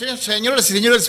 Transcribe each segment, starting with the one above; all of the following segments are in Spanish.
Señores y señores,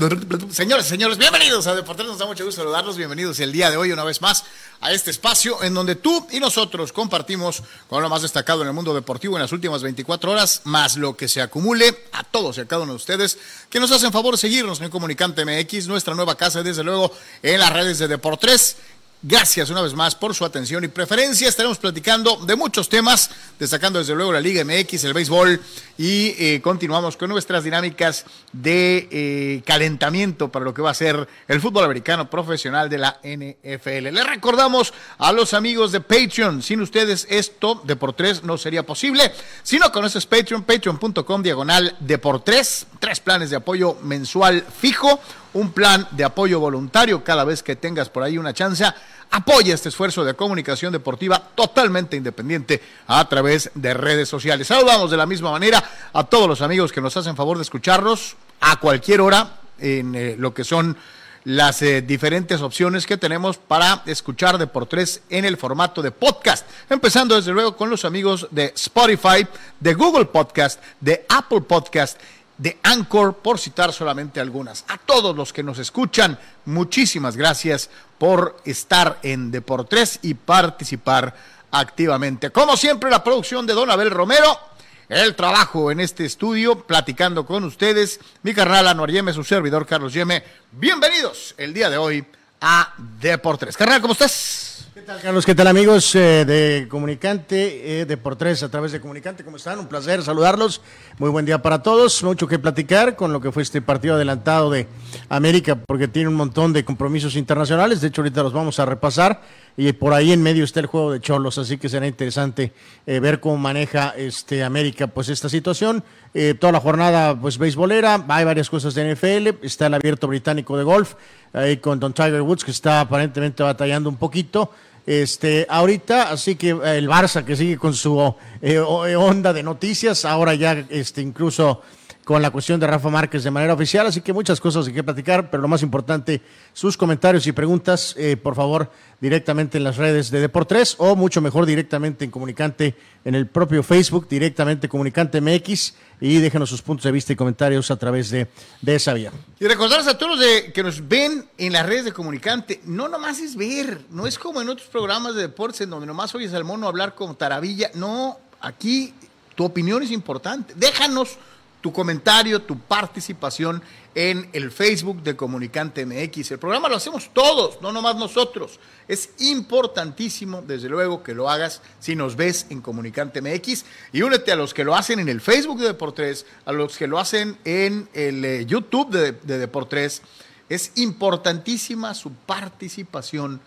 señores señores, bienvenidos a Deportes. Nos da mucho gusto saludarlos. Bienvenidos el día de hoy, una vez más, a este espacio en donde tú y nosotros compartimos con lo más destacado en el mundo deportivo en las últimas 24 horas, más lo que se acumule a todos y a cada uno de ustedes que nos hacen favor seguirnos en Comunicante MX, nuestra nueva casa, desde luego, en las redes de Deportes Gracias una vez más por su atención y preferencia. Estaremos platicando de muchos temas, destacando desde luego la Liga MX, el béisbol y eh, continuamos con nuestras dinámicas de eh, calentamiento para lo que va a ser el fútbol americano profesional de la NFL. Les recordamos a los amigos de Patreon, sin ustedes esto de por tres no sería posible. Si no conoces Patreon, patreon.com diagonal de por tres, tres planes de apoyo mensual fijo un plan de apoyo voluntario cada vez que tengas por ahí una chance. Apoya este esfuerzo de comunicación deportiva totalmente independiente a través de redes sociales. Saludamos de la misma manera a todos los amigos que nos hacen favor de escucharnos a cualquier hora en eh, lo que son las eh, diferentes opciones que tenemos para escuchar de por tres en el formato de podcast. Empezando desde luego con los amigos de Spotify, de Google Podcast, de Apple Podcast de Anchor, por citar solamente algunas. A todos los que nos escuchan, muchísimas gracias por estar en Deportes y participar activamente. Como siempre, la producción de Don Abel Romero, el trabajo en este estudio, platicando con ustedes, mi carnal Anuar Yeme, su servidor Carlos Yeme. Bienvenidos el día de hoy a Deportes. Carnal, ¿cómo estás? ¿Qué tal, Carlos? ¿Qué tal, amigos eh, de Comunicante, eh, de por tres a través de Comunicante? ¿Cómo están? Un placer saludarlos. Muy buen día para todos. Mucho que platicar con lo que fue este partido adelantado de América, porque tiene un montón de compromisos internacionales. De hecho, ahorita los vamos a repasar. Y por ahí en medio está el juego de Cholos, así que será interesante eh, ver cómo maneja este América pues esta situación. toda la jornada pues beisbolera, hay varias cosas de NFL, está el abierto británico de golf ahí con Don Tiger Woods, que está aparentemente batallando un poquito. Este, ahorita, así que eh, el Barça que sigue con su eh, eh, onda de noticias, ahora ya este, incluso con la cuestión de Rafa Márquez de manera oficial, así que muchas cosas hay que platicar, pero lo más importante, sus comentarios y preguntas, eh, por favor, directamente en las redes de Deportes o mucho mejor directamente en Comunicante, en el propio Facebook, directamente Comunicante MX y déjenos sus puntos de vista y comentarios a través de, de esa vía. Y recordarles a todos los de, que nos ven en las redes de Comunicante, no nomás es ver, no es como en otros programas de deportes en donde nomás oyes al mono hablar con taravilla, no, aquí tu opinión es importante, déjanos tu comentario, tu participación en el Facebook de Comunicante MX. El programa lo hacemos todos, no nomás nosotros. Es importantísimo, desde luego, que lo hagas si nos ves en Comunicante MX y únete a los que lo hacen en el Facebook de Deportes, a los que lo hacen en el eh, YouTube de, Deportes. Es importantísima su participación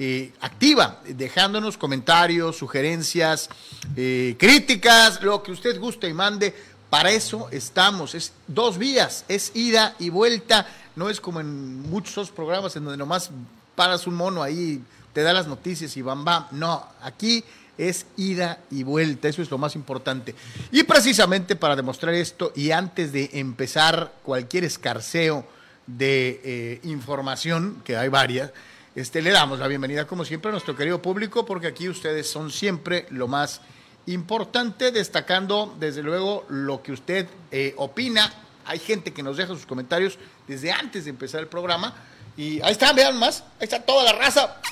eh, activa, dejándonos comentarios, sugerencias, eh, críticas, lo que usted guste y mande para eso estamos, es dos vías, es ida y vuelta, no es como en muchos programas en donde nomás paras un mono ahí, te da las noticias y bam bam, no, aquí es ida y vuelta, eso es lo más importante. Y precisamente para demostrar esto y antes de empezar cualquier escarceo de eh, información, que hay varias, este, le damos la bienvenida como siempre a nuestro querido público porque aquí ustedes son siempre lo más Importante destacando desde luego lo que usted eh, opina. Hay gente que nos deja sus comentarios desde antes de empezar el programa. Y ahí están, vean más. Ahí está toda la raza.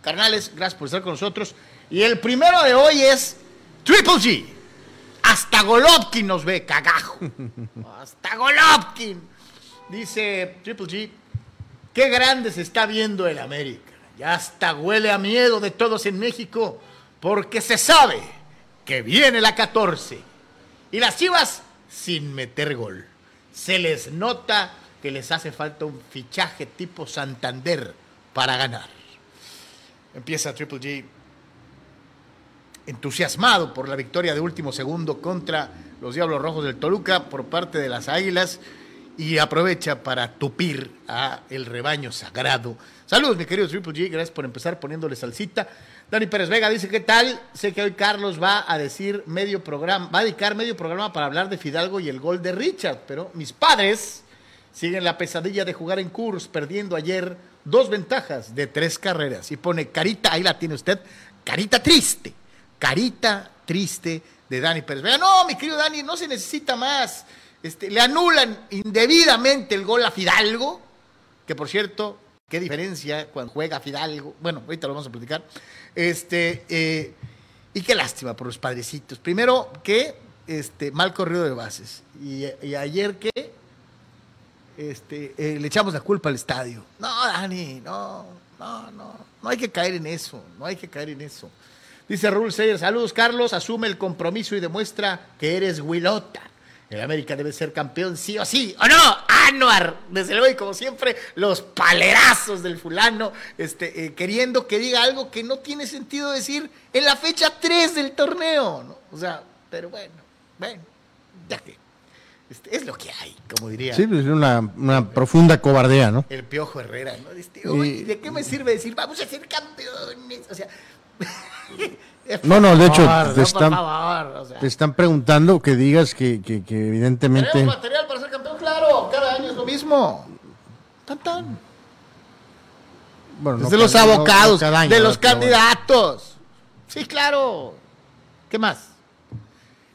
Carnales, gracias por estar con nosotros. Y el primero de hoy es Triple G. Hasta Golovkin nos ve, cagajo. Hasta Golovkin. Dice Triple G, qué grande se está viendo el América. Ya hasta huele a miedo de todos en México porque se sabe que viene la 14 y las Chivas sin meter gol. Se les nota que les hace falta un fichaje tipo Santander para ganar. Empieza Triple G entusiasmado por la victoria de último segundo contra los Diablos Rojos del Toluca por parte de las Águilas y aprovecha para tupir a el rebaño sagrado. Saludos, mi querido Triple G, gracias por empezar poniéndole salsita. Dani Pérez Vega dice, ¿qué tal? Sé que hoy Carlos va a decir medio programa, va a dedicar medio programa para hablar de Fidalgo y el gol de Richard, pero mis padres siguen la pesadilla de jugar en Kurs, perdiendo ayer dos ventajas de tres carreras. Y pone carita, ahí la tiene usted, carita triste, carita triste de Dani Pérez Vega. No, mi querido Dani, no se necesita más. Este, le anulan indebidamente el gol a Fidalgo, que por cierto, qué diferencia cuando juega Fidalgo. Bueno, ahorita lo vamos a platicar. Este, eh, y qué lástima por los padrecitos. Primero, que este, mal corrido de bases. Y, ayer que este, eh, le echamos la culpa al estadio. No, Dani, no, no, no. No hay que caer en eso. No hay que caer en eso. Dice Raúl Seyer, saludos Carlos, asume el compromiso y demuestra que eres Wilota. El América debe ser campeón sí o sí, ¿o no? Anuar, desde luego, y como siempre, los palerazos del fulano, este, eh, queriendo que diga algo que no tiene sentido decir en la fecha 3 del torneo, ¿no? O sea, pero bueno, bueno, ya que este, es lo que hay, como diría. Sí, es pues, una, una profunda cobardía, ¿no? El Piojo Herrera, ¿no? Este, ¿De qué me sirve decir, vamos a ser campeones? O sea... No, no, de hecho, te, están, te están preguntando que digas que, que, que evidentemente. Tenemos material para ser campeón, cada año es lo mismo. Tan, tan. Bueno, de los abocados, de los candidatos. Sí, claro. ¿Qué más?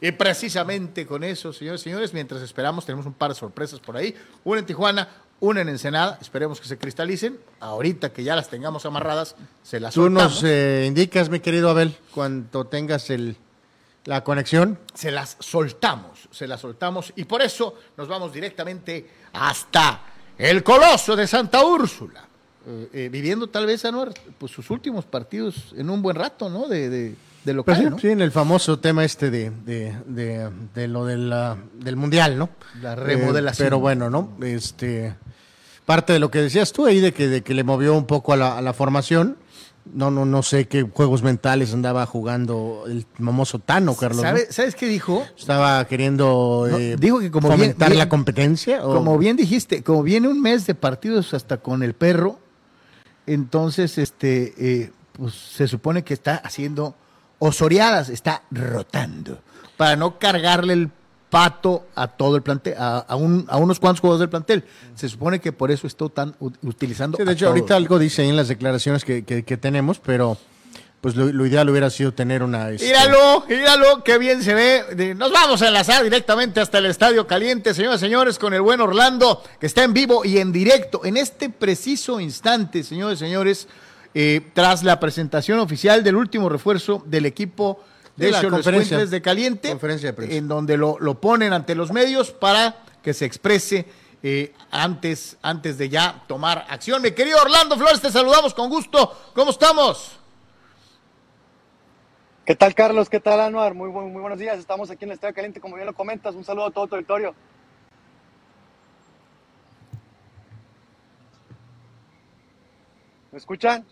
Y precisamente con eso, señores y señores, mientras esperamos, tenemos un par de sorpresas por ahí. Una en Tijuana, una en Ensenada, esperemos que se cristalicen. Ahorita que ya las tengamos amarradas, se las Tú nos eh, indicas, mi querido Abel, cuando tengas el, la conexión. Se las soltamos, se las soltamos y por eso nos vamos directamente hasta el Coloso de Santa Úrsula. Eh, eh, viviendo tal vez, Anuar, pues sus últimos partidos en un buen rato, ¿no? De, de, de local, pues ¿no? sí, en el famoso tema este de, de, de lo del Mundial, ¿no? La remodelación. pero bueno, ¿no? Este parte de lo que decías tú ahí, de que, de que le movió un poco a la, formación. No, no, no sé qué juegos mentales andaba jugando el famoso Tano, Carlos. ¿Sabes qué dijo? Estaba queriendo eh, dijo que como fomentar la competencia. Como bien dijiste, como viene un mes de partidos hasta con el perro, entonces este, eh, pues se supone que está haciendo osoreadas, está rotando para no cargarle el pato a todo el plantel, a, a, unos cuantos jugadores del plantel. Se supone que por eso estoy tan utilizando. de hecho, ahorita algo dice ahí en las declaraciones que, tenemos, pero pues lo, ideal hubiera sido tener una. Este... Míralo, míralo, qué bien se ve. Nos vamos a enlazar directamente hasta el Estadio Caliente, señoras y señores, con el buen Orlando, que está en vivo y en directo. En este preciso instante, señores y señores, eh, tras la presentación oficial del último refuerzo del equipo de la conferencia de caliente, en donde lo, ponen ante los medios para que se exprese eh, antes, antes de ya tomar acción. Mi querido Orlando Flores, te saludamos con gusto. ¿Cómo estamos? ¿Qué tal, Carlos? ¿Qué tal, Anuar? Muy, muy, muy buenos días. Estamos aquí en el Estadio Caliente, como bien lo comentas. Un saludo a todo el territorio. ¿Me escuchan?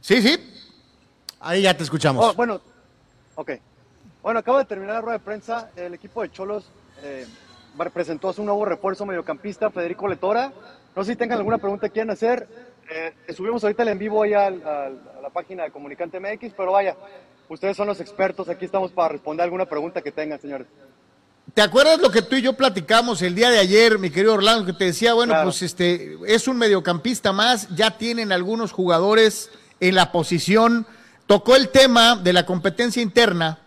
Sí, sí. Ahí ya te escuchamos. Oh, bueno, Ok. Bueno, acaba de terminar la rueda de prensa. El equipo de Cholos eh, presentó a su nuevo refuerzo mediocampista, Federico Letora. No sé si tengan alguna pregunta que quieran hacer. Eh, subimos ahorita el en vivo ahí a la página de Comunicante MX, pero vaya, ustedes son los expertos. Aquí estamos para responder alguna pregunta que tengan, señores. ¿Te acuerdas lo que tú y yo platicamos el día de ayer, mi querido Orlando, que te decía, bueno, pues este es un mediocampista más, ya tienen algunos jugadores en la posición tocó el tema de la competencia interna.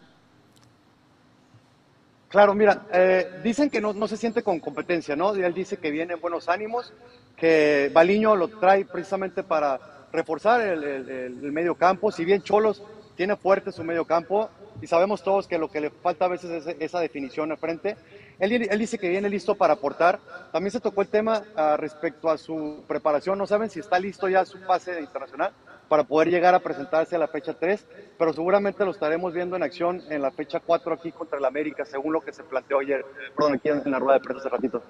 Claro, mira, eh, dicen que no, se siente con competencia, ¿no? Él dice que viene en buenos ánimos, que Baliño lo trae precisamente para reforzar el, medio campo. Si bien Cholos tiene fuerte su medio campo y sabemos todos que lo que le falta a veces es esa definición al frente, él, dice que viene listo para aportar. También se tocó el tema ah, respecto a su preparación. No saben si está listo ya su pase internacional para poder llegar a presentarse a la fecha 3, pero seguramente lo estaremos viendo en acción en la fecha 4 aquí contra el América, según lo que se planteó ayer, perdón, aquí en, la rueda de prensa hace ratito.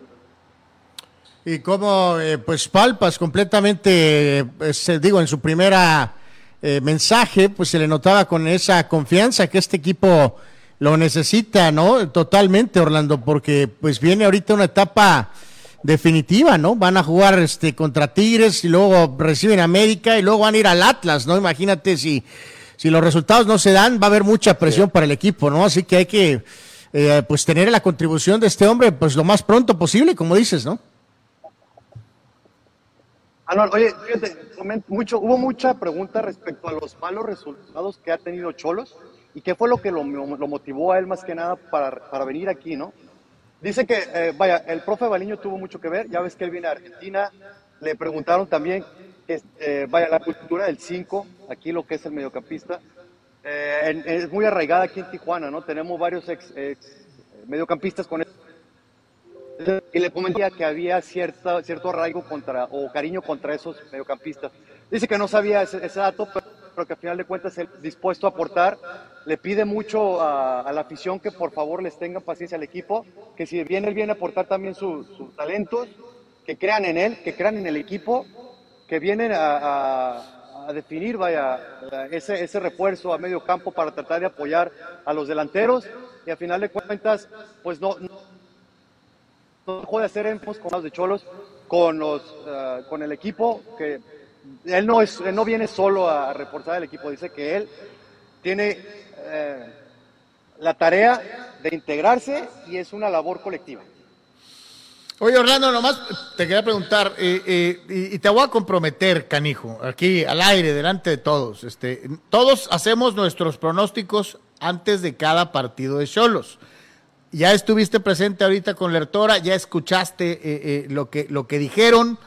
Y cómo, eh, pues palpas completamente, eh, digo, en su primera eh, mensaje, pues se le notaba con esa confianza que este equipo lo necesita, ¿no? Totalmente, Orlando, porque pues viene ahorita una etapa definitiva, ¿no? Van a jugar este contra Tigres y luego reciben América y luego van a ir al Atlas, ¿no? Imagínate si, si los resultados no se dan, va a haber mucha presión para el equipo, ¿no? Así que hay que eh, pues tener la contribución de este hombre pues lo más pronto posible, como dices, ¿no? Ah, oye, fíjate, mucho, hubo mucha pregunta respecto a los malos resultados que ha tenido Cholos y qué fue lo que lo, lo motivó a él más que nada para, para venir aquí, ¿no? Dice que, eh, vaya, el profe Baliño tuvo mucho que ver, ya ves que él viene a Argentina, le preguntaron también, eh, vaya, la cultura del 5, aquí lo que es el mediocampista, eh, es muy arraigada aquí en Tijuana, ¿no? Tenemos varios ex, mediocampistas con él. Y le comentaba que había cierta, cierto arraigo contra, o cariño contra esos mediocampistas. Dice que no sabía ese, ese dato, pero pero que al final de cuentas es dispuesto a aportar. Le pide mucho a, la afición que por favor les tengan paciencia al equipo, que si bien él viene a aportar también sus talentos, que crean en él, que crean en el equipo, que vienen a, definir vaya, ese, ese refuerzo a medio campo para tratar de apoyar a los delanteros y al final de cuentas, pues no, no, dejó de hacer énfasis con los de Cholos, con, los, ah, con el equipo que él no, es, no viene solo a reforzar el equipo, dice que él tiene eh, la tarea de integrarse y es una labor colectiva. Oye, Orlando, nomás te quería preguntar, eh, eh, y, te voy a comprometer, canijo, aquí al aire, delante de todos. Este, todos hacemos nuestros pronósticos antes de cada partido de Cholos. Ya estuviste presente ahorita con Lertora, ya escuchaste lo, que, lo que dijeron.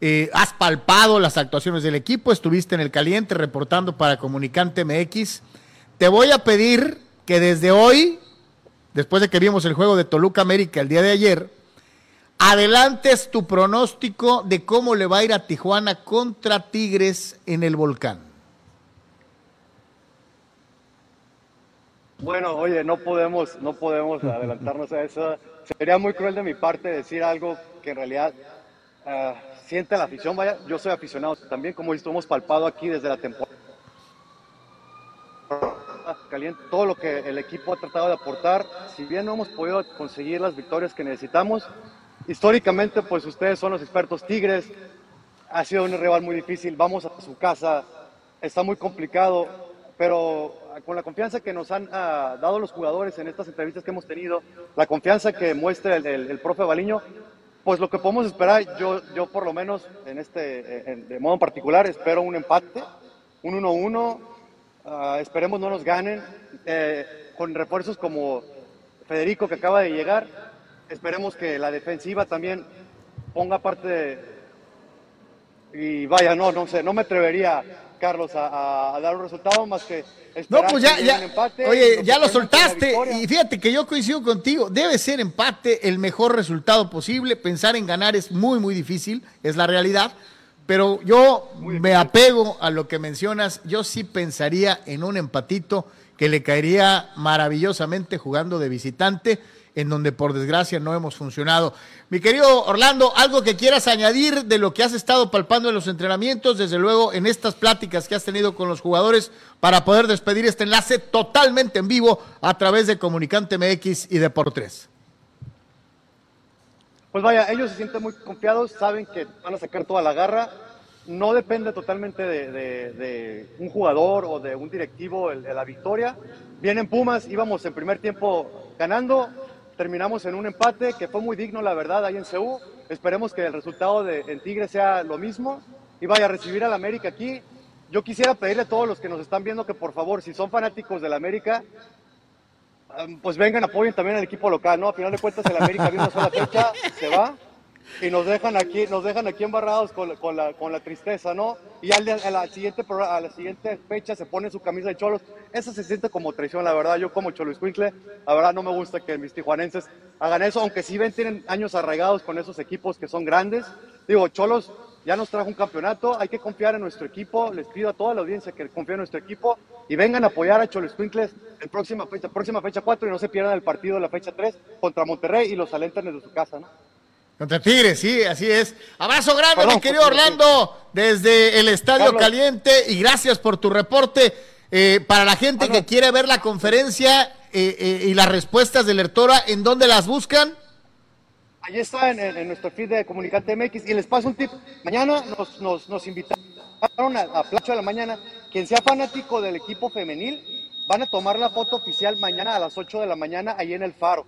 Eh, has palpado las actuaciones del equipo, estuviste en el caliente reportando para Comunicante MX. Te voy a pedir que desde hoy, después de que vimos el juego de Toluca América el día de ayer, adelantes tu pronóstico de cómo le va a ir a Tijuana contra Tigres en el volcán. Bueno, oye, no podemos, no podemos adelantarnos a eso. Sería muy cruel de mi parte decir algo que en realidad ah, siente la afición, vaya, yo soy aficionado también, como hemos palpado aquí desde la temporada caliente, todo lo que el equipo ha tratado de aportar, si bien no hemos podido conseguir las victorias que necesitamos, históricamente pues ustedes son los expertos Tigres, ha sido un rival muy difícil, vamos a su casa, está muy complicado, pero con la confianza que nos han ah, dado los jugadores en estas entrevistas que hemos tenido, la confianza que muestra el, el profe Baliño, pues lo que podemos esperar, yo, yo por lo menos en este, de modo particular, espero un empate, un 1-1, ah, esperemos no nos ganen, eh, con refuerzos como Federico que acaba de llegar, esperemos que la defensiva también ponga parte de, y vaya, no, no sé, no me atrevería Carlos, a, dar un resultado más que no, pues ya, ya. oye, ya lo soltaste. y fíjate que yo coincido contigo, debe ser empate el mejor resultado posible, pensar en ganar es muy, muy difícil, es la realidad, pero yo me apego a lo que mencionas, yo sí pensaría en un empatito que le caería maravillosamente jugando de visitante en donde por desgracia no hemos funcionado. Mi querido Orlando, algo que quieras añadir de lo que has estado palpando en los entrenamientos, desde luego en estas pláticas que has tenido con los jugadores para poder despedir este enlace totalmente en vivo a través de Comunicante MX y de Por 3. Pues vaya, ellos se sienten muy confiados, saben que van a sacar toda la garra. No depende totalmente de, un jugador o de un directivo la victoria. Vienen Pumas, íbamos en primer tiempo ganando, terminamos en un empate que fue muy digno, la verdad, ahí en Ceú. Esperemos que el resultado de, en Tigre sea lo mismo y vaya a recibir al América aquí. Yo quisiera pedirle a todos los que nos están viendo que por favor, si son fanáticos del América, pues vengan, apoyen también al equipo local, ¿no? A final de cuentas el América viene una sola fecha, se va y nos dejan aquí, nos dejan aquí embarrados con, con, la, con la tristeza, ¿no? Y al, a, la siguiente, a la siguiente fecha se pone su camisa de cholos. Eso se siente como traición, la verdad. Yo como Cholo la verdad no me gusta que mis tijuanenses hagan eso, aunque si ven tienen años arraigados con esos equipos que son grandes. Digo, Cholos ya nos trajo un campeonato, hay que confiar en nuestro equipo. Les pido a toda la audiencia que confíe en nuestro equipo y vengan a apoyar a Cholo Escuincles en próxima fecha, próxima fecha 4 y no se pierdan el partido de la fecha 3 contra Monterrey y los alentan desde su casa, ¿no? Contra Tigres, sí, así es. Abrazo grande, mi querido Orlando, desde el Estadio Caliente y gracias por tu reporte. Eh, para la gente que quiere ver la conferencia, eh, eh, y las respuestas de Lertora, ¿en dónde las buscan? Ahí está en, nuestro feed de Comunicante MX. Y les paso un tip. Mañana nos, nos, nos invitaron a, a Placho de la Mañana. Quien sea fanático del equipo femenil, van a tomar la foto oficial mañana a las 8 de la mañana ahí en el Faro.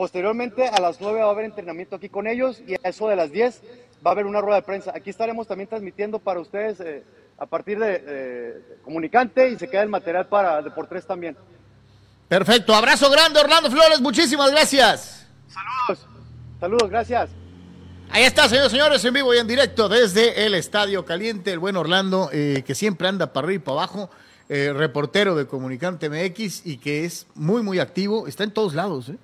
Posteriormente, a las 9 va a haber entrenamiento aquí con ellos y a eso de las 10 va a haber una rueda de prensa. Aquí estaremos también transmitiendo para ustedes eh, a partir de Comunicante y se queda el material para Deportes también. Perfecto, abrazo grande Orlando Flores, muchísimas gracias. Saludos, saludos, gracias. Ahí está, señores señores, en vivo y en directo desde el Estadio Caliente, el buen Orlando, eh, que siempre anda para arriba y para abajo, eh, reportero de Comunicante MX y que es muy, muy activo, está en todos lados. ¿eh?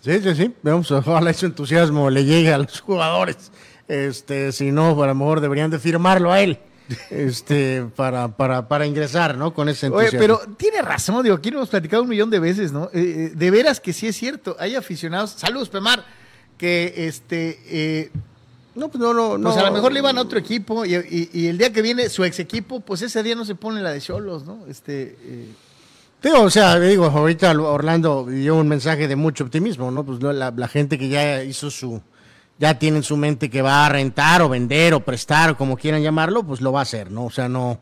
Sí, sí, sí, vamos, ojalá ese entusiasmo le llegue a los jugadores. Este, si no, a lo mejor deberían de firmarlo a él este, para, para, para ingresar, ¿no? Con ese entusiasmo. Oye, pero tiene razón, digo, aquí lo hemos platicado un millón de veces, ¿no? Eh, eh, de veras que sí es cierto, hay aficionados, saludos, Pemar, que este... Eh, no, pues no, no, no. Pues a lo mejor le iban a otro equipo y, el día que viene su ex equipo, pues ese día no se pone la de Cholos, ¿no? Este... O sea, digo, ahorita Orlando dio un mensaje de mucho optimismo, ¿no? Pues la gente que ya hizo su, ya tiene en su mente que va a rentar o vender o prestar o como quieran llamarlo, pues lo va a hacer, ¿no? O sea, no,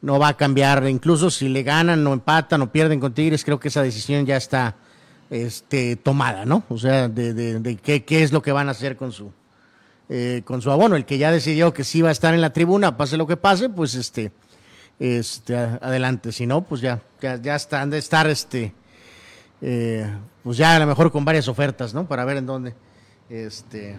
no va a cambiar. Incluso si le ganan o empatan o pierden con Tigres, creo que esa decisión ya está este, tomada, ¿no? O sea, de, de, qué, qué, es lo que van a hacer con su, eh, con su abono. El que ya decidió que sí va a estar en la tribuna, pase lo que pase, pues este, este adelante. Si no, pues ya, ya, ya está, han de estar, este, eh, pues ya a lo mejor con varias ofertas, ¿no? Para ver en dónde. Este,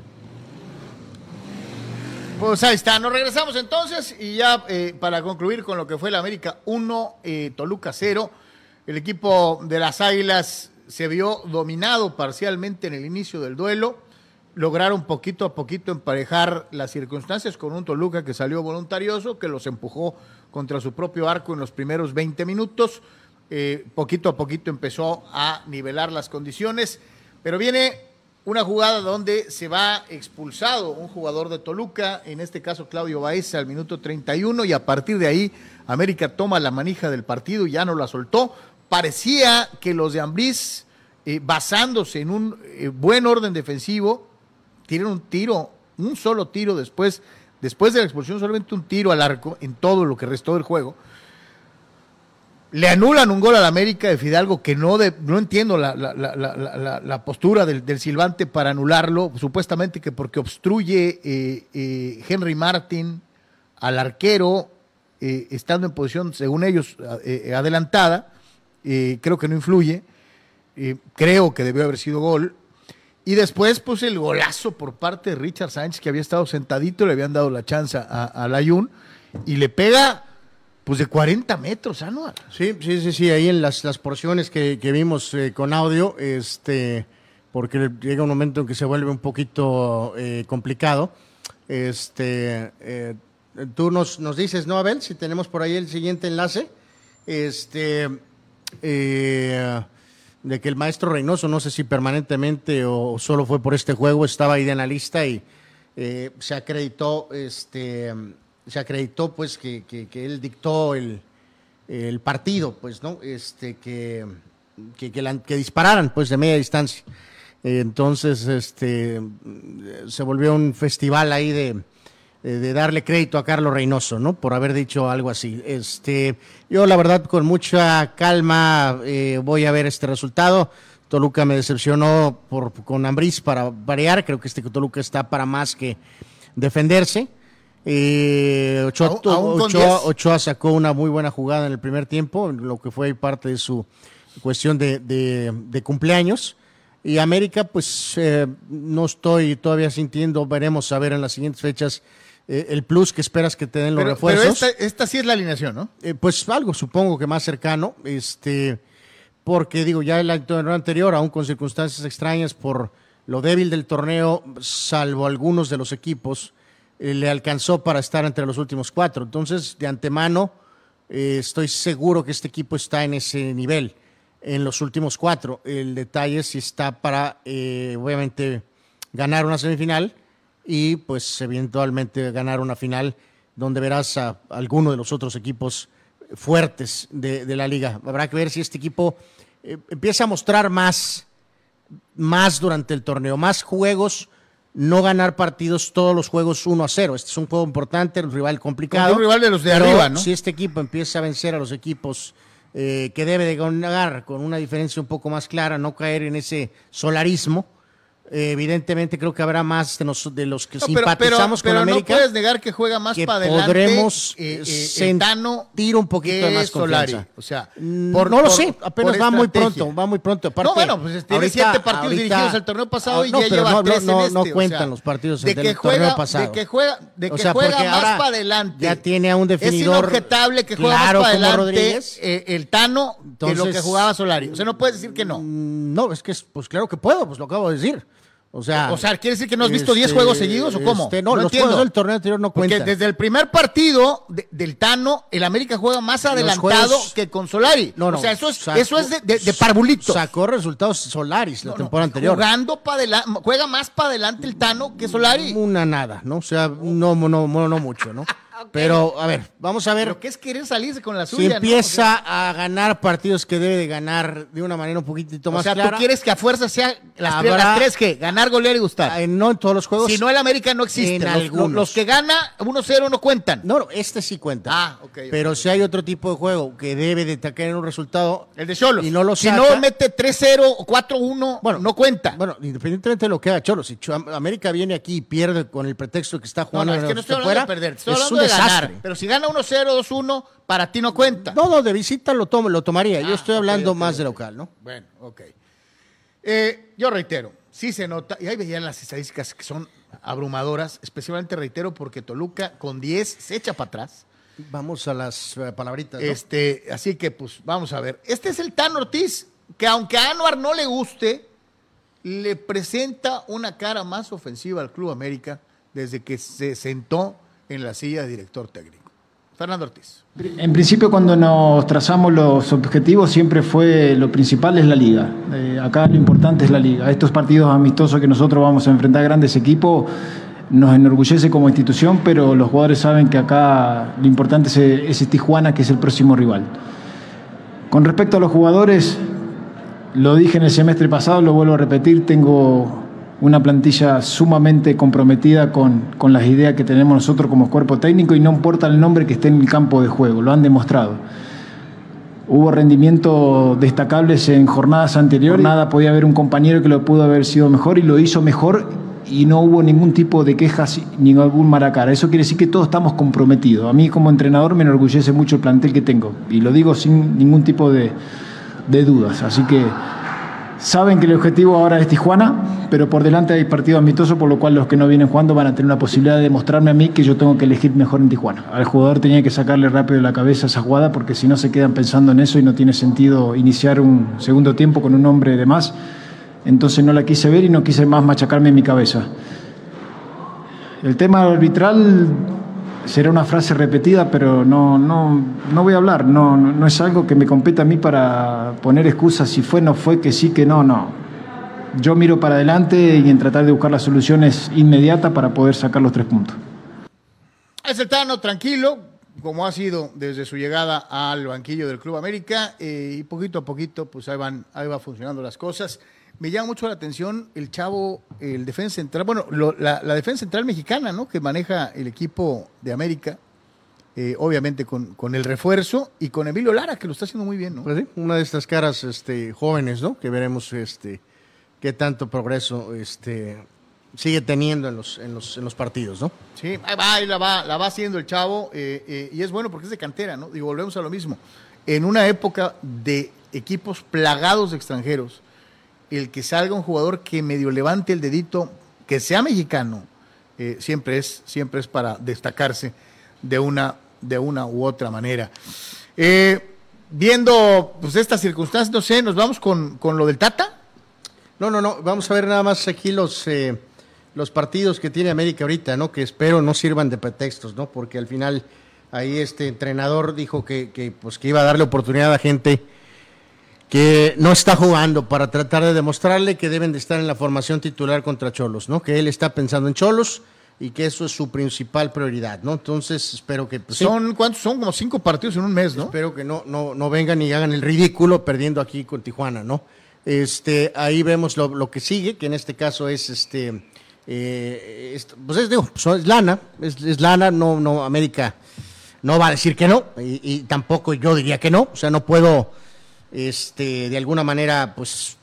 pues ahí está, nos regresamos entonces y ya eh, para concluir con lo que fue la América 1, eh, Toluca 0, el equipo de las Águilas se vio dominado parcialmente en el inicio del duelo, lograron poquito a poquito emparejar las circunstancias con un Toluca que salió voluntarioso, que los empujó contra su propio arco en los primeros 20 minutos, eh, poquito a poquito empezó a nivelar las condiciones, pero viene una jugada donde se va expulsado un jugador de Toluca, en este caso Claudio Baez al minuto 31 y a partir de ahí América toma la manija del partido y ya no la soltó. Parecía que los de Ambriz, eh, basándose en un eh, buen orden defensivo, tienen un tiro, un solo tiro después, después de la expulsión, solamente un tiro al arco en todo lo que restó del juego le anulan un gol al América de Fidalgo que no, de, no entiendo la, la, postura del, del, silbante para anularlo, supuestamente que porque obstruye eh, eh, Henry Martin al arquero, eh, estando en posición, según ellos, adelantada, creo que no influye, creo que debió haber sido gol. Y después, pues el golazo por parte de Richard Sánchez, que había estado sentadito, le habían dado la chance a, a Layun, y le pega pues de 40 metros, anual. Sí, sí, sí, sí, ahí en las, las porciones que, vimos eh, con audio, este, porque llega un momento en que se vuelve un poquito eh, complicado. Este, eh, tú nos, nos dices, ¿no, Abel? Si tenemos por ahí el siguiente enlace, este, de que el maestro Reynoso, no sé si permanentemente o solo fue por este juego, estaba ahí de analista y se acreditó, este, se acreditó pues que, que, él dictó el, el, partido, pues, ¿no? Este, que, que, que, dispararan pues de media distancia. Entonces, este, se volvió un festival ahí de, de darle crédito a Carlos Reynoso, ¿no? Por haber dicho algo así. Este, yo la verdad con mucha calma eh, voy a ver este resultado. Toluca me decepcionó por, con Ambriz para variar. Creo que este Toluca está para más que defenderse. Eh, Ochoa, sacó una muy buena jugada en el primer tiempo, lo que fue parte de su cuestión de, cumpleaños. Y América, pues eh, no estoy todavía sintiendo, veremos a ver en las siguientes fechas eh, el plus que esperas que te den los refuerzos. Pero esta, sí es la alineación, ¿no? Eh, pues algo supongo que más cercano, este, porque digo, ya el año anterior, aún con circunstancias extrañas por lo débil del torneo, salvo algunos de los equipos, eh, le alcanzó para estar entre los últimos cuatro. Entonces, de antemano, estoy seguro que este equipo está en ese nivel, en los últimos cuatro. El detalle es si está para, eh, obviamente, ganar una semifinal y, pues, eventualmente ganar una final donde verás a alguno de los otros equipos fuertes de, la liga. Habrá que ver si este equipo eh, empieza a mostrar más, más durante el torneo, más juegos, no ganar partidos todos los juegos 1 a 0. Este es un juego importante, un rival complicado. un rival de los de arriba, ¿no? Si este equipo empieza a vencer a los equipos eh, que debe de ganar con una diferencia un poco más clara, no caer en ese solarismo, eh, evidentemente creo que habrá más de, nos- de los que No, pero, simpatizamos pero- pero con América. no puedes negar que juega más que para adelante. podremos eh, eh, sentir el Tano un poquito de más Solari. confianza. O sea, Mm, por- no lo por- sé, apenas va muy pronto, va muy pronto. Aparte, no, bueno, pues tiene ahorita- siete partidos ahorita- dirigidos el torneo pasado Ah, y no, ya pero lleva no, tres en no, este. no o cuentan sea, los partidos de del que torneo juega, pasado. De que juega, de O que sea, juega más para adelante. ya tiene a un definidor Es inobjetable que juega claro más para adelante eh, el Tano que lo que jugaba Solari. O sea, no puedes decir que no. Mm, No, es que, es- pues claro que puedo, pues lo acabo de decir. O sea, O sea, ¿quiere decir que no has visto 10 este, juegos seguidos o cómo? este, no, los entiendo. juegos del torneo anterior no Porque cuentan. desde el primer partido de- del Tano, el América juega más adelantado juegos- que con Solari. No, no, o sea, eso es, sacó- eso es de, de, de parvulitos. Sacó resultados Solaris la no, temporada anterior. Jugando para adelante, juega más para adelante el Tano que Solari. Una nada, ¿no? O sea, no, no, no, no mucho, ¿no? Pero, a ver, vamos a ver. Pero qué es querer salirse con la si suya, ¿no? empieza a ganar partidos que debe de ganar de una manera un poquitito O más sea, clara. tú quieres que a fuerza sea las, tres, las tres que ganar, golear y gustar. eh, no en todos los juegos. Si no, el América no existe. en Los, algunos. los que gana 1-0 no cuentan. No, no, este sí cuenta. Ah, ok. Pero si hay otro tipo de juego que debe de en un resultado. El de Cholos. Y no lo si saca, no mete 3-0 o 4-1, Bueno, no cuenta. Bueno, independientemente de lo que haga Cholos, si América viene aquí y pierde con el pretexto de que está no, jugando no, es que no estoy de hablando fuera, de perder, estoy es hablando un de ganar. Pero si gana 1-0, 2-1, para ti no cuenta. No, no, de visita lo, tomo, lo tomaría. Yo Ah, estoy hablando más de local, ¿no? Bueno, ok. Eh, yo reitero, sí se nota, y ahí veían las estadísticas que son abrumadoras, especialmente reitero porque Toluca con 10 se echa para atrás. Vamos a las eh, palabritas. ¿no? Este, así que pues vamos a ver. Este es el Tan Ortiz, que aunque a Anuar no le guste, le presenta una cara más ofensiva al Club América desde que se sentó en la silla de director técnico. Fernando Ortiz. En principio, cuando nos trazamos los objetivos, siempre fue lo principal es la liga. Eh, acá lo importante es la liga. Estos partidos amistosos que nosotros vamos a enfrentar grandes equipos nos enorgullece como institución, pero los jugadores saben que acá lo importante es ese Tijuana, que es el próximo rival. Con respecto a los jugadores, lo dije en el semestre pasado, lo vuelvo a repetir, tengo una plantilla sumamente comprometida con, con las ideas que tenemos nosotros como cuerpo técnico y no importa el nombre que esté en el campo de juego, lo han demostrado. Hubo rendimientos destacables en jornadas anteriores, nada podía haber un compañero que lo pudo haber sido mejor y lo hizo mejor y no hubo ningún tipo de quejas ni algún maracara. Eso quiere decir que todos estamos comprometidos. A mí como entrenador me enorgullece mucho el plantel que tengo y lo digo sin ningún tipo de, de dudas. Así que saben que el objetivo ahora es Tijuana, pero por delante hay partido amistoso, por lo cual los que no vienen jugando van a tener una posibilidad de demostrarme a mí que yo tengo que elegir mejor en Tijuana. Al jugador tenía que sacarle rápido la cabeza esa jugada porque si no se quedan pensando en eso y no tiene sentido iniciar un segundo tiempo con un hombre de más. Entonces no la quise ver y no quise más machacarme en mi cabeza. El tema arbitral será una frase repetida, pero no, no, no voy a hablar. No, no, es algo que me compete a mí para poner excusas si fue, no fue, que sí, que no, no. Yo miro para adelante y en tratar de buscar las soluciones inmediatas para poder sacar los tres puntos. Es el Tano tranquilo, como ha sido desde su llegada al banquillo del Club América, eh, y poquito a poquito, pues ahí van, ahí va funcionando las cosas. Me llama mucho la atención el chavo, el defensa central, bueno, lo- la, la defensa central mexicana, ¿no? Que maneja el equipo de América, eh, obviamente con, con el refuerzo y con Emilio Lara, que lo está haciendo muy bien, ¿no? Pues sí, una de estas caras este, jóvenes, ¿no? Que veremos este, qué tanto progreso este, sigue teniendo en los, en los, en los partidos, ¿no? Sí, ahí va, ahí la va, la va haciendo el chavo, eh, eh, y es bueno porque es de cantera, ¿no? Y volvemos a lo mismo. En una época de equipos plagados de extranjeros, el que salga un jugador que medio levante el dedito, que sea mexicano, eh, siempre es, siempre es para destacarse de una, de una u otra manera. Eh, viendo pues estas circunstancias, no sé, nos vamos con, con lo del Tata. No, no, no. Vamos a ver nada más aquí los, eh, los partidos que tiene América ahorita, ¿no? Que espero no sirvan de pretextos, ¿no? Porque al final ahí este entrenador dijo que, que, pues, que iba a darle oportunidad a gente que no está jugando para tratar de demostrarle que deben de estar en la formación titular contra Cholos, ¿no? Que él está pensando en Cholos, y que eso es su principal prioridad, ¿no? Entonces, espero que... pues, sí, Son, ¿cuántos? Son como cinco partidos en un mes, ¿no? Espero que no, no, no vengan y hagan el ridículo perdiendo aquí con Tijuana, ¿no? Este, ahí vemos lo, lo que sigue, que en este caso es este, eh, pues es, digo, pues es lana, es, es lana, no, no, América no va a decir que no, y, y tampoco yo diría que no, o sea, no puedo, este, de alguna manera, pues,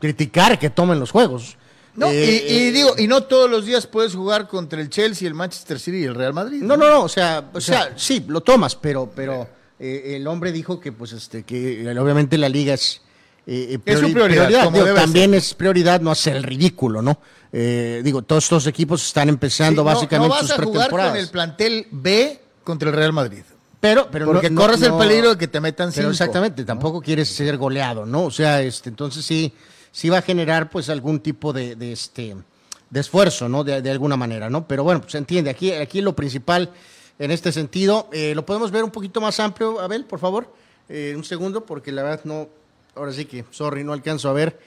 criticar que tomen los juegos. No, Eh, y, y digo, y no todos los días puedes jugar contra el Chelsea, el Manchester City y el Real Madrid. No, no, no, o sea, o sea, sí, lo tomas, pero, pero eh, el hombre dijo que, pues, este, que eh, obviamente la liga es, eh, Es su prioridad, como Digo, debe también es prioridad no hacer el ridículo, ¿no? Eh, digo, todos estos equipos están empezando Sí, no- básicamente no, vas sus a jugar pretemporadas. con el plantel B contra el Real Madrid. Pero, pero Porque no- corres no- el peligro de que te metan Pero cinco. exactamente, tampoco quieres ser goleado, ¿no? O sea, este, entonces sí, sí va a generar pues algún tipo de, de, este de esfuerzo, ¿no? De, de alguna manera, ¿no? Pero bueno, pues se entiende. Aquí, aquí lo principal en este sentido, eh, lo podemos ver un poquito más amplio, Abel, por favor. Eh, un segundo, porque la verdad no, ahora sí que, sorry, no alcanzo a ver.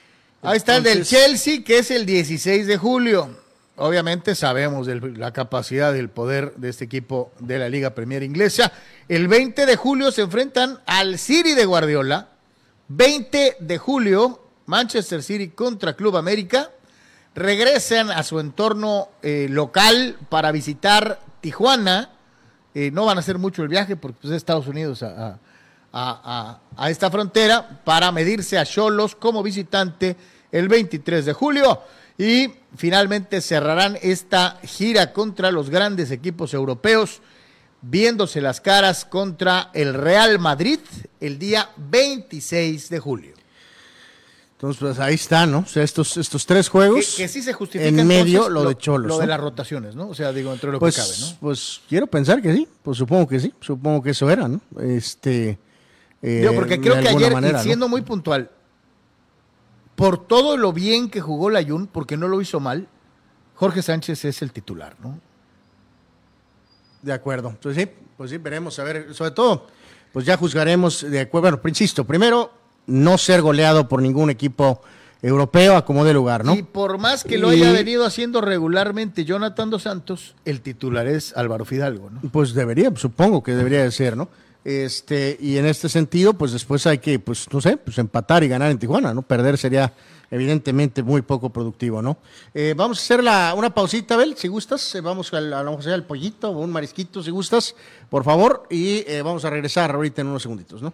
Ahí está el del Chelsea, que es el 16 de julio. Obviamente sabemos de la capacidad del poder de este equipo de la Liga Premier Inglesa. El 20 de julio se enfrentan al City de Guardiola. 20 de julio, Manchester City contra Club América. Regresan a su entorno eh, local para visitar Tijuana. Eh, no van a hacer mucho el viaje porque pues, es Estados Unidos a- a- a- a esta frontera para medirse a Cholos como visitante el 23 de julio. Y finalmente cerrarán esta gira contra los grandes equipos europeos, viéndose las caras contra el Real Madrid el día 26 de julio. Entonces, pues ahí está, ¿no? O sea, estos, estos tres Que, juegos. que sí se justifica En medio lo de Cholos. Lo ¿no? de las rotaciones, ¿no? O sea, digo, entre lo pues, que cabe, ¿no? Pues quiero pensar que sí, pues supongo que sí, supongo que eso era, ¿no? Este. eh, Digo, porque creo que ayer, manera, y ¿no? siendo muy puntual, por todo lo bien que jugó la Jun, porque no lo hizo mal, Jorge Sánchez es el titular, ¿no? De acuerdo. Pues sí, pues sí, veremos. A ver, sobre todo, pues ya juzgaremos de acuerdo. Bueno, insisto, primero, no ser goleado por ningún equipo europeo a como de lugar, ¿no? Y por más que lo Y- haya venido haciendo regularmente Jonathan Dos Santos, el titular es Álvaro Fidalgo, ¿no? Pues debería, supongo que debería de ser, ¿no? Este, y en este sentido, pues después hay que, pues, no sé, pues empatar y ganar en Tijuana, ¿no? Perder sería evidentemente muy poco productivo, ¿no? Eh, vamos a hacer la, una pausita, Abel, si gustas. Eh, vamos a, vamos a hacer el pollito o un marisquito, si gustas, por favor. Y eh, vamos a regresar ahorita en unos segunditos, ¿no?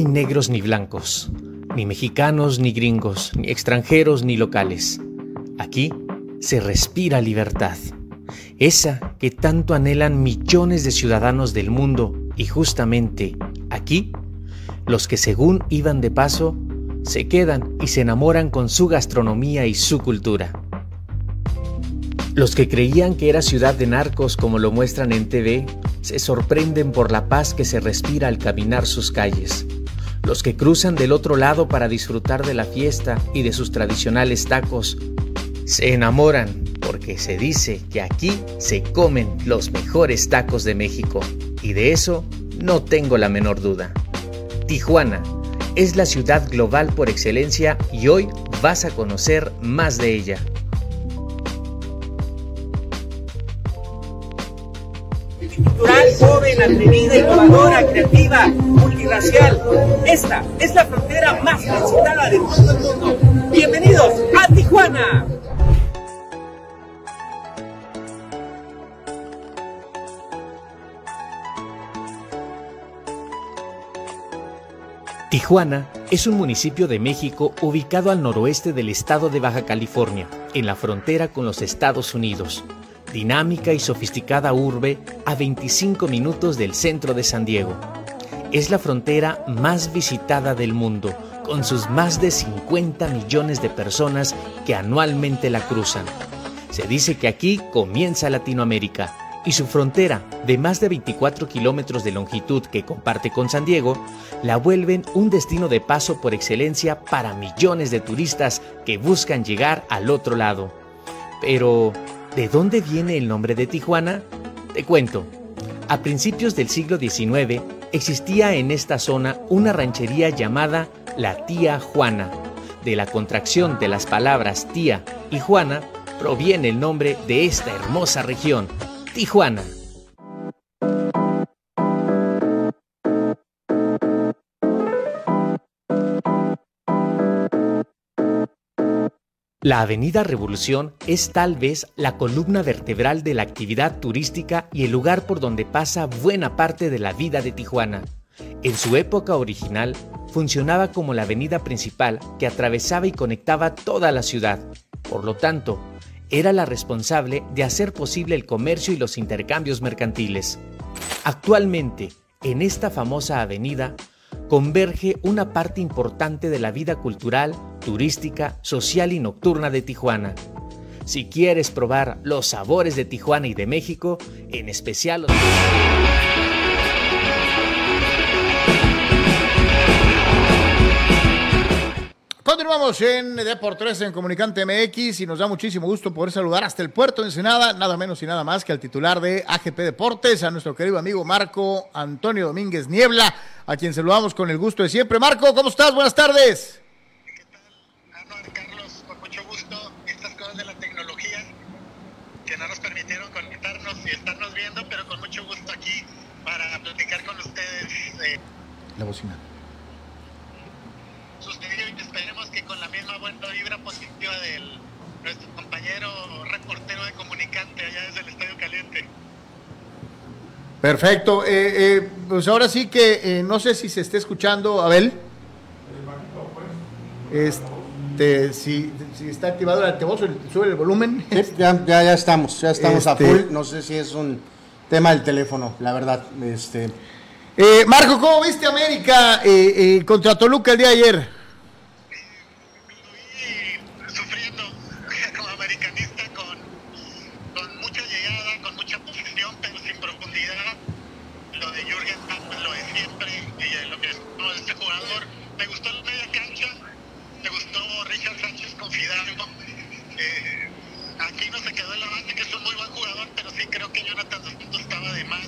Hay negros ni blancos, ni mexicanos ni gringos, ni extranjeros ni locales. Aquí se respira libertad, esa que tanto anhelan millones de ciudadanos del mundo y justamente aquí, los que según iban de paso, se quedan y se enamoran con su gastronomía y su cultura. Los que creían que era ciudad de narcos como lo muestran en TV, se sorprenden por la paz que se respira al caminar sus calles. Los que cruzan del otro lado para disfrutar de la fiesta y de sus tradicionales tacos, se enamoran porque se dice que aquí se comen los mejores tacos de México. Y de eso no tengo la menor duda. Tijuana es la ciudad global por excelencia y hoy vas a conocer más de ella. Joven, atrevida, innovadora, creativa, multiracial. Esta es la frontera más transitada de todo el mundo. Bienvenidos a Tijuana. Tijuana es un municipio de México ubicado al noroeste del estado de Baja California, en la frontera con los Estados Unidos dinámica y sofisticada urbe a 25 minutos del centro de San Diego. Es la frontera más visitada del mundo, con sus más de 50 millones de personas que anualmente la cruzan. Se dice que aquí comienza Latinoamérica y su frontera, de más de 24 kilómetros de longitud que comparte con San Diego, la vuelven un destino de paso por excelencia para millones de turistas que buscan llegar al otro lado. Pero, ¿De dónde viene el nombre de Tijuana? Te cuento. A principios del siglo XIX existía en esta zona una ranchería llamada La Tía Juana. De la contracción de las palabras tía y Juana proviene el nombre de esta hermosa región, Tijuana. La Avenida Revolución es tal vez la columna vertebral de la actividad turística y el lugar por donde pasa buena parte de la vida de Tijuana. En su época original, funcionaba como la avenida principal que atravesaba y conectaba toda la ciudad. Por lo tanto, era la responsable de hacer posible el comercio y los intercambios mercantiles. Actualmente, en esta famosa avenida, converge una parte importante de la vida cultural, turística, social y nocturna de Tijuana. Si quieres probar los sabores de Tijuana y de México, en especial los... Continuamos en Deportes en Comunicante MX y nos da muchísimo gusto poder saludar hasta el puerto de Ensenada, nada menos y nada más que al titular de AGP Deportes, a nuestro querido amigo Marco Antonio Domínguez Niebla, a quien saludamos con el gusto de siempre. Marco, ¿cómo estás? Buenas tardes. ¿Qué tal? Carlos, con mucho gusto. Estas cosas de la tecnología que no nos permitieron conectarnos y estarnos viendo, pero con mucho gusto aquí para platicar con ustedes. Eh, La bocina. Y esperemos que con la misma buena vibra positiva del nuestro compañero reportero de comunicante allá desde el Estadio Caliente. Perfecto. Eh, eh, pues ahora sí que eh, no sé si se está escuchando, Abel. Este, si, si está activado el altavoz, sube el volumen. Sí, ya, ya, ya estamos, ya estamos a Este- full. No sé si es un tema del teléfono, la verdad. Este, Eh, Marco, ¿cómo viste América eh, eh, contra Toluca el día de ayer? Estoy sufriendo como americanista con, con mucha llegada, con mucha posición, pero sin profundidad. Lo de Jürgen Damm, lo de siempre, y eh, lo que es no, este jugador. Me gustó la media cancha, me gustó Richard Sánchez con Fidalgo. Eh, aquí no se quedó en la base, que es un muy buen jugador, pero sí creo que Jonathan Dos Santos estaba de más.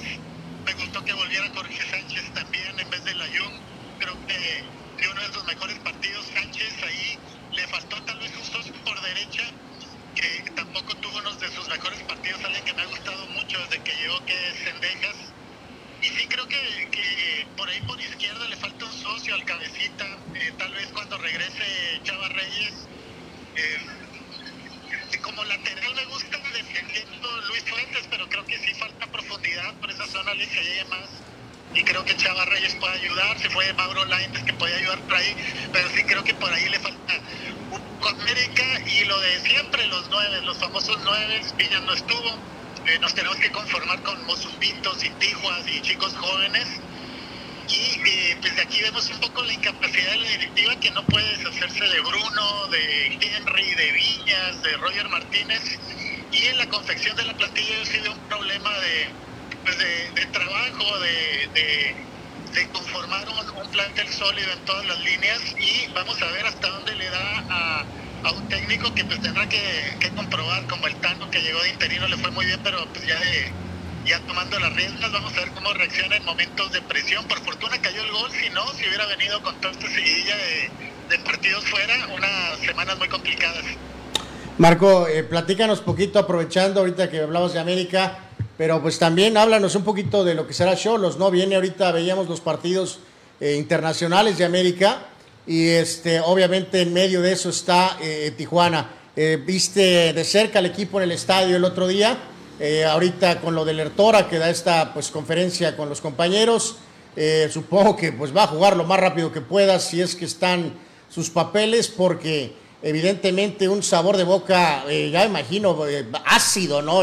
Me gustó que volviera Jorge Sánchez también en vez de la Jung. Creo que, que uno de sus mejores partidos, Sánchez ahí le faltó tal vez un socio por derecha, que tampoco tuvo uno de sus mejores partidos, alguien que me ha gustado mucho desde que llegó, que es Sendejas. Y sí creo que, que por ahí por izquierda le falta un socio al cabecita, eh, tal vez cuando regrese Chava Reyes. eh, como lateral me gusta defendiendo Luis Fuentes, pero creo que sí falta profundidad Y creo que Chava Reyes puede ayudar, se fue Mauro Lainez que puede ayudar por ahí, pero sí creo que por ahí le falta un poco América y lo de siempre, los nueve, los famosos nueve, Villa no estuvo. Eh, nos tenemos que conformar con Mozumbitos y Tijuas y chicos jóvenes. Y eh, pues de aquí vemos un poco la incapacidad de la directiva que no puede deshacerse de Bruno, de Henry, de Viñas, de Roger Martínez. Y en la confección de la plantilla yo sí veo un problema de, pues de, de trabajo, de, de, conformar un, un plantel sólido en todas las líneas y vamos a ver hasta dónde le da a, a un técnico que pues tendrá que, que comprobar, como el Tano que llegó de interino le fue muy bien, pero pues ya de, ya tomando las riendas, vamos a ver cómo reacciona en momentos de presión. Por fortuna cayó el gol, si no, si hubiera venido con toda esta seguidilla de, de partidos fuera, unas semanas muy complicadas. Marco, eh, platícanos poquito, aprovechando ahorita que hablabas de América, pero pues también háblanos un poquito de lo que será Cholos, ¿no? Viene ahorita, veíamos los partidos eh, internacionales de América y este, obviamente en medio de eso está eh, Tijuana. Eh, viste de cerca al equipo en el estadio el otro día, ahorita con lo del Ertora que da esta pues conferencia con los compañeros, supongo que pues va a jugar lo más rápido que pueda si es que están sus papeles porque evidentemente un sabor de boca, ya imagino, ácido, ¿no?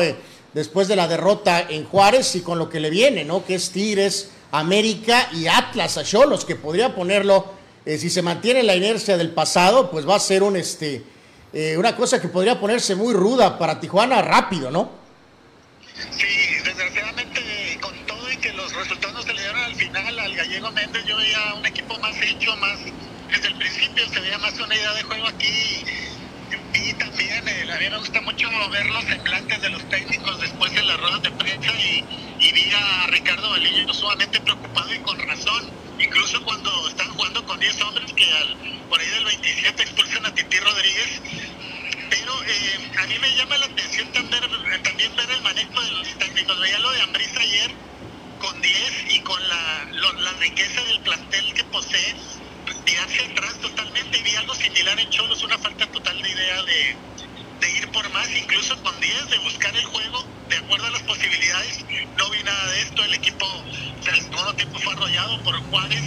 Después de la derrota en Juárez y con lo que le viene, ¿no? Que es Tigres, América y Atlas a Cholos, que podría ponerlo, eh, si se mantiene la inercia del pasado, pues va a ser un, este, eh, una cosa que podría ponerse muy ruda para Tijuana rápido, ¿no? Sí, desgraciadamente con todo y que los resultados se le dieron al final al gallego Méndez, yo veía un equipo más hecho, más desde el principio se veía más una idea de juego aquí también eh, a mí me gusta mucho ver los semblantes de los técnicos después de las ruedas de prensa y, vi a Ricardo Baliño sumamente preocupado y con razón, incluso cuando están jugando con 10 hombres que al, por ahí del 27 expulsan a Titi Rodríguez pero eh, a mí me llama la atención también, también ver el manejo de los técnicos. Veía lo de Ambriz ayer con 10 y con la, la riqueza del plantel que posee, tirarse atrás totalmente. Vi algo similar en Cholos, una falta total de idea de, más, incluso con 10 de buscar el juego de acuerdo a las posibilidades. No vi nada de esto, el equipo, o sea, el segundo tiempo fue arrollado por Juárez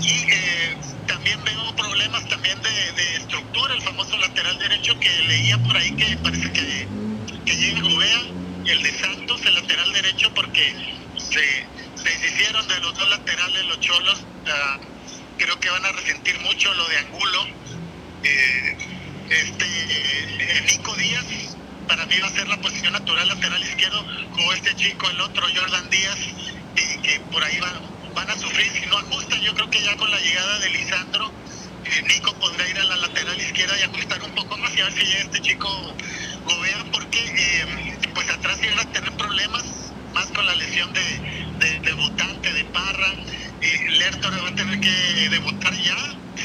y eh, también veo problemas también de, de estructura, el famoso lateral derecho que leía por ahí que parece que, que llega Gobea, el de Santos, el lateral derecho, porque se, se deshicieron de los dos laterales los cholos. ah, creo que van a resentir mucho lo de Angulo. Eh, este eh, Nico Díaz para mí va a ser la posición natural lateral izquierdo como este chico el otro Jordan Díaz que, que por ahí va- van a sufrir si no ajustan yo creo que ya con la llegada de Lisandro eh, Nico podrá ir a la lateral izquierda y ajustar un poco más y a ver si llega este chico Gobea porque eh, pues atrás iban a tener problemas más con la lesión de, de debutante de Parra eh, Lertor va a tener que debutar ya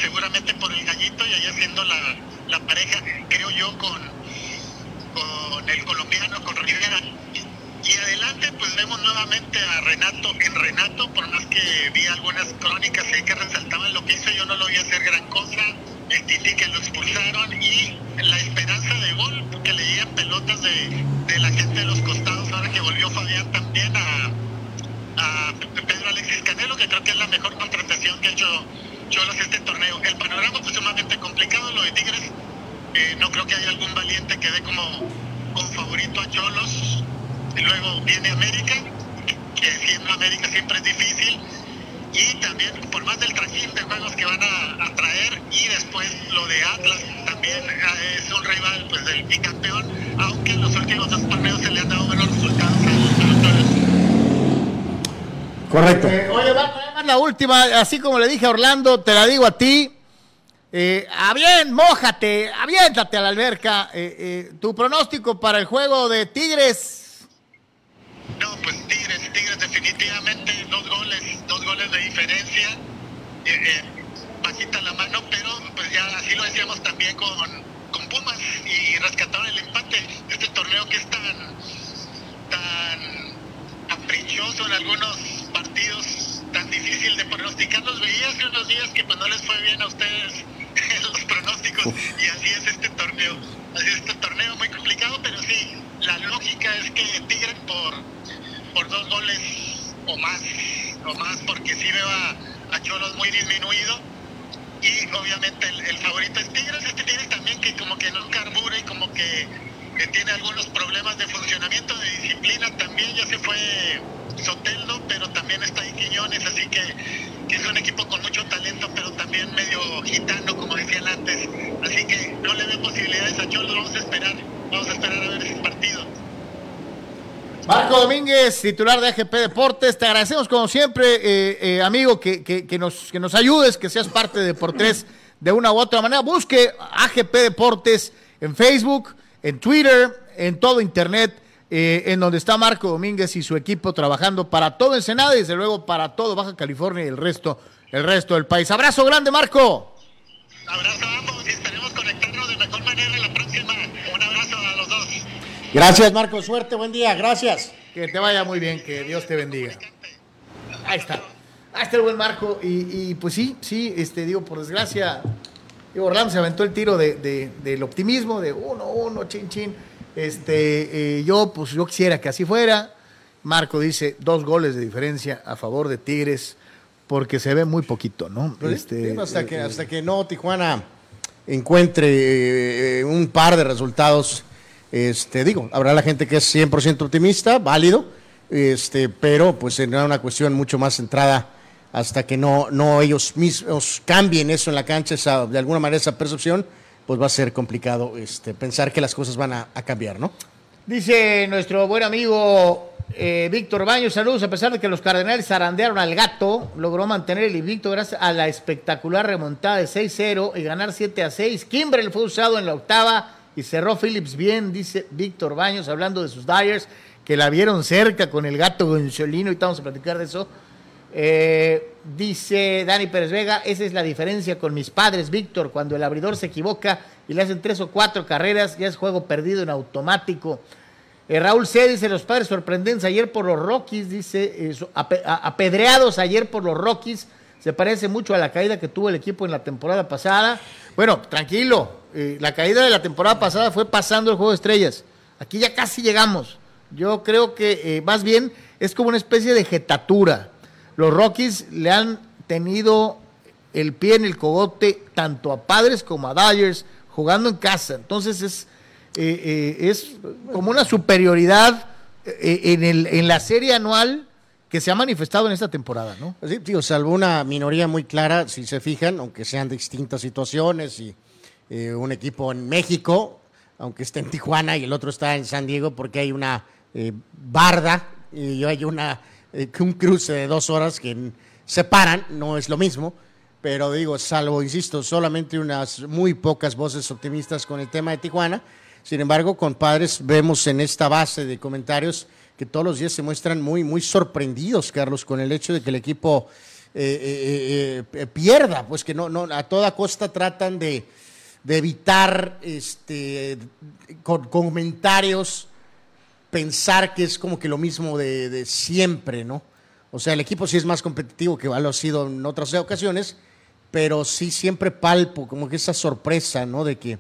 seguramente por el gallito y allá siendo la, la pareja creo yo con con el colombiano, con Rivera. Y adelante, pues vemos nuevamente a Renato en Renato, por más que vi algunas crónicas ahí que resaltaban lo que hizo, yo no lo vi hacer gran cosa. El Titi que lo expulsaron y la esperanza de gol, que le llegan pelotas de, de la gente de los costados, ahora que volvió Fabián también a, a Pedro Alexis Canelo, que creo que es la mejor contratación que ha hecho Cholos este torneo. El panorama pues sumamente complicado, lo de Tigres, eh, no creo que haya algún valiente que dé como, como favorito a Cholos. Luego viene América, que siendo América siempre es difícil. Y también, por más del trajín de juegos que van a, a traer, y después lo de Atlas también eh, es un rival pues del bicampeón, aunque en los últimos dos torneos se le han dado buenos resultados. Correcto. Eh, oye, nada más la última, así como le dije a Orlando, te la digo a ti. Eh, a bien, mójate, aviéntate a la alberca. Eh, eh, tu pronóstico para el juego de Tigres. No, pues Tigres, Tigres definitivamente dos goles, dos goles de diferencia. Eh, eh, bajita la mano, pero pues ya así lo decíamos también con, con Pumas y rescataron el empate. Este torneo que es tan, tan caprichoso en algunos partidos, tan difícil de pronosticar. Los veía hace unos días que pues no les fue bien a ustedes los pronósticos y así es este torneo. Así es este torneo muy complicado, pero sí, la lógica es que Tigres por, por dos goles o más, o más, porque sí veo a, a Cholos muy disminuido. Y obviamente el, el favorito es Tigres, este Tigres también que como que no carbura y como que, que tiene algunos problemas de funcionamiento, de disciplina también, ya se fue Soteldo, pero también está ahí Quiñones, así que, es un equipo con mucho talento, pero también medio gitano, como decían antes. Así que no le veo posibilidades a Cholos, vamos a esperar, vamos a esperar a ver ese partido. Marco Domínguez, titular de AGP Deportes, te agradecemos como siempre, eh, eh, amigo, que, que- que nos, que nos ayudes, que seas parte de Deportes de una u otra manera. Busque AGP Deportes en Facebook, en Twitter, en todo Internet, eh, en donde está Marco Domínguez y su equipo trabajando para todo Ensenada y desde luego para todo Baja California y el resto, el resto del país. Abrazo grande, Marco. Abrazo a ambos y esperemos conectarnos de mejor manera en la próxima. Un abrazo a los dos. Gracias, Marco. Suerte, buen día. Gracias. Que te vaya muy bien, que Dios te bendiga. Ahí está. Ahí está el buen Marco. Y, y, pues sí, sí, este, digo, por desgracia, digo, Orlando se aventó el tiro de, de- del optimismo, de uno, uno, chin, chin. Este, eh, yo, pues yo quisiera que así fuera. Marco dice dos goles de diferencia a favor de Tigres, porque se ve muy poquito, ¿no? Este, Sí, hasta, eh, que, eh, hasta que no Tijuana encuentre eh, un par de resultados, este, digo, habrá la gente que es 100% optimista, válido, este, pero pues será una cuestión mucho más centrada hasta que no, no ellos mismos cambien eso en la cancha, esa, de alguna manera esa percepción, pues va a ser complicado este, pensar que las cosas van a, cambiar, ¿no? Dice nuestro buen amigo eh, Víctor Baños, saludos, a pesar de que los Cardenales zarandearon al gato, logró mantener el invicto gracias a la espectacular remontada de 6-0 y ganar 7-6. Kimbrel fue usado en la octava y cerró Phillips bien, dice Víctor Baños, hablando de sus Dyers, que la vieron cerca con el gato Gonzolino y estamos a platicar de eso. Eh, dice Dani Pérez Vega, esa es la diferencia con mis padres, Víctor, cuando el abridor se equivoca y le hacen tres o cuatro carreras, ya es juego perdido en automático. Eh, Raúl C. dice, los padres sorprendentes ayer por los Rockies, dice, eh, apedreados ayer por los Rockies, se parece mucho a la caída que tuvo el equipo en la temporada pasada. Bueno, tranquilo, la caída de la temporada pasada fue pasando el juego de estrellas. Aquí ya casi llegamos. Yo creo que más bien es como una especie de jetatura. Los Rockies le han tenido el pie en el cogote tanto a padres como a Dodgers jugando en casa. Entonces es, eh, eh, es como una superioridad eh, en, el, en la serie anual que se ha manifestado en esta temporada, ¿no? Sí, digo, salvo una minoría muy clara, si se fijan, aunque sean distintas situaciones y eh, un equipo en México, aunque esté en Tijuana y el otro está en San Diego, porque hay una eh, barda y hay una eh, un cruce de dos horas que n- separan, no es lo mismo, pero digo, salvo, insisto, solamente unas muy pocas voces optimistas con el tema de Tijuana. Sin embargo, compadres, vemos en esta base de comentarios que todos los días se muestran muy, muy sorprendidos, Carlos, con el hecho de que el equipo eh, eh, pierda, pues que no, no, a toda costa tratan de, de evitar este, con comentarios pensar que es como que lo mismo de, de siempre, ¿no? O sea, el equipo sí es más competitivo que lo ha sido en otras ocasiones, pero sí siempre palpo como que esa sorpresa, ¿no? De que,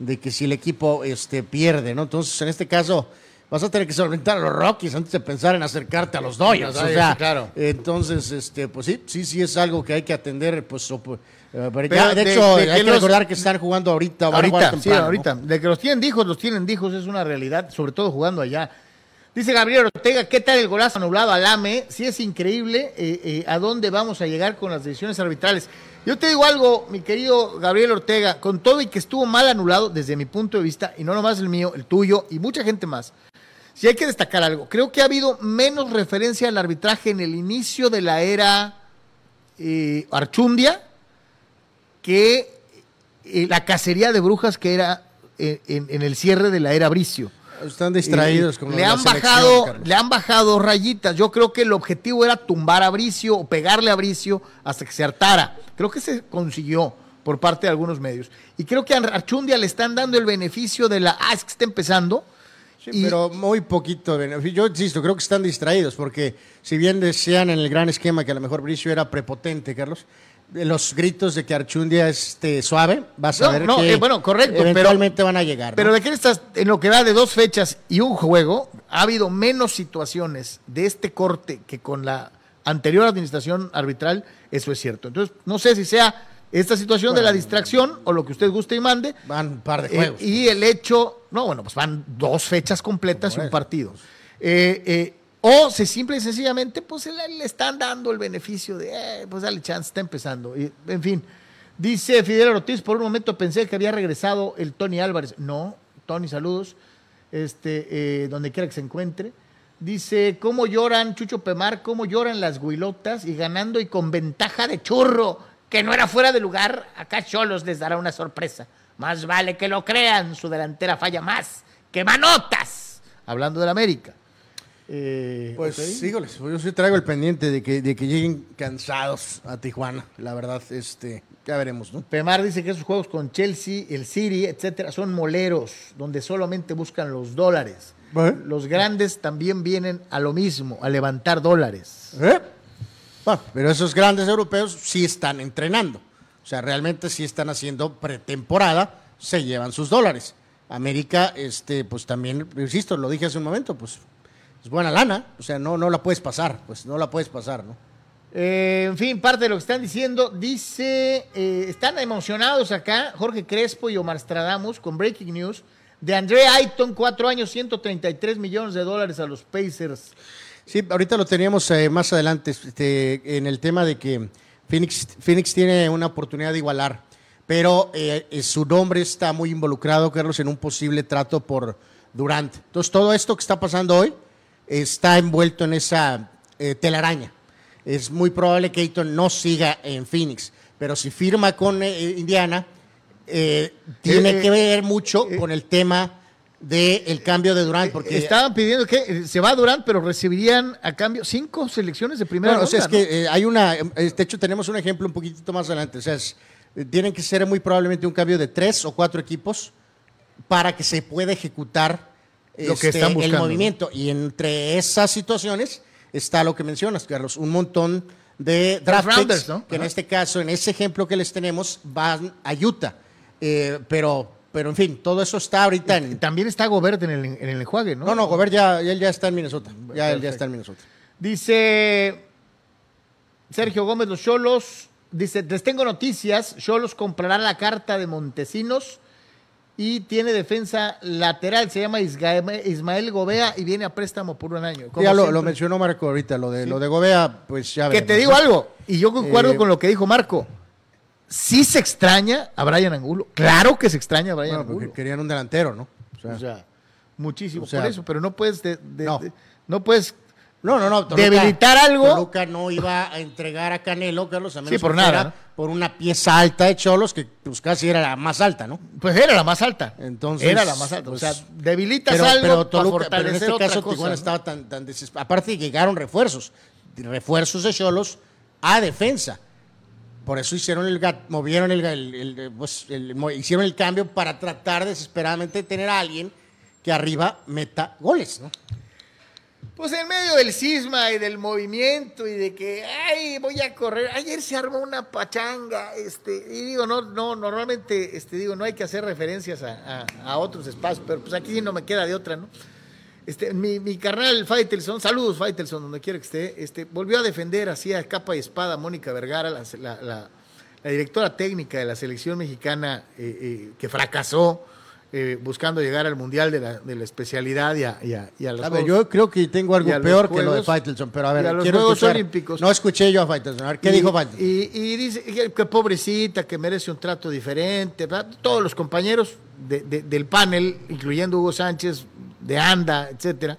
de que si el equipo este, pierde, ¿no? Entonces, en este caso, vas a tener que solventar a los Rockies antes de pensar en acercarte a los Dodgers. Los o sea, sí, claro. entonces, este, pues sí, sí, sí es algo que hay que atender, pues, o, pero Pero ya, de, de- hecho, de hay que que los- recordar que están jugando ahorita, Ahorita, temprano, ¿no? ahorita. De que los tienen dijos, los tienen dijos, es una realidad, sobre todo jugando allá. Dice Gabriel Ortega, ¿qué tal el golazo anulado al AME? Sí es increíble eh, eh, a dónde vamos a llegar con las decisiones arbitrales. Yo te digo algo, mi querido Gabriel Ortega, con todo y que estuvo mal anulado desde mi punto de vista, y no nomás el mío, el tuyo y mucha gente más, si hay que destacar algo, creo que ha habido menos referencia al arbitraje en el inicio de la era eh, Archundia que eh, la cacería de brujas que era eh, en, en el cierre de la era Bricio. Están distraídos con le han bajado, Carlos. le han bajado rayitas. Yo creo que el objetivo era tumbar a Bricio o pegarle a Bricio hasta que se hartara. Creo que se consiguió por parte de algunos medios. Y creo que a Archundia le están dando el beneficio de la ah, es que está empezando. Sí, Y- pero muy poquito. beneficio. Yo insisto, creo que están distraídos, porque si bien desean en el gran esquema que a lo mejor Bricio era prepotente, Carlos, los gritos de que Archundia es este, suave, vas a No, ver no, que eh, bueno, correcto, pero- eventualmente van a llegar. ¿no? Pero de qué estás, en lo que va de dos fechas y un juego, ha habido menos situaciones de este corte que con la anterior administración arbitral, eso es cierto. Entonces, no sé si sea esta situación de la distracción o lo que usted guste y mande. Van un par de eh, juegos. y el hecho, no, bueno, pues van dos fechas completas y un partido. Eh, eh, o se simple y sencillamente, pues le, están dando el beneficio de, eh, pues dale chance, está empezando. Y, en fin, dice Fidel Ortiz, por un momento pensé que había regresado el Tony Álvarez. No, Tony, saludos, este, eh, donde quiera que se encuentre. Dice, ¿cómo lloran, Chucho Pemar, cómo lloran las guilotas y ganando y con ventaja de churro, que no era fuera de lugar? Acá Cholos les dará una sorpresa. Más vale que lo crean, su delantera falla más que manotas. Hablando del América. Eh, Pues, ok. híjoles, yo sí traigo el pendiente de que, de que lleguen cansados a Tijuana. La verdad, este, ya veremos, ¿no? Pemar dice que esos juegos con Chelsea, el City, etcétera, son moleros, donde solamente buscan los dólares. ¿Eh? Los grandes también vienen a lo mismo, a levantar dólares. ¿Eh? Bueno, pero esos grandes europeos sí están entrenando. O sea, realmente sí están haciendo pretemporada, se llevan sus dólares. América, este, pues también, insisto, lo dije hace un momento, pues es buena lana. O sea, no, no la puedes pasar, pues no la puedes pasar, ¿no? Eh, en fin, parte de lo que están diciendo, dice, eh, están emocionados acá, Jorge Crespo y Omar Stradamus, con Breaking News, de André Ayton, cuatro años, 133 millones de dólares a los Pacers. Sí, ahorita lo teníamos eh, más adelante este, en el tema de que Phoenix, Phoenix tiene una oportunidad de igualar, pero su nombre está muy involucrado, Carlos, en un posible trato por Durant. Entonces, todo esto que está pasando hoy está envuelto en esa eh, telaraña. Es muy probable que Ayton no siga en Phoenix, pero si firma con eh, Indiana, eh, tiene que ver mucho con el tema del cambio de Durant, porque Estaban pidiendo que se va Durant, pero recibirían a cambio cinco selecciones de primera Bueno, o sea, es que hay una, de hecho tenemos un ejemplo un poquitito más adelante, o sea, es, tienen que ser muy probablemente un cambio de tres o cuatro equipos para que se pueda ejecutar Lo que este, están el buscando, movimiento. Y entre esas situaciones está lo que mencionas, Carlos, un montón de draft rounders, picks, ¿no? que en este caso, en ese ejemplo que les tenemos, van a Utah. Eh, pero, pero, en fin, todo eso está ahorita en... También está Gobert en el, en el enjuague, ¿no? No, no, Gobert ya, él ya está en Minnesota. Ya, él ya está en Minnesota. Dice Sergio Gómez, los Cholos. Dice, les tengo noticias. Cholos comprará la carta de Montesinos y tiene defensa lateral. Se llama Ismael Gobea y viene a préstamo por un año. Ya lo, lo mencionó Marco ahorita, lo de, lo de Gobea, pues ya Que te digo algo, y yo concuerdo Eh, con lo que dijo Marco. Sí se extraña a Brian Angulo. Claro que se extraña a Brian Bueno, porque Angulo. querían un delantero, ¿no? O sea, O sea, muchísimo o sea, por eso, pero no puedes de- de- no. de- no puedes no, no, no. debilitar algo. Toluca no iba a entregar a Canelo, Carlos, a menos Sí, por que nada, por una pieza alta de Cholos, que pues casi era la más alta, ¿no? Pues era la más alta. Entonces, era la más alta. pues, o sea, debilitas pero, algo pero para Toluca, pero en este caso cosa, Tijuana ¿no? estaba tan, tan desesperado. Aparte llegaron refuerzos, refuerzos de Cholos a defensa. Por eso hicieron el movieron el, el- el- pues, el- hicieron el cambio para tratar desesperadamente de tener a alguien que arriba meta goles, ¿no? Pues en medio del cisma y del movimiento y de que, ay, voy a correr. Ayer se armó una pachanga, este, y digo, no, no, normalmente, este, digo, no hay que hacer referencias a, a- otros espacios, pero pues aquí no me queda de otra, ¿no? Este, mi, mi carnal Faitelson, saludos Faitelson, donde quiera que esté, este, volvió a defender así a capa y espada Mónica Vergara, la, la- la- la directora técnica de la selección mexicana eh, eh, que fracasó eh, buscando llegar al Mundial de la, de la especialidad y a, y a- y a los A ver, yo creo que tengo algo peor que lo de Faitelson, pero a ver, y a los quiero Juegos escuchar. Olímpicos. No escuché yo a Faitelson. A ver, ¿qué dijo Faitelson? Y, y dice que, que pobrecita, que merece un trato diferente. ¿verdad? Todos los compañeros de- de- del panel, incluyendo Hugo Sánchez, de Anda, etcétera,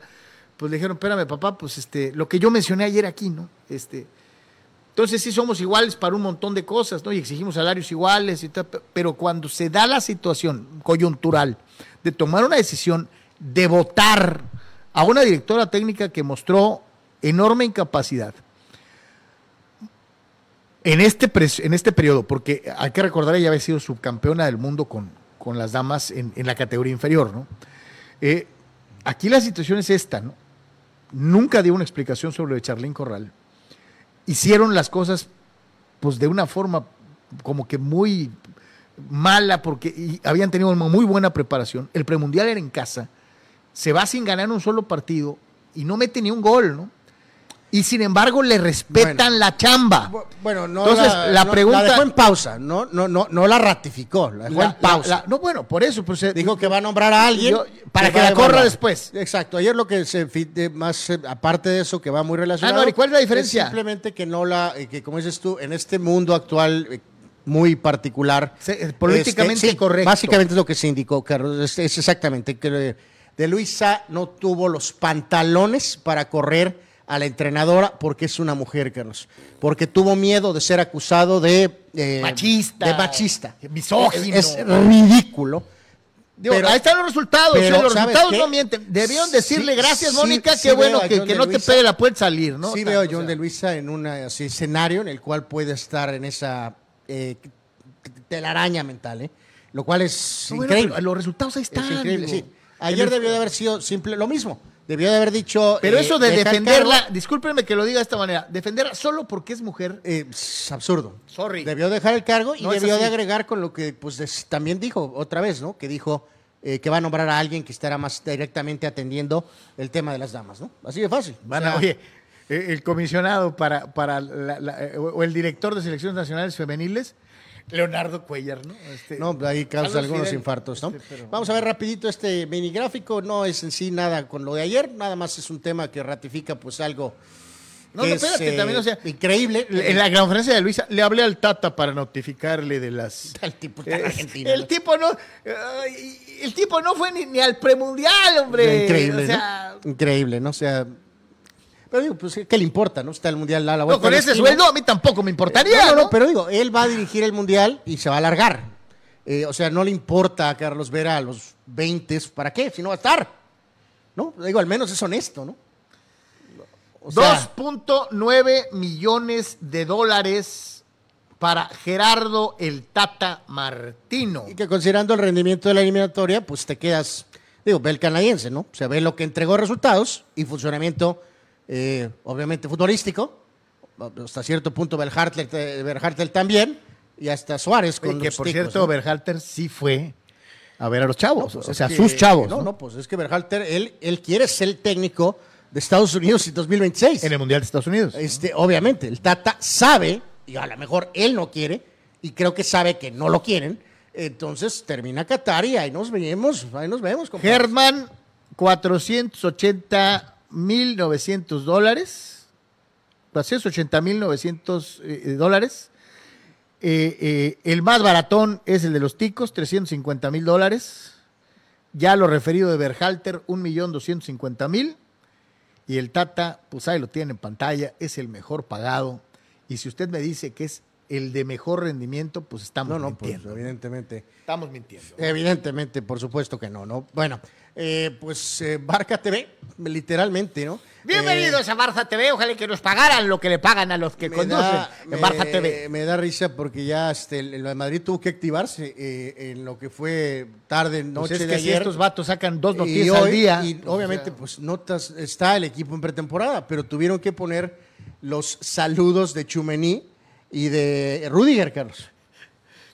pues le dijeron, espérame, papá, pues este, lo que yo mencioné ayer aquí, ¿no? Este, entonces sí somos iguales para un montón de cosas, ¿no? Y exigimos salarios iguales pero cuando se da la situación coyuntural de tomar una decisión de votar a una directora técnica que mostró enorme incapacidad en este, en este periodo, porque hay que recordar, ella había sido subcampeona del mundo con, con las damas en, la categoría inferior, ¿no? Eh, aquí la situación es esta, ¿no? Nunca dio una explicación sobre Charlín Corral. Hicieron las cosas, pues, de una forma como que muy mala, porque habían tenido una muy buena preparación. El premundial era en casa, se va sin ganar un solo partido y no mete ni un gol, ¿no? Y sin embargo le respetan Bueno. la chamba. Bueno, no Entonces, la, la no- pregunta- la dejó en pausa, no, no, no, no la ratificó, la dejó La- en pausa. no, bueno, por eso. Pues, eh, Dijo que va a nombrar a alguien Yo- para que la corra después. Exacto. Ayer lo que se más eh, aparte de eso que va muy relacionado. Ah, no, ¿y cuál es la diferencia? simplemente que no la eh, que como dices tú en este mundo actual muy particular Se- políticamente sí, correcto. Básicamente es lo que se indicó, Carlos. Es, es exactamente que de Luisa no tuvo los pantalones para correr a la entrenadora porque es una mujer, Carlos. Porque tuvo miedo de ser acusado de eh, Machista. de machista, Misógino. Es, es ridículo. Digo, Pero- ahí están los resultados. pero, o sea, los ¿sabes resultados qué? no mienten. Debieron decirle Sí, gracias, sí, Mónica. sí qué bueno que, que no te pegue la puerta salir, ¿no? Sí veo a o John sea, de Luisa en un escenario en el cual puede estar en esa eh, telaraña mental, ¿eh? lo cual es no, increíble. los resultados ahí Es están. increíble. Ayer debió de haber sido simple lo mismo. Debió de haber dicho. Pero eh, eso de defenderla, cargo, discúlpenme que lo diga de esta manera, defenderla solo porque es mujer. eh, es absurdo. Sorry. Debió dejar el cargo y No debió de agregar con lo que pues des- también dijo otra vez, ¿no? Que dijo eh, que va a nombrar a alguien que estará más directamente atendiendo el tema de las damas, ¿no? Así de fácil. Van O sea, a- oye, el comisionado para, para la- la- o o el director de selecciones nacionales femeniles, Leonardo Cuellar, ¿no? Este, No, ahí causa algunos Fidel. infartos, ¿no? Este, pero- Vamos a ver rapidito este mini gráfico. No es en sí nada con lo de ayer, nada más es un tema que ratifica pues algo No, no, es, espérate, eh, también, o sea, increíble. En la conferencia de Luisa, le hablé al Tata para notificarle de las. El tipo en Eh, el ¿no? tipo no. el tipo no fue ni, ni al premundial, hombre. Increíble, O sea, ¿no? Increíble, ¿no? O sea, pero digo, pues, ¿qué le importa, no? Está el Mundial a la no, vuelta con de la ese esquina. sueldo a mí tampoco me importaría. No, no, no, ¿no? pero digo, él va a dirigir el Mundial y se va a alargar. Eh, o sea, no le importa a Carlos Vera a los 20, ¿para qué? Si no va a estar. ¿No? Digo, al menos es honesto, ¿no? O sea, 2.9 millones de dólares para Gerardo el Tata Martino. Y que considerando el rendimiento de la eliminatoria, pues te quedas, digo, ve el canadiense, ¿no? O sea, ve lo que entregó resultados y funcionamiento, eh, obviamente, futbolístico. Hasta cierto punto, Berhartel, Berhartel también. y hasta Suárez con Oye, que los por ticos, cierto, ¿no? Berhalter sí fue a ver a los chavos. Pues o sea, que- sus chavos. No, ¿no? no, pues es que Berhalter, él, él quiere ser el técnico de Estados Unidos en 2026. En el Mundial de Estados Unidos. Este, obviamente, el Tata sabe, y a lo mejor él no quiere, y creo que sabe que no lo quieren. Entonces termina Qatar y ahí nos vemos, ahí nos vemos. compadre. Germán, 480 mil 900 dólares. 480 mil 900 eh, dólares. Eh, eh, el más baratón es el de los ticos, 350 mil dólares. Ya lo referido de Berhalter, 1 millón 250 mil. Y el Tata, pues ahí lo tiene en pantalla, es el mejor pagado. Y si usted me dice que es el de mejor rendimiento, pues estamos No, no, pues mintiendo. evidentemente. estamos mintiendo. Evidentemente, por supuesto que no, ¿no? Bueno, eh, pues eh, Barca TV, literalmente, ¿no? Bienvenidos a Barça TV. Ojalá que nos pagaran lo que le pagan a los que Eh, conducen da, en Barça TV. me da risa porque ya este, el, el Madrid tuvo que activarse eh, en lo que fue tarde, noche Pues es de que si ayer. estos vatos sacan dos Y noticias hoy- al día. Y obviamente, pues notas, está el equipo en pretemporada, pero tuvieron que poner los saludos de Chumení y de Rudiger, Carlos.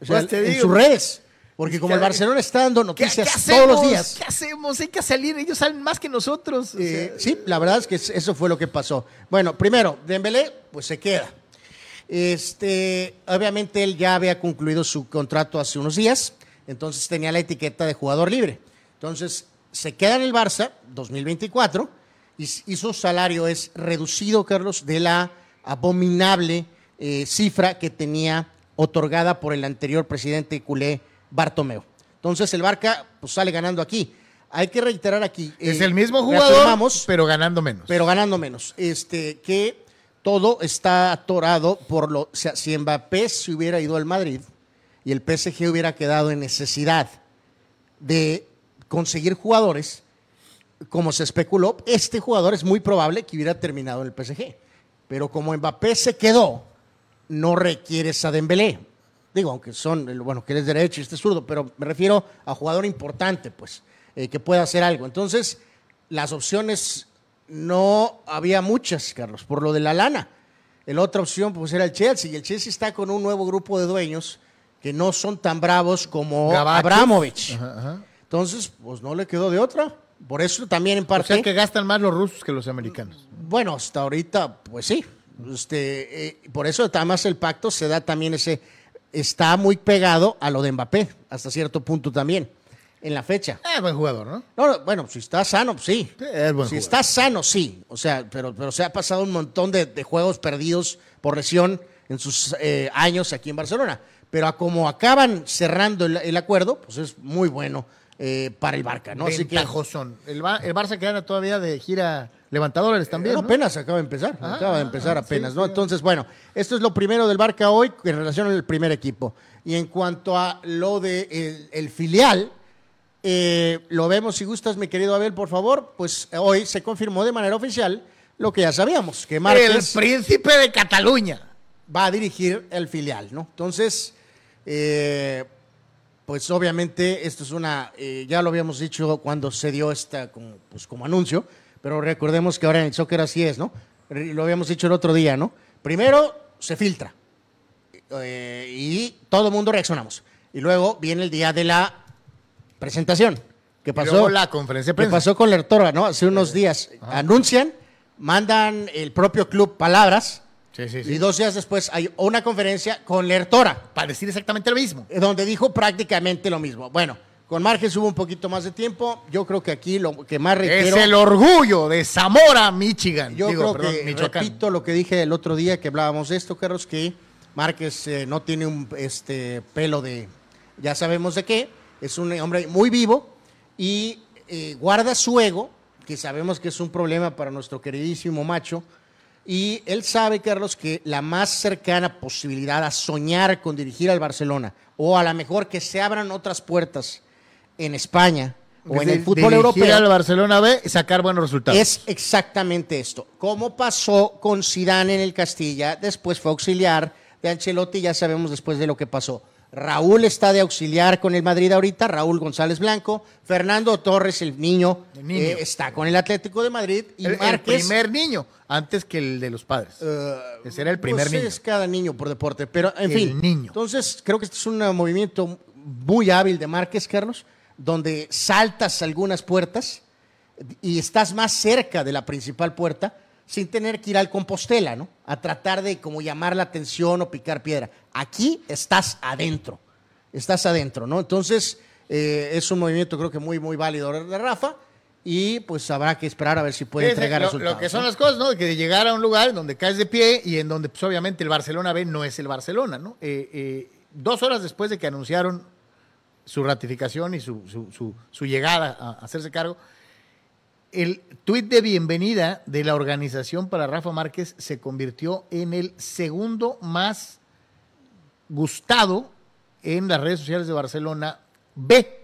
O sea, Pues te en sus redes. Porque como el Barcelona está dando ¿qué, noticias qué todos los días. ¿Qué hacemos? Hay que salir. Ellos salen más que nosotros. o Eh, sea, sí, la verdad es que eso fue lo que pasó. Bueno, primero, Dembélé, pues se queda. Este, obviamente él ya había concluido su contrato hace unos días, entonces tenía la etiqueta de jugador libre. Entonces, se queda en el Barça 2024 y, y su salario es reducido, Carlos, de la abominable eh, cifra que tenía otorgada por el anterior presidente culé Bartomeu. Entonces, el Barca pues, sale ganando aquí. Hay que reiterar aquí. es eh, el mismo jugador, pero ganando menos. pero ganando menos. Este, que todo está atorado por lo. O sea, si Mbappé se hubiera ido al Madrid y el PSG hubiera quedado en necesidad de conseguir jugadores, como se especuló, este jugador es muy probable que hubiera terminado en el PSG. Pero como Mbappé se quedó, no requieres a Dembélé. Digo, aunque son, bueno, que él es derecho y este es zurdo, pero me refiero a jugador importante, pues, eh, que pueda hacer algo. Entonces, las opciones no había muchas, Carlos, por lo de la lana. La otra opción, pues, era el Chelsea, y el Chelsea está con un nuevo grupo de dueños que no son tan bravos como. Abramovich. Ajá, ajá. Entonces, pues, no le quedó de otra. Por eso también en O parte... sea que gastan más los rusos que los americanos. Bueno, hasta ahorita, pues sí. Este, eh, por eso además el pacto se da también ese, está muy pegado a lo de Mbappé, hasta cierto punto también, en la fecha. Es buen jugador, ¿no? No, no, bueno, si está sano, sí. Sí, es buen si jugador. está sano, sí. O sea, pero, pero se ha pasado un montón de, de juegos perdidos por lesión en sus eh, años aquí en Barcelona. Pero a como acaban cerrando el, el acuerdo, pues es muy bueno eh, para el Barca, ¿no? Así que. El, Ba- el Barça que anda todavía de gira levantadores también. no, ¿no? apenas acaba de empezar, Ah, acaba de empezar ah, apenas, sí, ¿no? sí. Entonces, bueno, esto es lo primero del Barca hoy en relación al primer equipo. Y en cuanto a lo de el, el filial, eh, lo vemos si gustas, mi querido Abel, por favor, pues eh, hoy se confirmó de manera oficial lo que ya sabíamos, que el príncipe de Cataluña. va a dirigir el filial, ¿no? Entonces, eh, pues obviamente esto es una, eh, ya lo habíamos dicho cuando se dio esta como, pues, como anuncio, pero recordemos que ahora en el soccer así es, ¿no? Lo habíamos dicho el otro día, ¿no? Primero se filtra eh, y todo el mundo reaccionamos. Y luego viene el día de la presentación. ¿Qué pasó? luego la conferencia de ¿Qué prensa. pasó con Lertora, no? Hace unos días anuncian, mandan el propio club palabras Sí, sí, y dos días después hay una conferencia con Lertora, Para decir exactamente lo mismo. eh, donde dijo prácticamente lo mismo. Bueno, con Márquez hubo un poquito más de tiempo. Yo creo que aquí lo que más requiero... Es el orgullo de Zamora, Michigan. Yo Digo, creo perdón, que, Michoacán. repito lo que dije el otro día que hablábamos de esto, Carlos, que Márquez eh, no tiene un este, pelo de, ya sabemos de qué, es un hombre muy vivo y eh, guarda su ego, que sabemos que es un problema para nuestro queridísimo macho, y él sabe, Carlos, que la más cercana posibilidad a soñar con dirigir al Barcelona, o a lo mejor que se abran otras puertas en España o en De- el fútbol europeo, al Barcelona B y sacar buenos resultados. es exactamente esto. Como pasó con Zidane en el Castilla, después fue auxiliar de Ancelotti, ya sabemos después de lo que pasó. Raúl está de auxiliar con el Madrid ahorita, Raúl González Blanco. Fernando Torres, el niño, El niño. eh, está con el Atlético de Madrid. Y el, el Márquez, primer niño, antes que el de los padres. Ese era el primer pues niño. es cada niño por deporte, pero en El fin. niño. Entonces, creo que este es un movimiento muy hábil de Márquez, Carlos, donde saltas algunas puertas y estás más cerca de la principal puerta sin tener que ir al Compostela, ¿no? A tratar de como llamar la atención o picar piedra. Aquí estás adentro, estás adentro, ¿no? Entonces, eh, es un movimiento creo que muy, muy válido de Rafa y pues habrá que esperar a ver si puede Sí, entregar lo, resultados. lo que son ¿no? las cosas, ¿no? Que de llegar a un lugar en donde caes de pie y en donde, pues, obviamente, el Barcelona B no es el Barcelona, ¿no? Eh, eh, dos horas después de que anunciaron su ratificación y su, su- su- llegada a, hacerse cargo, el tuit de bienvenida de la organización para Rafa Márquez se convirtió en el segundo más gustado en las redes sociales de Barcelona B.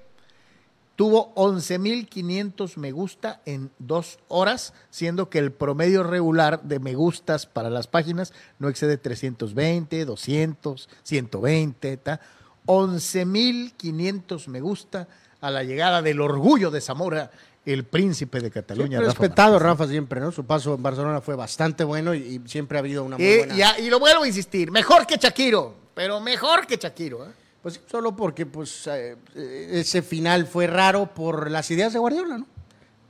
Tuvo 11.500 me gusta en dos horas, siendo que el promedio regular de me gustas para las páginas no excede 320, 200, 120, ta. 11.500 me gusta a la llegada del orgullo de Zamora, el príncipe de Cataluña. Rafa respetado Márquez. Rafa siempre, ¿no? Su paso en Barcelona fue bastante bueno y, y siempre ha habido una muy Y, buena... ya- y lo vuelvo a insistir, mejor que Shakiro, pero mejor que Shakiro. ¿eh? Pues solo porque pues eh, eh, ese final fue raro por las ideas de Guardiola, ¿no?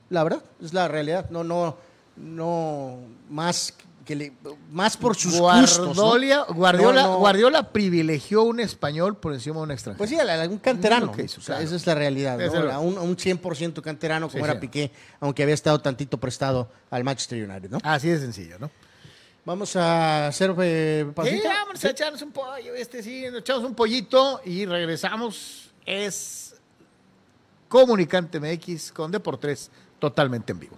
La verdad, es la realidad. No, no, no más que le- más por sus gustos. ¿no? Guardiola, Guardiola, No, no. Guardiola privilegió un español por encima de un extranjero. Pues sí, un canterano. Esa es la realidad. Un, un 100% canterano como Sí, era sí. Piqué, aunque había estado tantito prestado al Manchester United, ¿no? Así de sencillo, ¿no? Vamos a hacer eh, Sí, vamos a echarnos un pollo, este sí, nos echamos un pollito y regresamos. Es Comunicante MX con Deportes totalmente en vivo.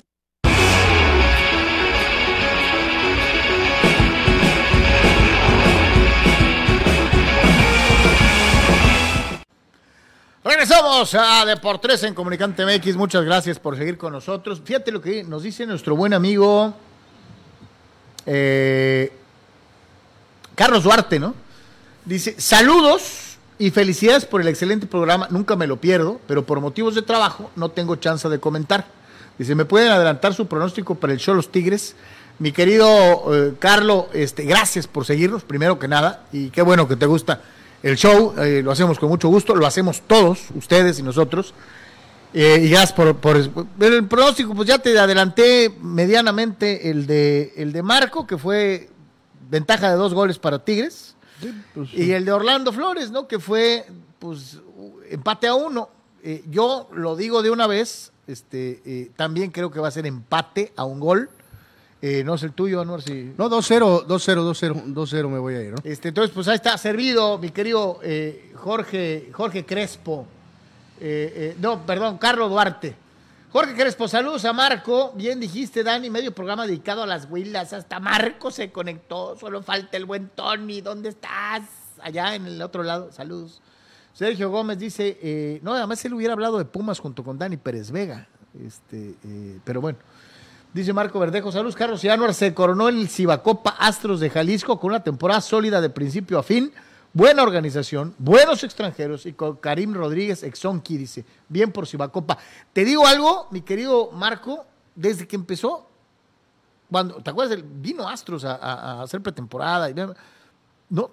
Regresamos a Deportes en Comunicante MX. Muchas gracias por seguir con nosotros. Fíjate lo que nos dice nuestro buen amigo eh, Carlos Duarte, ¿no? Dice, saludos y felicidades por el excelente programa. Nunca me lo pierdo, pero por motivos de trabajo no tengo chance de comentar. Dice, ¿me pueden adelantar su pronóstico para el show Los Tigres? Mi querido eh, Carlos, este, gracias por seguirnos, primero que nada, y qué bueno que te gusta el show, eh, lo hacemos con mucho gusto, lo hacemos todos, ustedes y nosotros. Eh, y gracias por, por el pronóstico, pues ya te adelanté medianamente el de, el de Marco, que fue ventaja de dos goles para Tigres. Y el de Orlando Flores, ¿no? Que fue, pues, empate a uno. Eh, yo lo digo de una vez, este, eh, también creo que va a ser empate a un gol. Eh, no es el tuyo, Anuar, si... No, 2-0, 2-0, 2-0, 2-0 me voy a ir, ¿no? Este, entonces, pues ahí está servido, mi querido eh, Jorge, Jorge Crespo. Eh, eh, no, perdón, Carlos Duarte. Jorge Crespo, saludos a Marco. Bien dijiste, Dani, medio programa dedicado a las huilas. Hasta Marco se conectó. Solo falta el buen Tony. ¿Dónde estás? Allá en el otro lado. Saludos. Sergio Gómez dice, eh, no, además él hubiera hablado de Pumas junto con Dani Pérez Vega. Este, pero bueno. Dice Marco Verdejo, saludos Carlos Anuar se coronó el Cibacopa Astros de Jalisco con una temporada sólida de principio a fin, buena organización, buenos extranjeros y con Karim Rodríguez Exonki, dice, bien por Cibacopa. Te digo algo, mi querido Marco, desde que empezó, cuando, ¿te acuerdas? del- Vino Astros a, a- a hacer pretemporada, y, no,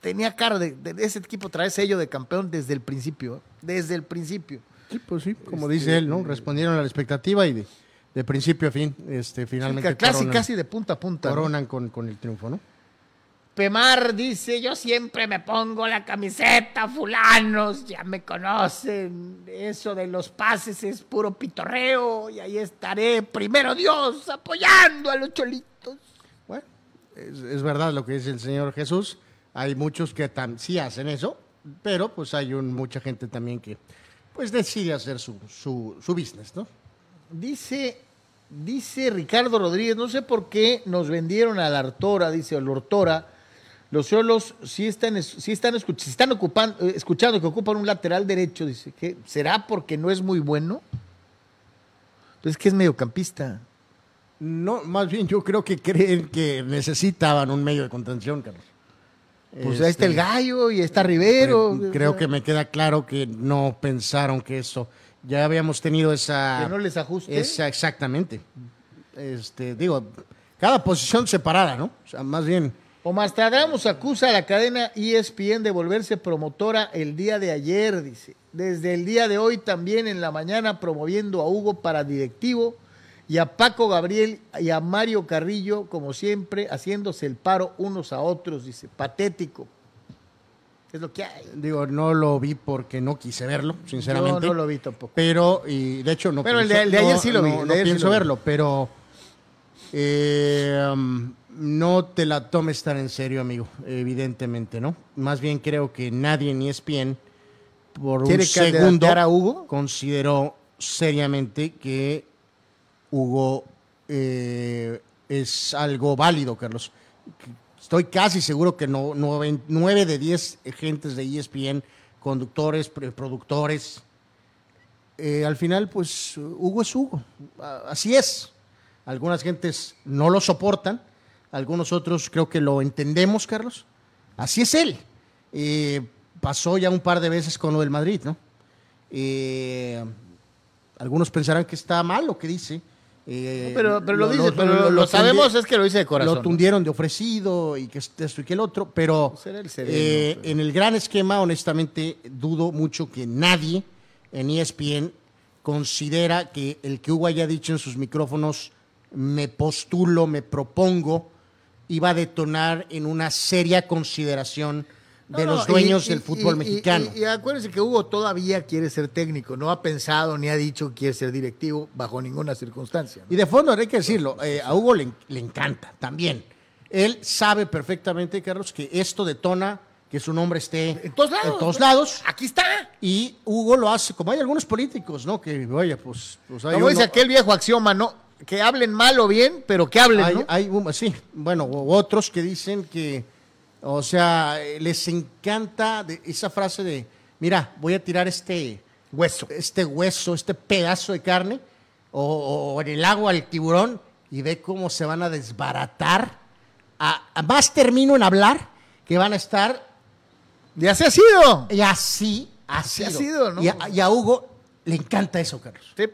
tenía cara de, de ese equipo traer sello de campeón desde el principio, ¿eh? desde el principio. Sí, pues sí, como Este, dice él, ¿no? Respondieron a la expectativa y de, de principio a fin, este, finalmente casi, coronan, casi de punta a punta. ¿no? coronan con, con el triunfo, ¿no? Pemar dice, yo siempre me pongo la camiseta, fulanos, ya me conocen, eso de los pases es puro pitorreo y ahí estaré, primero Dios, apoyando a los cholitos. Bueno, es, es verdad lo que dice el Señor Jesús. Hay muchos que tam- sí hacen eso, pero pues hay un, mucha gente también que pues decide hacer su, su, su business, ¿no? Dice, dice Ricardo Rodríguez, no sé por qué nos vendieron a la Artora, dice el Hortora. Los solos sí están, sí están, sí están ocupan- eh, escuchando que ocupan un lateral derecho, dice. que ¿Será porque no es muy bueno? Pues es que es mediocampista. No, más bien yo creo que creen que necesitaban un medio de contención, Carlos. Pues ahí está el gallo y está Rivero. Eh, Creo que me queda claro que no pensaron que eso. Ya habíamos tenido esa. Que no les ajuste. esa- exactamente. Este, digo, cada posición separada, ¿no? O sea, más bien. Omar Stradamus acusa a la cadena ESPN de volverse promotora el día de ayer, dice. Desde el día de hoy también en la mañana promoviendo a Hugo para directivo y a Paco Gabriel y a Mario Carrillo, como siempre, haciéndose el paro unos a otros, dice. Patético. Es lo que hay. Digo, no lo vi porque no quise verlo, sinceramente. Yo no lo vi tampoco. Pero, y de hecho no Pero el de- el de ayer sí lo vi, no- sí pienso vi. verlo, pero eh, um, no te la tomes tan en serio, amigo, evidentemente, ¿no? Más bien creo que nadie en ESPN por un ¿Quiere segundo a Hugo? consideró seriamente que Hugo eh, es algo válido, Carlos. Estoy casi seguro que no, nueve, de diez gentes de ESPN, conductores, productores, eh, al final, pues Hugo es Hugo. Así es. Algunas gentes no lo soportan, algunos otros creo que lo entendemos, Carlos. Así es él. Eh, pasó ya un par de veces con lo del Madrid, ¿no? Eh, algunos pensarán que está mal lo que dice. Eh, Pero, pero lo, dice, pero lo, sabemos es que lo dice de corazón. Lo tundieron de ofrecido y que esto y que el otro, pero el sereno, eh, pero- en el gran esquema, honestamente, dudo mucho que nadie en ESPN considera que el que Hugo haya dicho en sus micrófonos, me postulo, me propongo, iba a detonar en una seria consideración de No, los dueños y- del fútbol y- mexicano. Y, y acuérdense que Hugo todavía quiere ser técnico, no ha pensado ni ha dicho que quiere ser directivo bajo ninguna circunstancia. ¿no? Y de fondo, hay que decirlo, eh, a Hugo le, le encanta también. Él sabe perfectamente, Carlos, que esto detona que su nombre esté En todos lados. en todos lados. Aquí está. Y Hugo lo hace, como hay algunos políticos, ¿no? Que, oye, pues... pues hay Como dice aquel viejo axioma, ¿no? Que hablen mal o bien, pero que hablen, hay, ¿no? hay sí, bueno, otros que dicen que, o sea, les encanta de- esa frase de, mira, voy a tirar este Hueso. este hueso, este pedazo de carne, o, o en el agua al tiburón, y ve cómo se van a desbaratar. A, a más termino en hablar, que van a estar Y así ha sido. y así, Así así. ha sido, ¿no? Y a, y a Hugo le encanta eso, Carlos. Sí.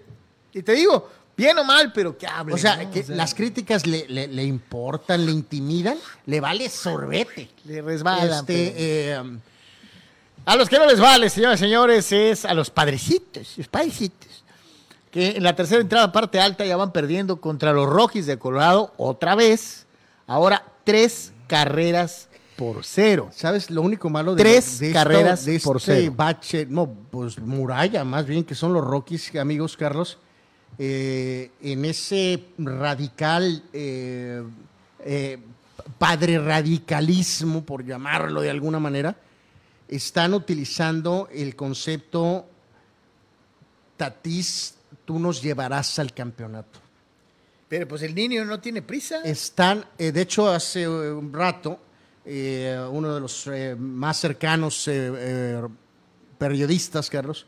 Y te digo, bien o mal, pero que hablen. O sea, ¿no? que O sea, las críticas le, le- le importan, le intimidan, le vale sorbete. le resbalan. Este, eh, A los que no les vale, señoras y señores, es a los padrecitos, los padrecitos. Que en la tercera entrada, parte alta, ya van perdiendo contra los Rockies de Colorado otra vez. Ahora tres carreras por cero. ¿Sabes? Lo único malo de, Tres de carreras de por este cero. bache, no, pues muralla, más bien que son los Rockies, amigos Carlos, eh, en ese radical, eh, eh, padre radicalismo, por llamarlo de alguna manera, están utilizando el concepto Tatís tú nos llevarás al campeonato. Pero pues el niño no tiene prisa. Están, de hecho, hace un rato, uno de los más cercanos periodistas, Carlos,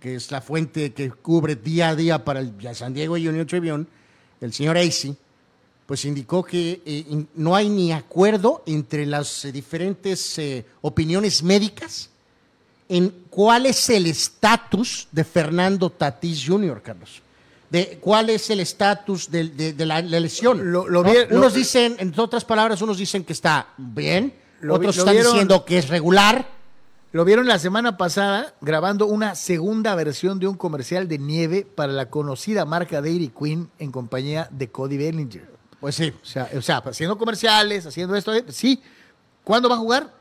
que es la fuente que cubre día a día para el San Diego Union Tribune, el señor Acey, pues indicó que eh, in- no hay ni acuerdo entre las eh, diferentes eh, opiniones médicas en cuál es el estatus de Fernando Tatís Jr., Carlos. De cuál es el estatus de, de- de la, la lesión. Lo- lo ¿no? vi- lo- unos dicen, en otras palabras, unos dicen que está bien, vi- otros están vieron- diciendo que es regular. Lo vieron la semana pasada grabando una segunda versión de un comercial de nieve para la conocida marca Dairy Queen en compañía de Cody Bellinger. Pues sí. O sea, o sea, haciendo comerciales, haciendo esto, eh, sí. ¿Cuándo va a jugar?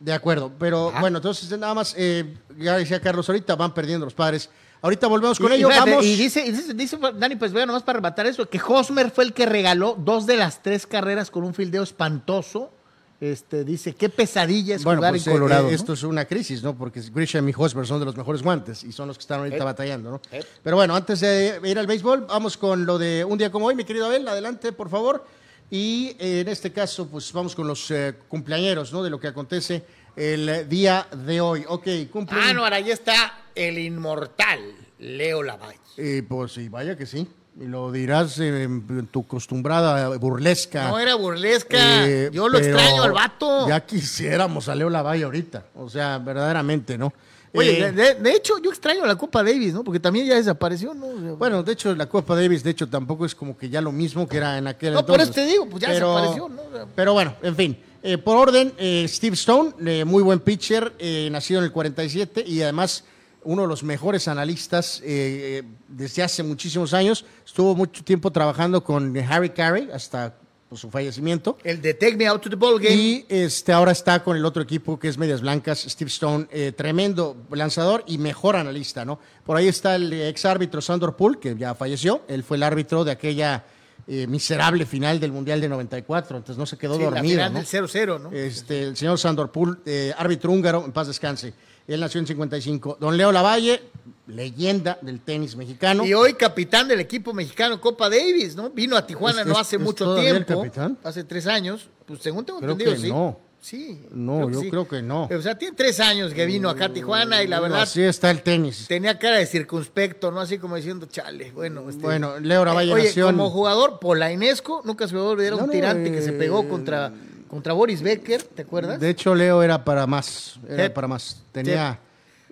De acuerdo, pero Ajá. bueno, entonces nada más, eh, ya decía Carlos, ahorita van perdiendo los padres. Ahorita volvemos con Y- vamos. Y dice, y dice, dice Dani, pues bueno, nomás para rematar eso, que Hosmer fue el que regaló dos de las tres carreras con un fildeo espantoso. Este, dice, qué pesadilla es Bueno, jugar pues, en Colorado. eh, ¿no? esto es una crisis, ¿no? Porque Grisham y Hosmer son de los mejores guantes y son los que están ahorita Eh. batallando, ¿no? Eh. Pero bueno, antes de ir al béisbol, vamos con lo de un día como hoy, mi querido Abel, adelante, por favor. Y eh, en este caso, pues vamos con los eh, cumpleañeros, ¿no? De lo que acontece el día de hoy. Ok, cumple. Ah, no, ahora ahí está el inmortal Leo Lavalle. Pues sí, vaya que sí. Y lo dirás en tu acostumbrada burlesca. No era burlesca. Eh, Yo lo pero extraño al vato. Ya quisiéramos a Leo Lavalle ahorita. O sea, verdaderamente, ¿no? Oye, Eh, de, hecho, yo extraño la Copa Davis, ¿no? Porque también ya desapareció, ¿no? Bueno, de hecho, la Copa Davis, de hecho, tampoco es como que ya lo mismo que era en aquel No, por entonces. eso te digo, pues ya desapareció, ¿no? O sea- Pero bueno, en fin. Eh, por orden, eh, Steve Stone, eh, muy buen pitcher, nacido en el 47 y además uno de los mejores analistas eh, eh, desde hace muchísimos años. Estuvo mucho tiempo trabajando con Harry Carey hasta pues, su fallecimiento. El de Take Me Out to the Ball Game. Y este, ahora está con el otro equipo que es Medias Blancas, Steve Stone, eh, tremendo lanzador y mejor analista, ¿no? Por ahí está el ex árbitro Sandor Pool, que ya falleció. Él fue el árbitro de aquella eh, miserable final del Mundial de 94, entonces no se quedó Sí, la dormido. final ¿no? del 0-0, ¿no? Este, el señor Sandor Pool, eh, árbitro húngaro, en paz descanse. Él nació en 55. Don Leo Lavalle, leyenda del tenis mexicano. Y hoy capitán del equipo mexicano Copa Davis, ¿no? Vino a Tijuana ¿Es- no es- hace es mucho el tiempo. capitán? Hace tres años. Pues según tengo Creo entendido, que sí. no. Sí. No, yo creo que no. O sea, tiene tres años que vino acá a Tijuana y la verdad Así está el tenis. tenía cara de circunspecto, ¿no? Así como diciendo, chale, bueno. este- Bueno, Leo Lavalle Eh, Oye, como jugador polainesco, nunca se me va a olvidar No, un no, tirante que se eh, pegó contra, contra Boris Becker, ¿te acuerdas? De hecho, Leo era para más. Era para más. Tenía.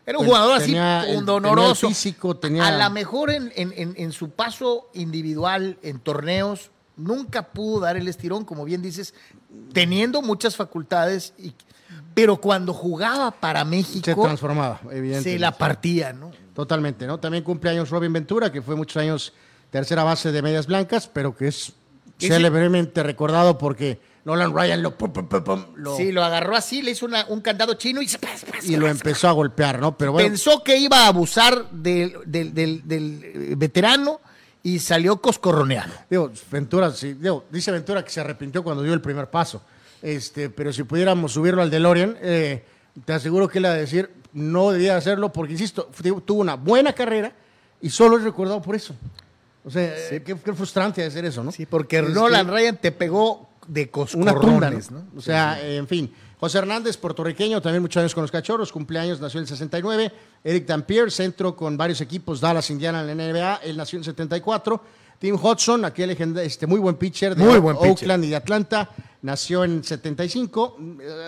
Era un jugador así tenía físico, tenía- A lo mejor en, en- en- en su paso individual en torneos nunca pudo dar el estirón, como bien dices, teniendo muchas facultades, y- pero cuando jugaba para Se México transformaba, evidentemente. se la partía, ¿no? Totalmente, ¿no? También cumpleaños Robin Ventura, que fue muchos años tercera base de Medias Blancas, pero que es Ese- célebremente recordado porque Nolan Ryan lo, pum, pum, pum, pum, lo- Sí, lo agarró así, le hizo una- un candado chino y, se- y lo empezó a golpear, ¿no? Pero bueno, pensó que iba a abusar del, del- del- del, eh, veterano y salió coscorroneado. digo, Ventura, sí, digo, dice Ventura que se arrepintió cuando dio el primer paso. Este, pero si pudiéramos subirlo al DeLorean, eh, te aseguro que él iba a decir, no debía hacerlo porque, insisto, tuvo una buena carrera y solo es recordado por eso. O sea, qué, qué frustrante hacer eso, ¿no? Sí, porque Nolan Ryan te pegó de coscorrones, ¿no? O sea, en fin. José Hernández, puertorriqueño, también muchos años con los cachorros, cumpleaños, nació en el 69. Eric Dampier, centro con varios equipos, Dallas, Indiana en la NBA, él nació en el 74. Tim Hudson, aquel este, muy buen pitcher de Muy buen pitcher. Oakland y de Atlanta, nació en el 75.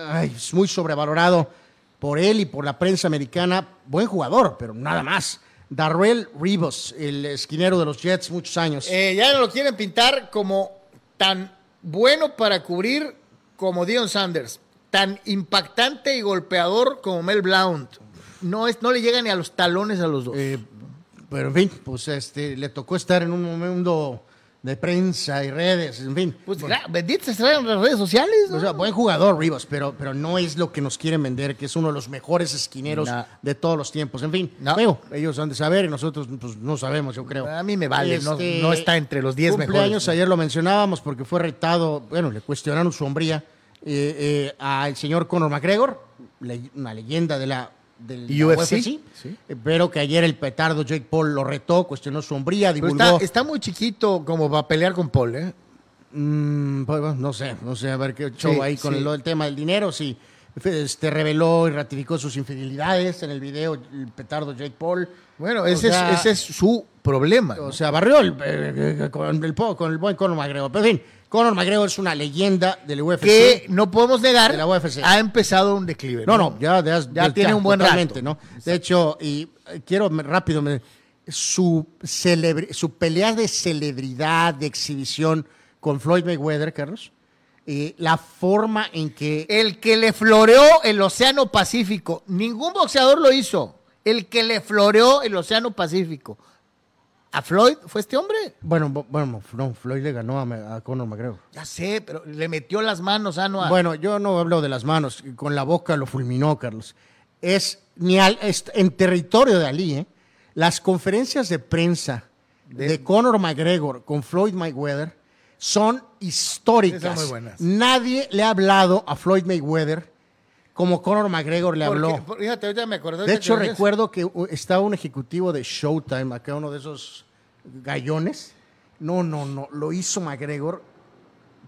Ay, es muy sobrevalorado por él y por la prensa americana. Buen jugador, pero nada más. Darrell Rivas, el esquinero de los Jets, muchos años. Eh, ya no lo quieren pintar como tan bueno para cubrir como Dion Sanders, tan impactante y golpeador como Mel Blount. No, es, no le llega ni a los talones a los dos. Eh, pero en fin, pues este, le tocó estar en un mundo de prensa y redes, en fin. pues benditos están en las redes sociales. ¿no? O sea, buen jugador Rivas, pero, pero no es lo que nos quieren vender, que es uno de los mejores esquineros No. de todos los tiempos. En fin, No. digo, ellos han de saber y nosotros pues, no sabemos, yo creo. A mí me vale, no- Este, no está entre los 10 cumpleaños, mejores. ayer lo mencionábamos porque fue retado, bueno, le cuestionaron su hombría eh, eh, al señor Conor McGregor, le- una leyenda de la del UFC, UFC, eh, pero que ayer el petardo Jake Paul lo retó, cuestionó su hombría, divulgó. está, está muy chiquito como para pelear con Paul, ¿eh? Mm, pues, no sé, no sé, a ver qué show Sí, ahí con sí. el, el tema del dinero, si este, reveló y ratificó sus infidelidades en el video, el petardo Jake Paul. Bueno, ese, sea, es, ese es su problema. ¿no? O sea, barrió el- eh, eh, con, el, con el buen Conor McGregor. Pero en fin, Conor McGregor es una leyenda del UFC. que no podemos negar, De la UFC. ha empezado un declive. No, no, ya, ya, Ya tiene un buen rato. ¿no? De hecho, y eh, quiero rápido, su, celebri- su pelea de celebridad, de exhibición con Floyd Mayweather, Carlos, eh, la forma en que... El que le floreó el Océano Pacífico, ningún boxeador lo hizo. El que le floreó el Océano Pacífico. ¿A Floyd fue este hombre? Bueno, bueno, no, Floyd le ganó a, Conor McGregor. Ya sé, pero le metió las manos a Noah. Bueno, yo no hablo de las manos, con la boca lo fulminó, Carlos. Es, ni al- es en territorio de Ali, ¿eh? Las conferencias de prensa de, Conor McGregor con Floyd Mayweather son históricas. Son muy buenas. Nadie le ha hablado a Floyd Mayweather como Conor McGregor le Porque- habló. fíjate, me acordé. De hecho, que recuerdo que estaba un ejecutivo de Showtime, acá uno de esos gallones. No, no, no, lo hizo McGregor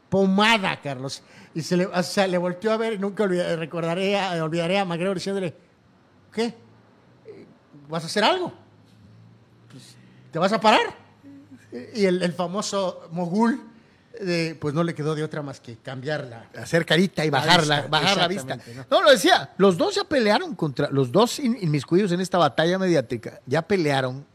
pomada, Carlos. Y se le, o sea, le volteó a ver y nunca olvida- recordaré, olvidaré a McGregor diciéndole, ¿qué? ¿Vas a hacer algo? Pues, ¿Te vas a parar? Y el, el famoso mogul, pues no le quedó de otra más que cambiarla. hacer carita y bajarla, bajar la vista. ¿no? lo decía, los dos ya pelearon contra, los dos in- inmiscuidos en esta batalla mediática, ya pelearon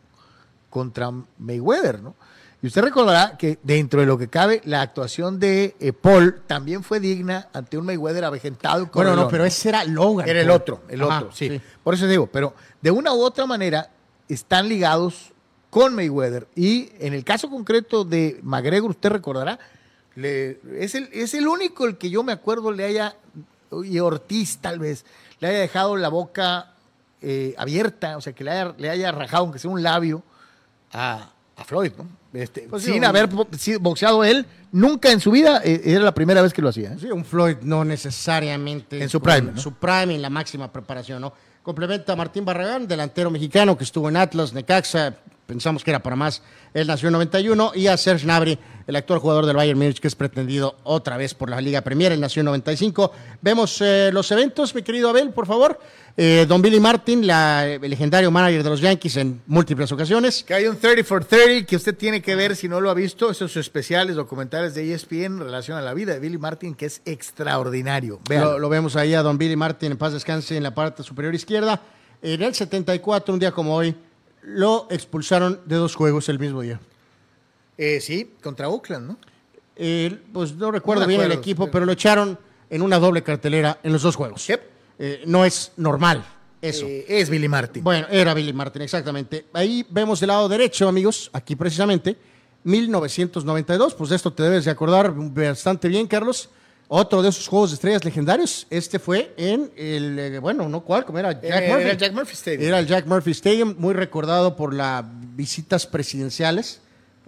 contra Mayweather, ¿no? Y usted recordará que dentro de lo que cabe, la actuación de eh, Paul también fue digna ante un Mayweather avejentado. Bueno, no, pero ese era Logan. Era el Paul. otro, el Ajá, otro, sí. Por eso digo, pero de una u otra manera están ligados con Mayweather. Y en el caso concreto de McGregor, usted recordará, le- es, el, es el único el que yo me acuerdo le haya, y Ortiz tal vez, le haya dejado la boca eh, abierta, o sea, que le haya, le haya rajado, aunque sea un labio, a, a Floyd, ¿no? Este, Pues sí, sin un- haber boxeado él, nunca en su vida, eh, era la primera vez que lo hacía. ¿eh? Sí, un Floyd no necesariamente. En su prime, ¿no? Su prime, en la máxima preparación, ¿no? Complementa a Martín Barragán, delantero mexicano que estuvo en Atlas, Necaxa, pensamos que era para más, él nació en 91, y a Serge Gnabry, el actual jugador del Bayern Múnich que es pretendido otra vez por la Liga Premier, él nació en 95. Vemos eh, los eventos, mi querido Abel, por favor. Eh, Don Billy Martin, la- el legendario manager de los Yankees en múltiples ocasiones. Que hay un 30 for 30 que usted tiene que ver si no lo ha visto, esos especiales documentales de ESPN en relación a la vida de Billy Martin, que es extraordinario. Lo, lo vemos ahí a Don Billy Martin en paz descanse en la parte superior izquierda. En el 74, un día como hoy, lo expulsaron de dos juegos el mismo día. Eh, sí, contra Oakland, ¿no? Eh, pues no recuerdo No bien el equipo, pero lo echaron en una doble cartelera en los dos juegos. Yep. Eh, no es normal eso. Eh, es Billy Martin. Bueno, era Billy Martin, exactamente. Ahí vemos del lado derecho, amigos, aquí precisamente, 1992. Pues de esto te debes de acordar bastante bien, Carlos. Otro de esos juegos de estrellas legendarios. Este fue en el, eh, bueno, no cuál, como era Jack Eh, Murphy. era el Jack Murphy Stadium. Era el Jack Murphy Stadium, muy recordado por las visitas presidenciales.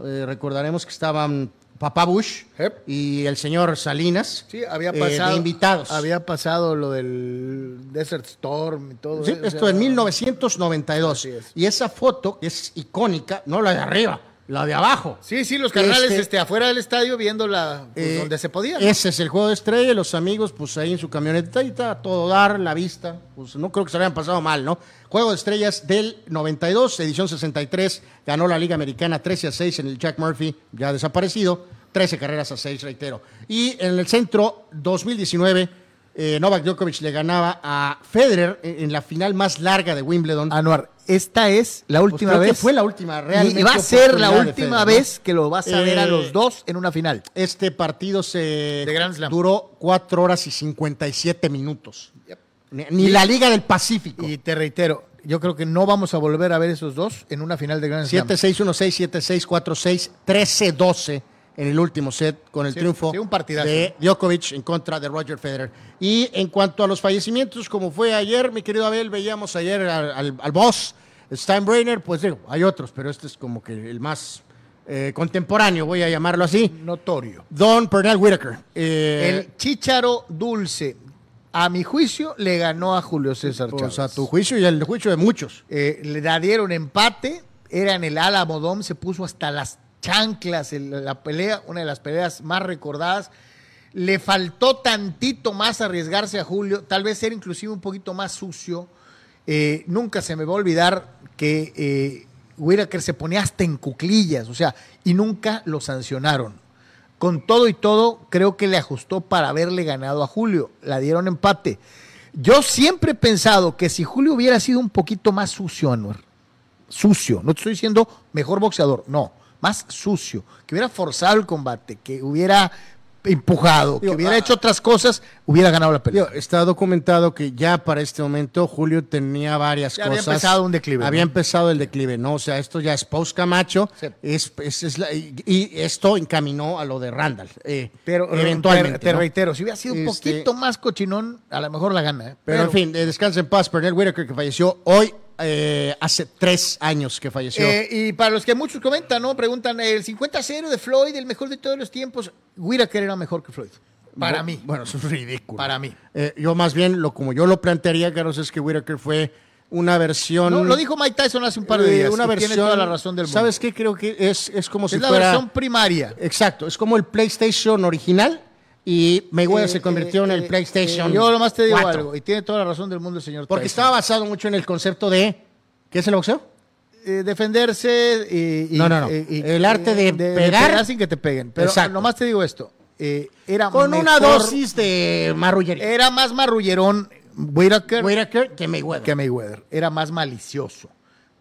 Eh, recordaremos que estaban Papá Bush Yep. y el señor Salinas Sí, había eh, pasado. de invitados. Había pasado lo del Desert Storm y todo. Sí, ¿eh? O esto sea, en 1992. Así es. Y esa foto, que es icónica, no la de arriba, la de abajo. Sí, sí, los carnales Este- este, afuera del estadio viendo la, pues, Eh, donde se podía. ¿no? Ese es el juego de estrella, los amigos, pues ahí en su camionetita, a todo dar, la vista, pues no creo que se le hayan pasado mal, ¿no? Juego de estrellas del 92, edición 63, ganó la Liga Americana 13 a 6 en el Jack Murphy, ya desaparecido, 13 carreras a 6, reitero. Y en el centro, 2019, eh, Novak Djokovic le ganaba a Federer en, en la final más larga de Wimbledon. Anuar, esta es la Pues última creo que vez. fue la última, realmente. Y va a ser la última Federer, ¿no? vez que lo vas a ver a Eh, los dos en una final. Este partido se De Grand Slam. duró 4 horas y 57 minutos. Ni, ni la Liga del Pacífico. Y te reitero, yo creo que no vamos a volver a ver esos dos en una final de Grand Slam. 7-6-1-6, 7-6-4-6, 13-12 en el último set con el Sí, triunfo sí, un partidazo. de Djokovic en contra de Roger Federer. Y en cuanto a los fallecimientos, como fue ayer, mi querido Abel, veíamos ayer al, al, al boss, Steinbrenner, pues digo, hay otros, pero este es como que el más eh, contemporáneo, voy a llamarlo así. Notorio. Don Pernell Whitaker. eh, El chícharo dulce. A mi juicio, le ganó a Julio César Pues Chávez. a tu juicio y al juicio de muchos. Eh, le dieron empate, era en el Álamo Dome, se puso hasta las chanclas en la pelea, una de las peleas más recordadas. Le faltó tantito más arriesgarse a Julio, tal vez ser inclusive un poquito más sucio. Eh, nunca se me va a olvidar que eh, Whittaker se ponía hasta en cuclillas, o sea, y nunca lo sancionaron. Con todo y todo, creo que le ajustó para haberle ganado a Julio. La dieron empate. Yo siempre he pensado que si Julio hubiera sido un poquito más sucio, Anuar, sucio, no te estoy diciendo mejor boxeador, no, más sucio, que hubiera forzado el combate, que hubiera empujado, que Digo, hubiera ah, hecho otras cosas, hubiera ganado la pelea. Digo, está documentado que ya para este momento Julio tenía varias Ya había cosas. empezado un declive, Había ¿no? empezado el declive, ¿no? O sea, esto ya es post Camacho. Sí. Es, es- es la- y, y esto encaminó a lo de Randall. eh, Pero eventualmente. te, reitero, si hubiera sido un Este, poquito más cochinón, a lo mejor la gana. ¿eh? Pero, en fin, eh, descansa en paz, Pernell Whitaker, que falleció hoy, eh, hace tres años que falleció. Eh, y para los que muchos comentan, ¿no? Preguntan, el 50-0 de Floyd, el mejor de todos los tiempos. Whittaker era mejor que Floyd. Para Bu- mí. Bueno, eso es ridículo. Para mí. Eh, yo más bien, lo como yo lo plantearía, Carlos, es que Whitaker fue una versión... No, lo dijo Mike Tyson hace un par de eh, días. una versión, tiene toda la razón del mundo. ¿Sabes qué? Creo que es, es como si es la fuera... versión primaria. Exacto, es como el PlayStation original y Mayweather Eh, se convirtió en eh, el eh, PlayStation eh, yo nomás te digo 4. algo, y tiene toda la razón del mundo el señor Porque Tyson. estaba basado mucho en el concepto de... ¿Qué es el boxeo? Eh, defenderse y, y- No, no, no. y- El arte de pegar. sin que te peguen. Pero Exacto. nomás te digo esto. eh, era Con una dosis de marrullería. Era más marrullerón Whittaker Whitaker que Mayweather. que Mayweather. Era más malicioso.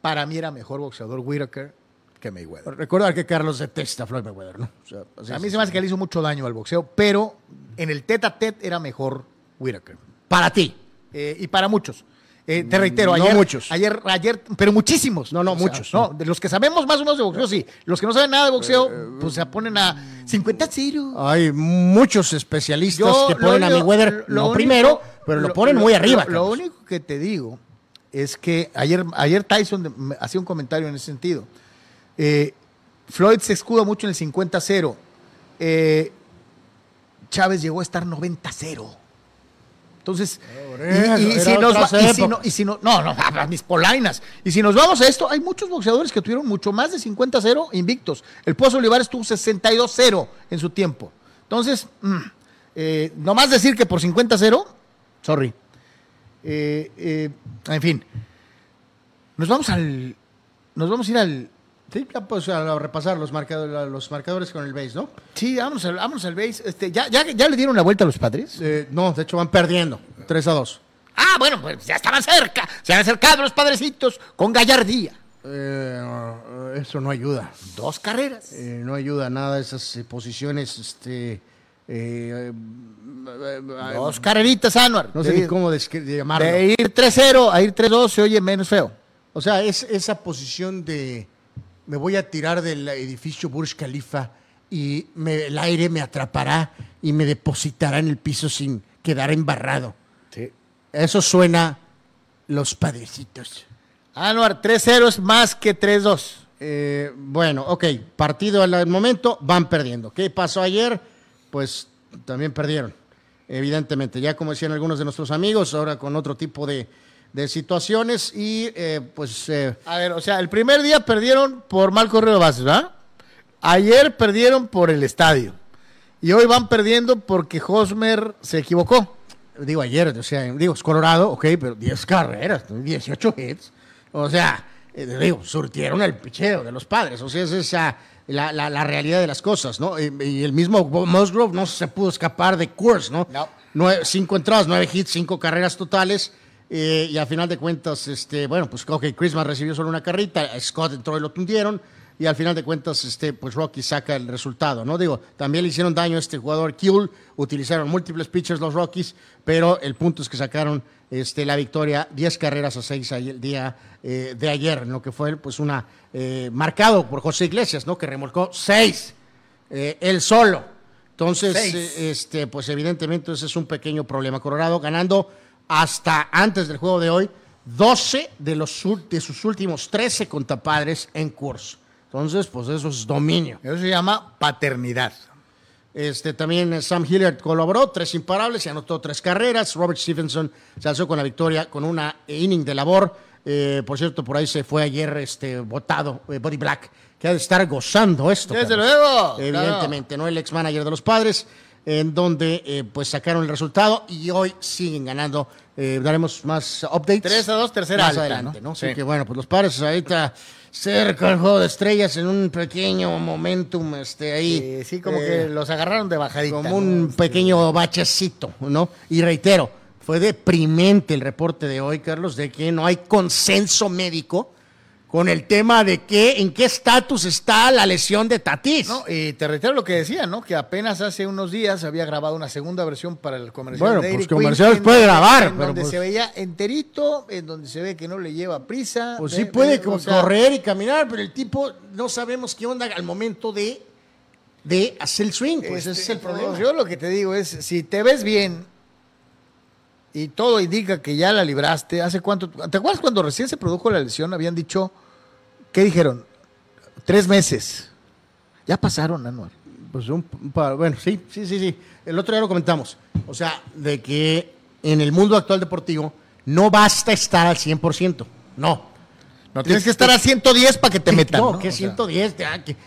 Para mí era mejor boxeador Whittaker que Mayweather. Recordar que Carlos detesta a Floyd Mayweather, ¿no? O sea, así A mí se me hace que le hizo mucho daño al boxeo, pero en el tete a tete era mejor Whittaker. Para ti. Eh, y para muchos. Eh, te reitero, No ayer, muchos. ayer, ayer, pero muchísimos. No, no, O sea, muchos, No, de los que sabemos más o menos de boxeo, sí. Los que no saben nada de boxeo, pues se ponen a 50 0 Hay muchos especialistas Yo, que lo ponen a Mayweather, lo no único- primero, pero lo, ponen muy arriba. Lo, lo único que te digo es que ayer, ayer Tyson hacía un comentario en ese sentido. Eh, Floyd se escuda mucho en el 50-0. Eh, Chávez llegó a estar 90-0. Entonces, y, si nos otras va- y si épocas. no, y si no, no, mis polainas. Y si nos vamos a esto, hay muchos boxeadores que tuvieron mucho más de 50-0 invictos. El Pozo Olivares tuvo 62-0 en su tiempo. Entonces, mm, eh, nomás decir que por 50-0, sorry. Eh, eh, en fin, nos vamos al. Nos vamos a ir al. Sí, pues a repasar los marcadores, los marcadores con el base, ¿no? Sí, vámonos al, vámonos al base. Este, ¿ya, ya, ¿Ya le dieron la vuelta a los padres? Eh, no, de hecho van perdiendo, 3 a 2. Ah, bueno, pues ya estaban cerca. Se han acercado los padrecitos con gallardía. Eh, eso no ayuda. Dos carreras. Eh, no ayuda nada esas eh, posiciones, este... eh, eh, Dos carreritas, Anuar. no sé ni cómo llamarlo. de ir 3-0 a ir 3-2 se oye menos feo. O sea, es esa posición de me voy a tirar del edificio Burj Khalifa y me- el aire me atrapará y me depositará en el piso sin quedar embarrado. Sí. Eso suena los padrecitos. Anuar, 3-0 es más que 3-2. Eh, bueno, ok, partido al momento, van perdiendo. ¿Qué pasó ayer? Pues también perdieron, evidentemente. Ya como decían algunos de nuestros amigos, ahora con otro tipo de, de situaciones y eh, pues... eh, A ver, o sea, el primer día perdieron por mal correo de bases, ¿verdad? Ayer perdieron por el estadio. Y hoy van perdiendo porque Hosmer se equivocó. digo ayer, o sea, digo, es Colorado, ok, pero 10 carreras, 18 hits. O sea, eh, digo, surtieron el picheo de los padres. O sea, es esa la, la- la realidad de las cosas, ¿no? Y, y el mismo Musgrove no se pudo escapar de Coors, ¿no? No. Nueve- cinco entradas, nueve hits, cinco carreras totales. Eh, y a final de cuentas, este, bueno, pues ok, Christmas recibió solo una carrita, Scott entró y lo tundieron. Y al final de cuentas, este, pues Rocky saca el resultado, ¿no? Digo, también le hicieron daño a este jugador Kuhl, utilizaron múltiples pitchers los Rockies, pero el punto es que sacaron este, la victoria, 10 carreras a 6 el día eh, de ayer, en lo que fue pues una eh, marcado por José Iglesias, ¿no? Que remolcó 6, él solo. Entonces, eh, este, pues evidentemente ese es un pequeño problema. Colorado ganando hasta antes del juego de hoy 12 de, los, de sus últimos 13 contra padres en curso. Entonces, pues eso es dominio. Eso se llama paternidad. Este, también eh, Sam Hilliard colaboró, tres imparables y anotó tres carreras. Robert Stevenson se alzó con la victoria con una inning de labor. Eh, por cierto, por ahí se fue ayer este votado eh, Buddy Black, que ha de estar gozando esto. Desde Carlos. luego, Evidentemente, ¿no? El ex manager de los padres, en donde eh, pues sacaron el resultado y hoy siguen ganando. Eh, daremos más updates. 3 a 2, tercera más alta, adelante, ¿no? ¿no? Así Sí. que bueno, pues los padres ahorita cerca del juego de estrellas en un pequeño momentum, este ahí. Eh, sí, como eh, que los agarraron de bajadita. como ¿no? un pequeño bachecito, ¿no? Y reitero, fue deprimente el reporte de hoy, Carlos, de que no hay consenso médico con el tema de que en qué estatus está la lesión de Tatis. No, y te reitero lo que decía, ¿no? Que apenas hace unos días había grabado una segunda versión para el comercial. Bueno, de pues comerciales puede grabar, En pero donde pues- se veía enterito, en donde se ve que no le lleva prisa. Pues ve- sí puede o sea, correr y caminar, pero el tipo no sabemos qué onda al momento de, de hacer el swing. Pues este, ese es el pues, problema. Yo lo que te digo es, si te ves bien y todo indica que ya la libraste, ¿hace cuánto? ¿Te acuerdas cuando recién se produjo la lesión? Habían dicho, ¿qué dijeron? Tres meses. Ya pasaron, Anual. Pues un, par- bueno, sí, sí, sí, sí. El otro día lo comentamos. O sea, de que en el mundo actual deportivo no basta estar al 100%. No. No tienes que estar a 110 para que te metan. No, ¿no? que O sea, 110. ya, que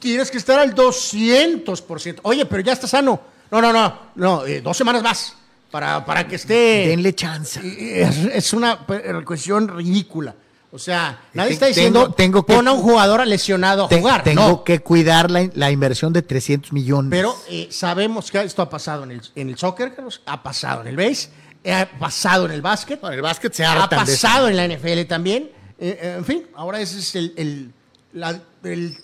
tienes que estar al 200%. Oye, pero ya está sano. No, no, no. No, eh, dos semanas más para, para que esté. Denle chance. Es, es una cuestión ridícula. O sea, nadie está diciendo tengo- tengo que- pon a un jugador lesionado a Te- jugar. tengo no. que cuidar la, la inversión de 300 millones. Pero eh, sabemos que esto ha pasado en el, en el soccer, Carlos, ha pasado en el base, ha pasado en el básquet, No, en el básquet se ha pasado en la NFL también. Eh, eh, en fin, ahora ese es el, el, la- el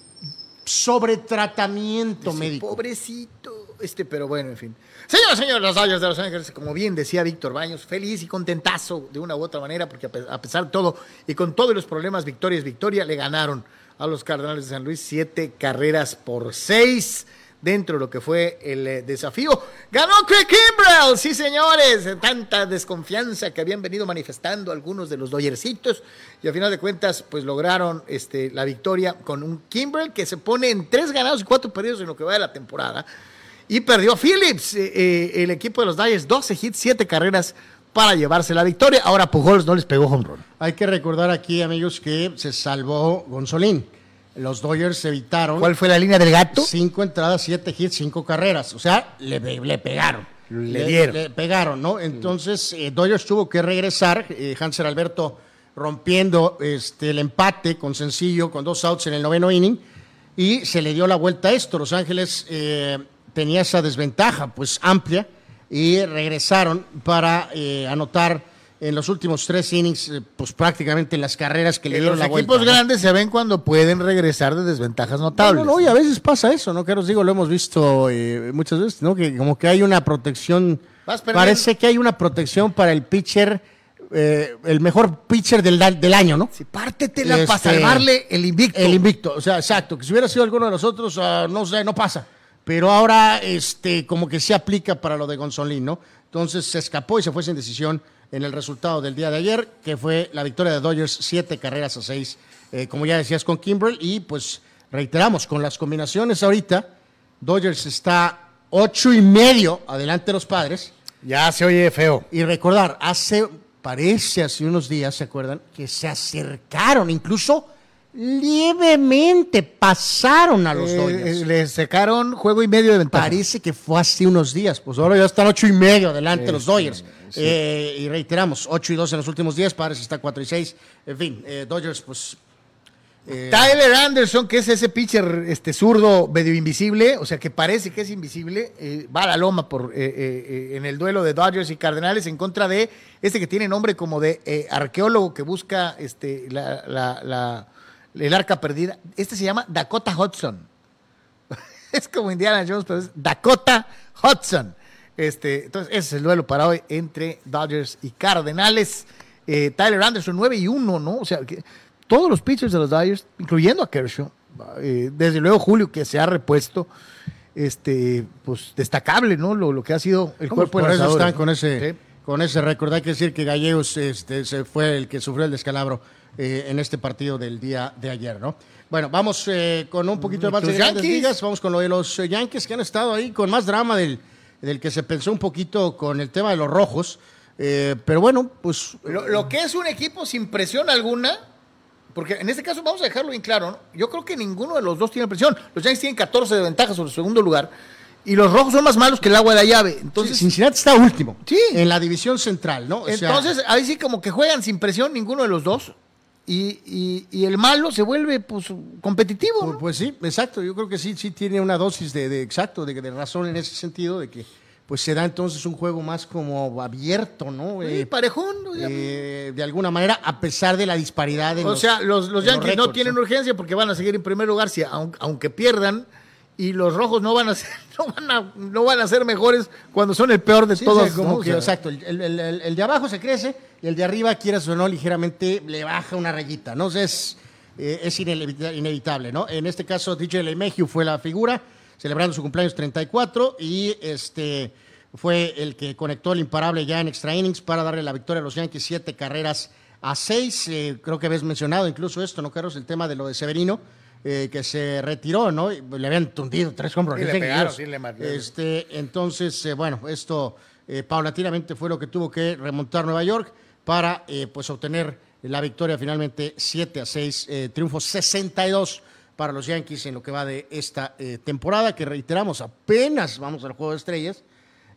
sobretratamiento médico. Pobrecito. Este, pero bueno, en fin. Señoras, señores, los Dodgers de Los Ángeles, como bien decía Víctor Baños, feliz y contentazo de una u otra manera, porque a pe- a pesar de todo y con todos los problemas, victoria es victoria, le ganaron a los Cardenales de San Luis siete carreras por seis dentro de lo que fue el eh, desafío. Ganó Craig Kimbrell, sí señores, tanta desconfianza que habían venido manifestando algunos de los Dodgercitos y a final de cuentas pues lograron este, la victoria con un Kimbrell que se pone en tres ganados y cuatro perdidos en lo que va de la temporada. Y perdió Phillips, eh, eh, el equipo de los Dodgers, 12 hits, 7 carreras para llevarse la victoria. Ahora Pujols no les pegó home run. Hay que recordar aquí, amigos, que se salvó Gonzolín. Los Dodgers evitaron ¿Cuál fue la línea del gato? cinco entradas, siete hits, cinco carreras. O sea, le, le pegaron. Le dieron. Le pegaron, ¿no? Entonces, eh, Dodgers tuvo que regresar. eh, Hanser Alberto rompiendo este, el empate con sencillo, con dos outs en el noveno inning. Y se le dio la vuelta a esto. Los Ángeles eh, tenía esa desventaja, pues amplia. Y regresaron para eh, anotar en los últimos tres innings, eh, pues prácticamente las carreras que le Eh, dieron Los la vuelta. equipos ¿no? grandes se ven cuando pueden regresar de desventajas No, notables. no, no, y a veces pasa eso, ¿no? Que os digo, lo hemos visto eh, muchas veces, ¿no? Que como que hay una protección. Parece que hay una protección para el pitcher, eh, el mejor pitcher del, del año, ¿no? Sí, pártetela Este, para salvarle el invicto. El invicto, o sea, exacto. Que si hubiera sido alguno de los otros, ah, no sé, no pasa. Pero ahora, este, como que se aplica para lo de Gonzolín, ¿no? Entonces se escapó y se fue sin decisión en el resultado del día de ayer, que fue la victoria de Dodgers, siete carreras a seis, eh, como ya decías, con Kimbrell. Y pues reiteramos, con las combinaciones ahorita, Dodgers está ocho y medio adelante de los padres. Ya se oye feo. Y recordar, hace, parece hace unos días, ¿se acuerdan? Que se acercaron, incluso levemente pasaron a los Eh, Dodgers. eh, le secaron juego y medio de ventaja. Parece que fue hace unos días, pues ahora ya están ocho y medio adelante Sí, los sí, Dodgers. Eh, y reiteramos, ocho y dos en los últimos días, Padres está cuatro y seis. En fin, eh, Dodgers, pues. eh, Tyler Anderson, que es ese pitcher este, zurdo medio invisible, o sea que parece que es invisible, eh, va a la loma por, eh, en el duelo de Dodgers y Cardenales en contra de este que tiene nombre como de arqueólogo que busca este, la, la- la- el arca perdida. Este se llama Dakota Hudson. es como Indiana Jones, pero es Dakota Hudson. Este, entonces, ese es el duelo para hoy entre Dodgers y Cardenales. Eh, Tyler Anderson, 9 y 1, ¿no? O sea, que todos los pitchers de los Dodgers, incluyendo a Kershaw, eh, desde luego Julio, que se ha repuesto, este, pues destacable, ¿no? Lo, lo que ha sido el cuerpo de por eso están con ese, Sí. con ese récord. Hay que decir que Gallegos este, se fue el que sufrió el descalabro eh, en este partido del día de ayer, ¿no? Bueno, vamos eh, con un poquito de más de Tus grandes Yankees. ligas. Vamos con lo de los eh, Yankees que han estado ahí con más drama del, del que se pensó un poquito con el tema de los rojos. Eh, pero bueno, pues Lo, lo que es un equipo sin presión alguna, porque en este caso vamos a dejarlo bien claro, ¿no? yo creo que ninguno de los dos tiene presión. Los Yankees tienen 14 de ventaja sobre el segundo lugar y los rojos son más malos que el agua de la llave. Entonces, Cincinnati está último Sí. en la división central, ¿no? O sea, entonces ahí sí como que juegan sin presión ninguno de los dos y, y- y el malo se vuelve pues competitivo. Pues, ¿no? pues sí, exacto. Yo creo que sí, sí tiene una dosis de, de- exacto, de, de razón en ese sentido, de que pues se da entonces un juego más como abierto, ¿no? Sí, Eh, parejón. eh, de alguna manera, a pesar de la disparidad en O sea, los, los Yankees no tienen urgencia porque van a seguir en primer lugar, si, aun- aunque, pierdan, y los rojos no van a ser, no van a, no van a ser mejores cuando son el peor de Sí, todos. o sea, como ¿no? O que, sea, exacto, el, el- el- el- el de abajo se crece y el de arriba, quieras o no, ligeramente le baja una rayita, ¿no? O sea, es, eh, es inevita- inevitable, ¿no? En este caso, DJ LeMahieu fue la figura, celebrando su cumpleaños 34 y este fue el que conectó el imparable ya en extra innings para darle la victoria a los Yankees, siete carreras a seis. Eh, creo que habías mencionado incluso esto, ¿no, Carlos? El tema de lo de Severino. Eh, que se retiró, ¿no? Y Le habían tundido tres hombros. Sí, le pegaron, sí, le marcaron. Este, entonces, eh, bueno, esto eh, paulatinamente fue lo que tuvo que remontar Nueva York para eh, pues obtener la victoria finalmente 7 a 6, eh, triunfo 62 para los Yankees en lo que va de esta temporada, que reiteramos, apenas vamos al juego de estrellas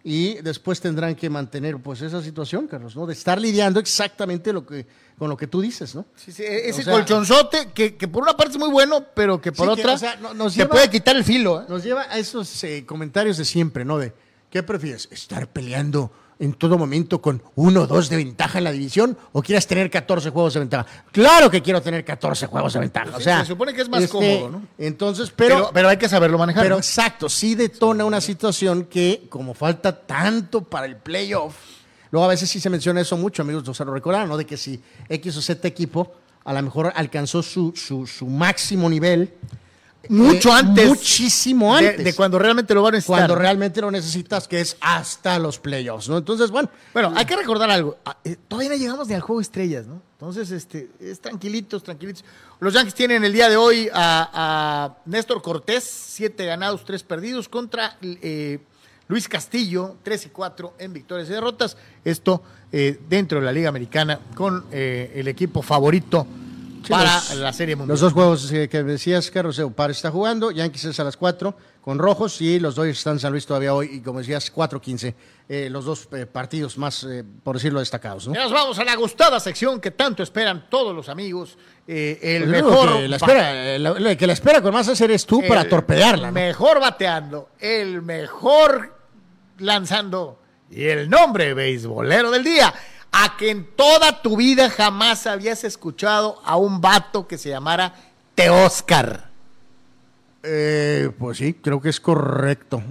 y después tendrán que mantener pues esa situación, Carlos, ¿no? De estar lidiando exactamente lo que, con lo que tú dices, ¿no? sí, sí, ese O sea- colchonzote que, que por una parte es muy bueno, pero que por Sí, que, otra o sea, no- nos te puede quitar el filo. ¿eh? Nos lleva a esos eh, comentarios de siempre, ¿no? De, ¿qué prefieres? ¿Estar peleando en todo momento con uno o dos de ventaja en la división o quieres tener 14 juegos de ventaja? Claro que quiero tener 14 juegos de ventaja. o sea, se supone que es más este, cómodo, ¿no? Entonces, Pero, pero, pero hay que saberlo manejar. pero ¿no? exacto, sí detona una situación que, como falta tanto para el playoff, luego a veces sí se menciona eso mucho, amigos, o sea, lo recordaron, ¿no? De que si X o Z equipo a lo mejor alcanzó su, su, su máximo nivel. Mucho eh, antes. Muchísimo antes. De, cuando realmente lo van a necesitar. cuando realmente lo necesitas, que es hasta los playoffs, ¿no? Entonces, bueno, Bueno, hay que recordar algo. Ah, eh, Todavía no llegamos ni al juego de estrellas, ¿no? Entonces, este, es tranquilitos, tranquilitos. Los Yankees tienen el día de hoy a, a Néstor Cortés, siete ganados, tres perdidos, contra eh, Luis Castillo, tres y cuatro en victorias y derrotas. Esto eh, dentro de la Liga Americana con eh, el equipo favorito para los- la Serie Mundial. los dos juegos eh, que decías, Carlos, Par está jugando, Yankees es a las 4 con rojos y los Dodgers están en San Luis todavía hoy y como decías, 4-15, eh, los dos eh, partidos más, eh, por decirlo, destacados, ¿no? Ya nos vamos a la gustada sección que tanto esperan todos los amigos. Eh, el Pues mejor. que la espera, eh, la- la- que la espera con más hacer es tú para el torpedearla, ¿no? Mejor bateando, el mejor lanzando y el nombre beisbolero del día. A que en toda tu vida jamás habías escuchado a un vato que se llamara Teoscar. Eh, pues sí, creo que es correcto.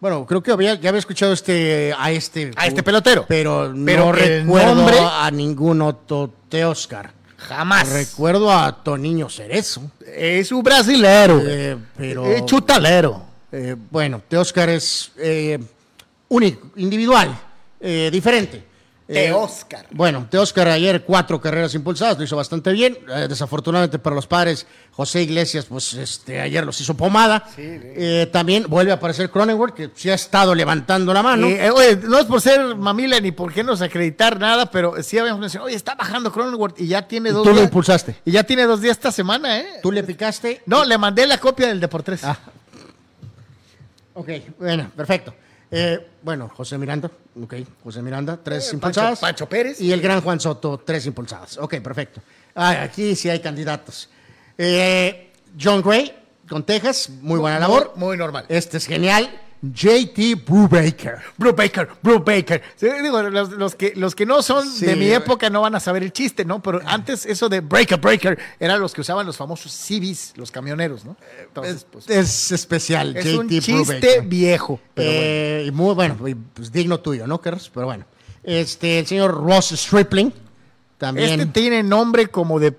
Bueno, creo que había, ya había escuchado este, a este... A este pelotero. Pero, Pero no recuerdo nombre- a ningún otro Teoscar. Jamás. Recuerdo a Toniño Cerezo. Es un brasilero. Eh, pero... Es chutalero. Eh, bueno, Teoscar es eh, único, individual, eh, diferente. Eh, Teóscar. bueno, Teoscar ayer cuatro carreras impulsadas, lo hizo bastante bien. Eh, desafortunadamente para los padres, José Iglesias, pues este, ayer los hizo pomada. Eh, también vuelve a aparecer Cronenworth, que sí ha estado levantando la mano. Oye, no es por ser mamila ni por qué nos acreditar nada, pero sí habíamos mencionado, oye, está bajando Cronenworth y ya tiene dos tú lo días. impulsaste. Y ya tiene dos días esta semana, ¿eh? Tú le picaste. No, le mandé la copia del Deportes. Ah. Ok, bueno, perfecto. Eh, bueno, José Miranda, ok, José Miranda, tres Eh, impulsadas. Pancho- Pancho Pérez. Y el gran Juan Soto, tres impulsadas. Ok, perfecto. Ah, aquí sí hay candidatos. Eh, John Gray, con Texas, muy buena labor. Muy normal. Este es genial. JT Brubaker. Bro Baker, Bro Baker. Sí, digo, los, los que, los que no son Sí, de mi eh. época no van a saber el chiste, ¿no? Pero antes eso de Breaker, Breaker, eran los que usaban los famosos CBs, los camioneros, ¿no? Entonces, Es, pues, es especial, es JT un chiste Brubaker. viejo. Pero bueno. Eh, y muy bueno, y, pues, digno tuyo, ¿no, Carlos? Pero bueno. Este, el señor Ross Stripling, también. Este tiene nombre como de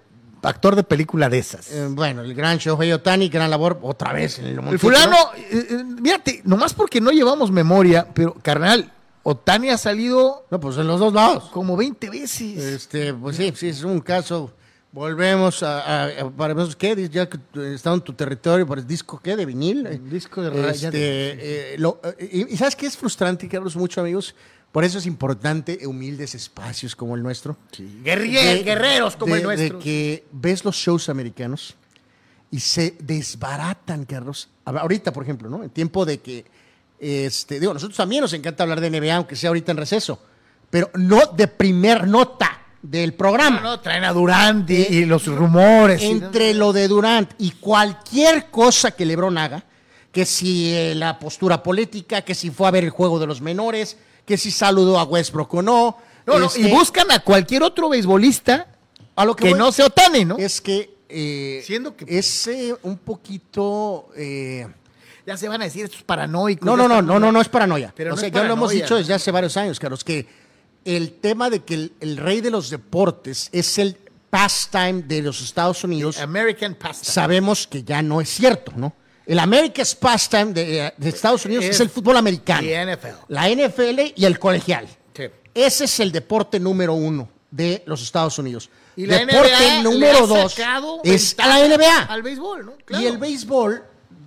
actor de película de esas. Eh, bueno, el gran Shohei Otani, gran labor, otra vez en el El montículo. fulano, eh, eh, fíjate, nomás porque no llevamos memoria, pero carnal, Otani ha salido No, pues en los dos lados. como 20 veces. Este, pues sí, sí, es un caso. Volvemos a, a, a- para ver, ¿qué? Ya que está en tu territorio, por el disco, ¿qué? De vinil. Un disco de Este, de- eh, lo- y, y ¿sabes qué es frustrante, Carlos? Mucho, amigos. Por eso es importante humildes espacios como el nuestro. Guerrier- De- guerreros como de- el nuestro. De que ves los shows americanos y se desbaratan, Carlos. Ahorita, por ejemplo, ¿no? En tiempo de que, este, digo, nosotros también nos encanta hablar de NBA, aunque sea ahorita en receso, pero no de primer nota del programa. No, no, traen a Durant y, y los rumores. y- Entre lo de Durant y cualquier cosa que LeBron haga, que si eh, la postura política, que si fue a ver el juego de los menores, que si saludó a Westbrook o no. No, no, este, y buscan a cualquier otro beisbolista a lo que, que voy no sea Otani, ¿no? es que, eh, Siendo que- es eh, un poquito... eh, Ya se van a decir estos paranoicos. no, ya no, no, están- no, no, no es paranoia. Pero o no sea, es ya lo hemos dicho desde hace varios años, Carlos, que el tema de que el, el rey de los deportes es el pastime de los Estados Unidos, American Pasta. sabemos que ya no es cierto, ¿no? El America's pastime de, de Estados Unidos es, el fútbol americano, NFL. la NFL y el colegial. Sí. Ese es el deporte número uno de los Estados Unidos. Y la deporte NBA número dos es ventaja la NBA. Al béisbol, ¿no? Y el béisbol,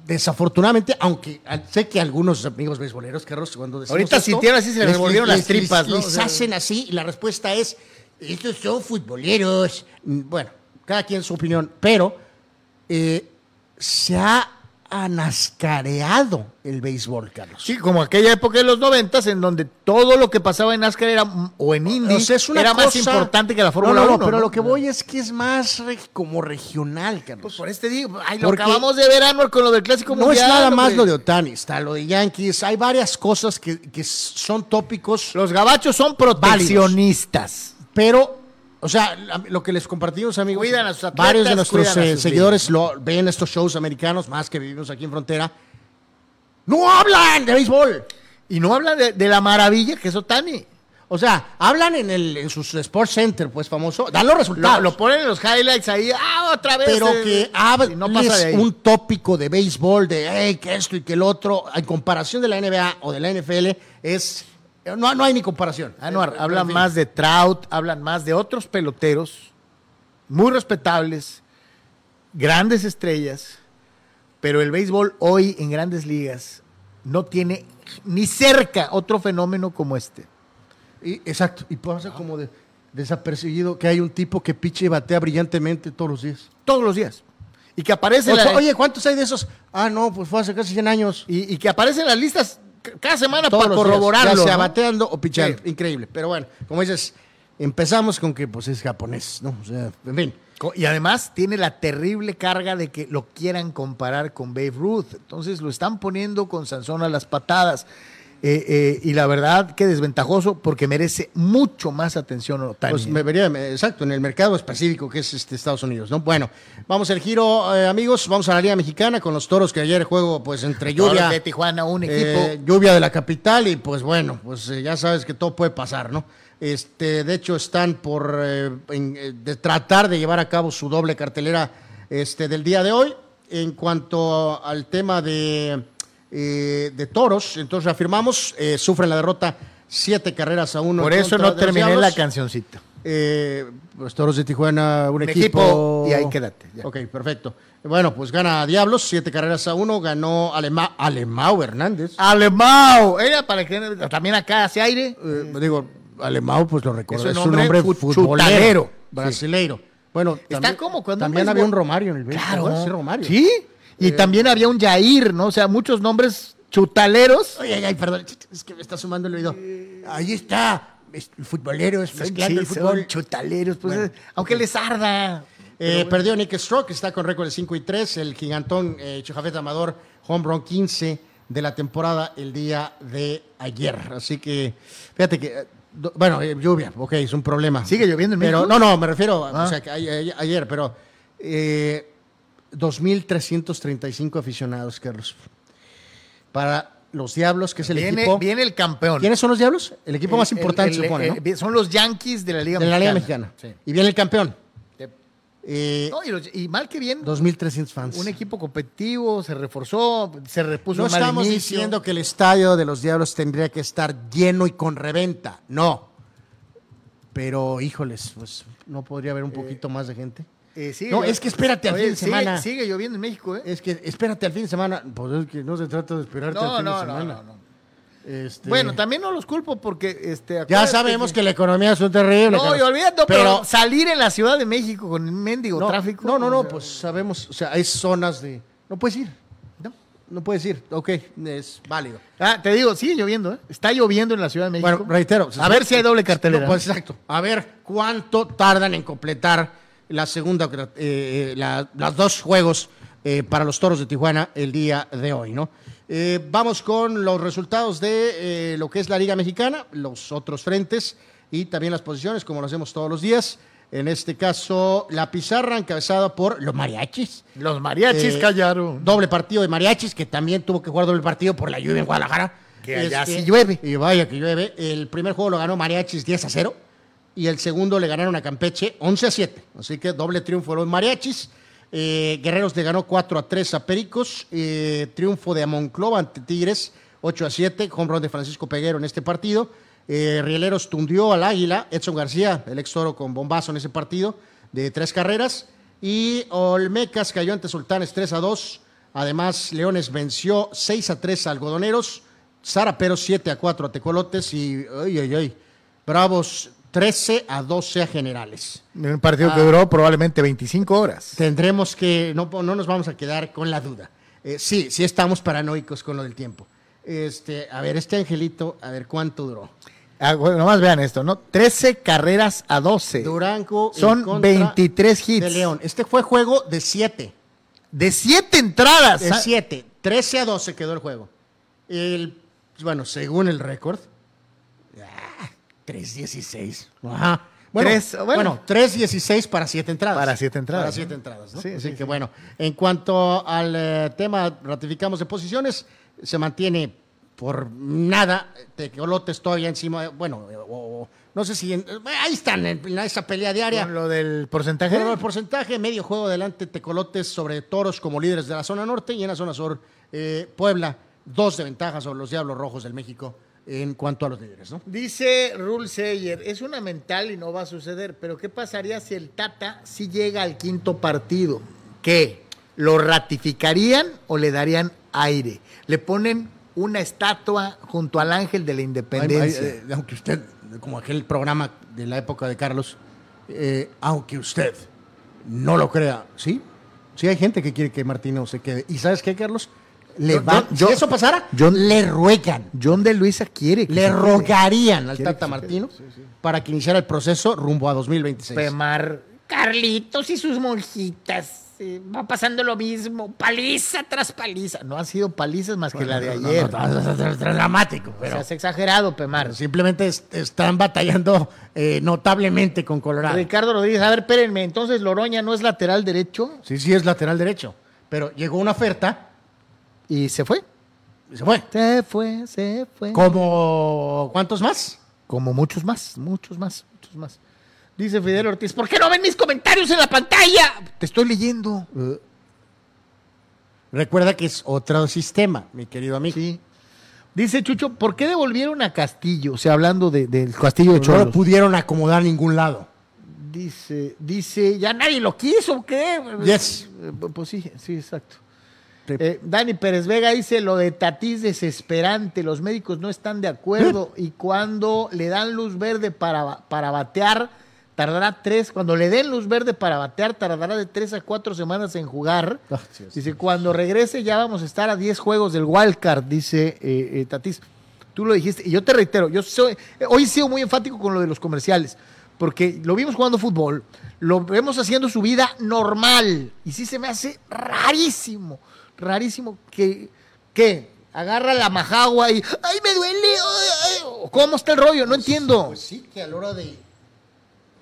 desafortunadamente, aunque sé que algunos amigos beisboleros, Carlos, cuando decimos Ahorita esto, sintieron así, se les revolvieron las tripas, ¿no? Les O sea- hacen así y la respuesta es, estos son futboleros. Mm, Bueno, cada quien su opinión, pero eh, se ha anascareado el béisbol, Carlos. Sí, como aquella época de los noventas en donde todo lo que pasaba en NASCAR era, o en Indy O sea, es una era más cosa- importante que la No, Fórmula no, 1. no, pero lo que voy es que es más re- como regional, Carlos. Pues por este digo, ay, lo Porque- acabamos de ver, Anwar, con lo del Clásico No Mundial. es nada más lo de Otani, está lo de Yankees, hay varias cosas que, que son tópicos, Los gabachos son proteccionistas. pero, o sea, lo que les compartimos, amigos, Cuidan a sus atletas, varios de nuestros eh, seguidores lo, ven estos shows americanos, más que vivimos aquí en frontera, no hablan de béisbol. Y no hablan de, de la maravilla que es Otani. O sea, hablan en, el, en sus Sports Center, pues famoso, dan los resultados. Lo, lo ponen en los highlights ahí, ah, otra vez. pero eh, que hables no pasa un tópico de béisbol, de hey, que esto y que el otro, en comparación de la NBA o de la NFL, es. No, no hay ni comparación. Anuar, Eh, hablan más de Trout, hablan más de otros peloteros muy respetables, grandes estrellas, pero el béisbol hoy en grandes ligas no tiene ni cerca otro fenómeno como este. Y- exacto. Y pasa como de, desapercibido que hay un tipo que piche y batea brillantemente todos los días. Todos los días. Y que aparece Oye, la- Oye, ¿cuántos hay de esos? Ah, no, pues fue hace casi 100 años. y, y que aparece en las listas cada semana Todos para los días, corroborarlo. Ya sea ¿no? bateando o pichando. Sí. Increíble. Pero bueno, como dices, empezamos con que pues es japonés, ¿no? O sea, en fin. Y además tiene la terrible carga de que lo quieran comparar con Babe Ruth. Entonces lo están poniendo con Sansón a las patadas. Eh, eh, y la verdad que desventajoso porque merece mucho más atención Otani. Pues me vería, me- exacto, en el mercado específico que es este Estados Unidos, ¿no? Bueno, vamos al giro, eh, amigos, vamos a la Liga Mexicana con los toros que ayer juego, pues entre lluvia, de Tijuana, un equipo. eh, lluvia de la capital y pues bueno, pues eh, ya sabes que todo puede pasar, ¿no? Este, de hecho están por eh, en, eh, de tratar de llevar a cabo su doble cartelera este del día de hoy. En cuanto al tema de eh, de toros, entonces afirmamos, eh, sufren la derrota siete carreras a uno. Por eso no terminé la cancioncita. Eh, los Toros de Tijuana, un, Un equipo. equipo, y ahí quédate, ya. Ok, perfecto. Bueno, pues gana Diablos, siete carreras a uno, ganó Alema, Alemao Hernández. Alemao. Era para que también acá hace aire. Eh, digo, Alemao, pues lo recuerdo, Es un fu- futbolero, brasileiro. Bueno, Está también, como cuando también había un Romario en el béisbol, Claro. ¿verdad? Sí, Romario. Sí. Y Eh, también había un Jair, ¿no? O sea, muchos nombres chutaleros. Ay, ay, ay, perdón, es que me está sumando el oído. Ahí está, es- el futbolero, es mezclando el Sí, fútbol. son chutaleros, pues, Bueno, eh, aunque les arda. Eh, Perdió Nick Stroke, está con récord de 5 y 3. El gigantón eh, Chujafet Amador, home run 15 de la temporada el día de ayer. Así que, fíjate que, eh, bueno, eh, lluvia, ok, es un problema. ¿Sigue lloviendo en Pero, México? no, no, me refiero, a- Ah. o sea, que a- a- ayer, pero eh, 2.335 aficionados, Carlos. Para los Diablos, que es el Viene, equipo. viene el campeón. ¿Quiénes son los Diablos? El equipo más importante, el- se supone. Son los Yankees de la Liga De la Mexicana. Liga Mexicana. Sí. Y viene el campeón. Eh, No, y, los- y mal que bien, 2.300 fans. un equipo competitivo, se reforzó, se repuso No estamos inicio. diciendo que el estadio de los Diablos tendría que estar lleno y con reventa, no. Pero, híjoles, pues no podría haber un poquito más de gente. Eh, sigue No, es que espérate al Oye, fin de sigue- semana. Sigue lloviendo en México, ¿eh? Es que espérate al fin de semana. Pues es que no se trata de esperarte al fin no, de semana. no, no. Este, Bueno, también no los culpo porque este ya sabemos que la economía es un terrible. No, Carlos. y olvídate, pero, pero salir en la Ciudad de México con el mendigo no, tráfico. No, no, no, o sea, pues sabemos, o sea, hay zonas de. No puedes ir, no. no puedes ir. Ok, es válido. Ah, te digo, sigue lloviendo, ¿eh? Está lloviendo en la Ciudad de México. Bueno, reitero. A ver si hay doble cartelera. No, pues exacto. A ver cuánto tardan en completar la segunda, eh, eh, la- las dos juegos eh, para los toros de Tijuana el día de hoy, ¿no? Eh, vamos con los resultados de lo que es la Liga Mexicana, los otros frentes y también las posiciones, como lo hacemos todos los días. En este caso, la pizarra encabezada por los mariachis. Los mariachis callaron. Doble partido de mariachis, que también tuvo que jugar doble partido por la lluvia en Guadalajara. Este, Que allá sí llueve. Y vaya que llueve. El primer juego lo ganó mariachis 10 a 0. Y el segundo le ganaron a Campeche 11 a 7. Así que doble triunfo de los mariachis. Eh, Guerreros le ganó 4 a 3 a Pericos. Eh, triunfo de Monclova ante Tigres 8 a 7. Home run de Francisco Peguero en este partido. Eh, Rieleros tundió al Águila. Edson García, el ex toro con bombazo en ese partido de tres carreras. Y Olmecas cayó ante Sultanes 3 a 2. Además, Leones venció 6 a 3 a Algodoneros. Zaraperos 7 a 4 a Tecolotes. Y, ay, ay, ay. Bravos 13 a 12 a Generales. Un partido Ah. que duró probablemente 25 horas. Tendremos que, no, no nos vamos a quedar con la duda. Eh, sí, sí estamos paranoicos con lo del tiempo. Este, a ver, este angelito, a ver cuánto duró. Ah, bueno, nomás vean esto, ¿no? 13 carreras a 12. Durango Son contra 23 hits. de León. Este fue juego de 7. De 7 entradas. De Ah, 7. 13 a 12 quedó el juego. El, bueno, según el récord. Ah, 3-16. Ajá. Bueno, Tres, bueno. bueno, 3-16 para 7 entradas. Para siete entradas, Para. 7 entradas, ¿no? Sí, Así sí, que sí. bueno, en cuanto al eh, tema, ratificamos de posiciones, se mantiene por nada, Tecolotes todavía encima, de- bueno, eh, o- o- no sé si, en- eh, ahí están en, esa pelea diaria. Con lo del porcentaje. El porcentaje, medio juego adelante, Tecolotes sobre Toros como líderes de la zona norte y en la zona sur, eh, Puebla, dos de ventaja sobre los Diablos Rojos del México en cuanto a los líderes, ¿no? Dice Rule Seyer, es una mental y no va a suceder, pero ¿qué pasaría si el Tata sí llega al quinto partido? ¿Qué? ¿Lo ratificarían o le darían aire? Le ponen una estatua junto al ángel de la independencia. Ay, ay, eh, aunque usted, como aquel programa de la época de Carlos, eh, aunque usted no lo crea, ¿sí? Sí hay gente que quiere que Martino se quede. ¿Y sabes qué, Carlos? Le Yo- va- yo- si eso pasara, yo- le ruegan, John de Luisa quiere que le rogarían al Quiere Tata Martino para que iniciara el proceso rumbo a 2026. Pemar, Carlitos y sus monjitas. eh, va pasando lo mismo, paliza tras paliza. No ha sido palizas más que la de No, ayer. no, dramático, pero has exagerado, Pemar. simplemente es- están batallando eh, notablemente con Colorado. Ricardo Rodríguez, a ver, espérenme, entonces Loroña no es lateral derecho Sí, sí, es lateral derecho, pero llegó una oferta y se fue. se fue. Se fue, se fue. ¿Como cuántos más? Como muchos más, muchos más, muchos más. Dice Fidel Ortiz, ¿por qué no ven mis comentarios en la pantalla? Te estoy leyendo. Recuerda que es otro sistema, mi querido amigo. Sí. Dice Chucho, ¿por qué devolvieron a Castillo? O sea, hablando de- del Castillo de Pues no lo Cholos. pudieron acomodar a ningún lado. Dice, dice, ya nadie lo quiso, ¿qué? Yes. Eh, Pues sí, sí, exacto. Eh, Dani Pérez Vega dice lo de Tatís desesperante, los médicos no están de acuerdo y cuando le dan luz verde para, para batear, tardará tres, cuando le den luz verde para batear, tardará de tres a cuatro semanas en jugar. Sí, sí. Dice, cuando regrese ya vamos a estar a 10 juegos del wildcard, dice eh, eh, Tatís. Tú lo dijiste, y yo te reitero, yo soy, hoy he sido muy enfático con lo de los comerciales, porque lo vimos jugando fútbol, lo vemos haciendo su vida normal, y sí se me hace rarísimo, rarísimo que, que agarra la majagua y, ay, me duele, ay, ay", ¿cómo está el rollo? No entiendo. Pues sí, que a la hora de,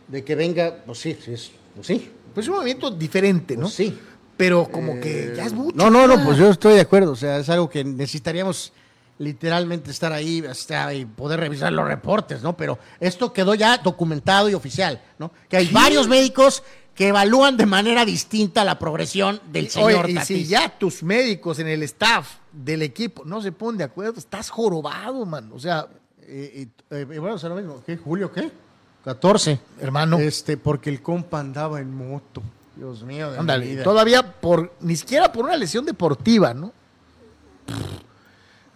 de que venga, pues sí, sí, es- pues sí. Pues es un movimiento diferente, ¿no? Pues sí. Pero como que ya es mucho. No, no, no, pues yo estoy de acuerdo. O sea, es algo que necesitaríamos literalmente estar ahí hasta, y poder revisar los reportes, ¿no? Pero esto quedó ya documentado y oficial, ¿no? Que hay varios médicos que evalúan de manera distinta la progresión del señor Oye, y Tatis. si ya tus médicos en el staff del equipo no se ponen de acuerdo, estás jorobado, man. O sea, Eh, eh, eh, bueno, es lo mismo. ¿Qué? ¿Julio qué? 14. hermano, Este, porque el compa andaba en moto. Dios mío, de mi ándale, vida. todavía por, ni siquiera por una lesión deportiva, ¿no?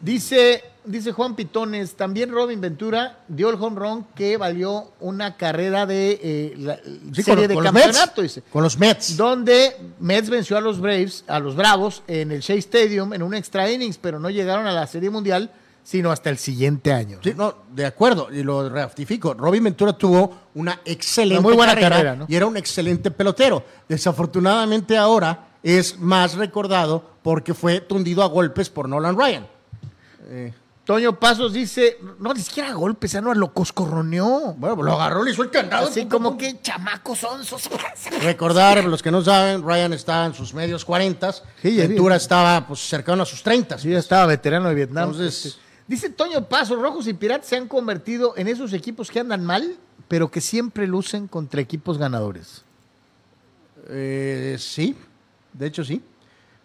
Dice, dice Juan Pitones, también Robin Ventura dio el home run que valió una carrera de eh, la- Sí, serie con- de con los campeonato, Mets. dice. Con los Mets. donde Mets venció a los Braves, a los Bravos, en el Shea Stadium en un extra innings, pero no llegaron a la Serie Mundial sino hasta el siguiente año. Sí, no, de acuerdo, y lo ratifico. Robin Ventura tuvo una excelente Una muy buena carrera, carrera, ¿no? y era un excelente pelotero. Desafortunadamente ahora es más recordado porque fue tundido a golpes por Nolan Ryan. Toño Pasos dice, no, ni siquiera golpes, no lo coscorroneó. Bueno, pues lo agarró, le hizo el candado. Así como que chamacos son sus... Recordar, los que no saben, Ryan estaba en sus medios 40, Sí, Ventura estaba pues cercano a sus 30. Sí, ya estaba veterano de Vietnam. Entonces- Este, dice Toño Pasos, Rojos y Piratas se han convertido en esos equipos que andan mal, pero que siempre lucen contra equipos ganadores. Eh, sí, de hecho sí.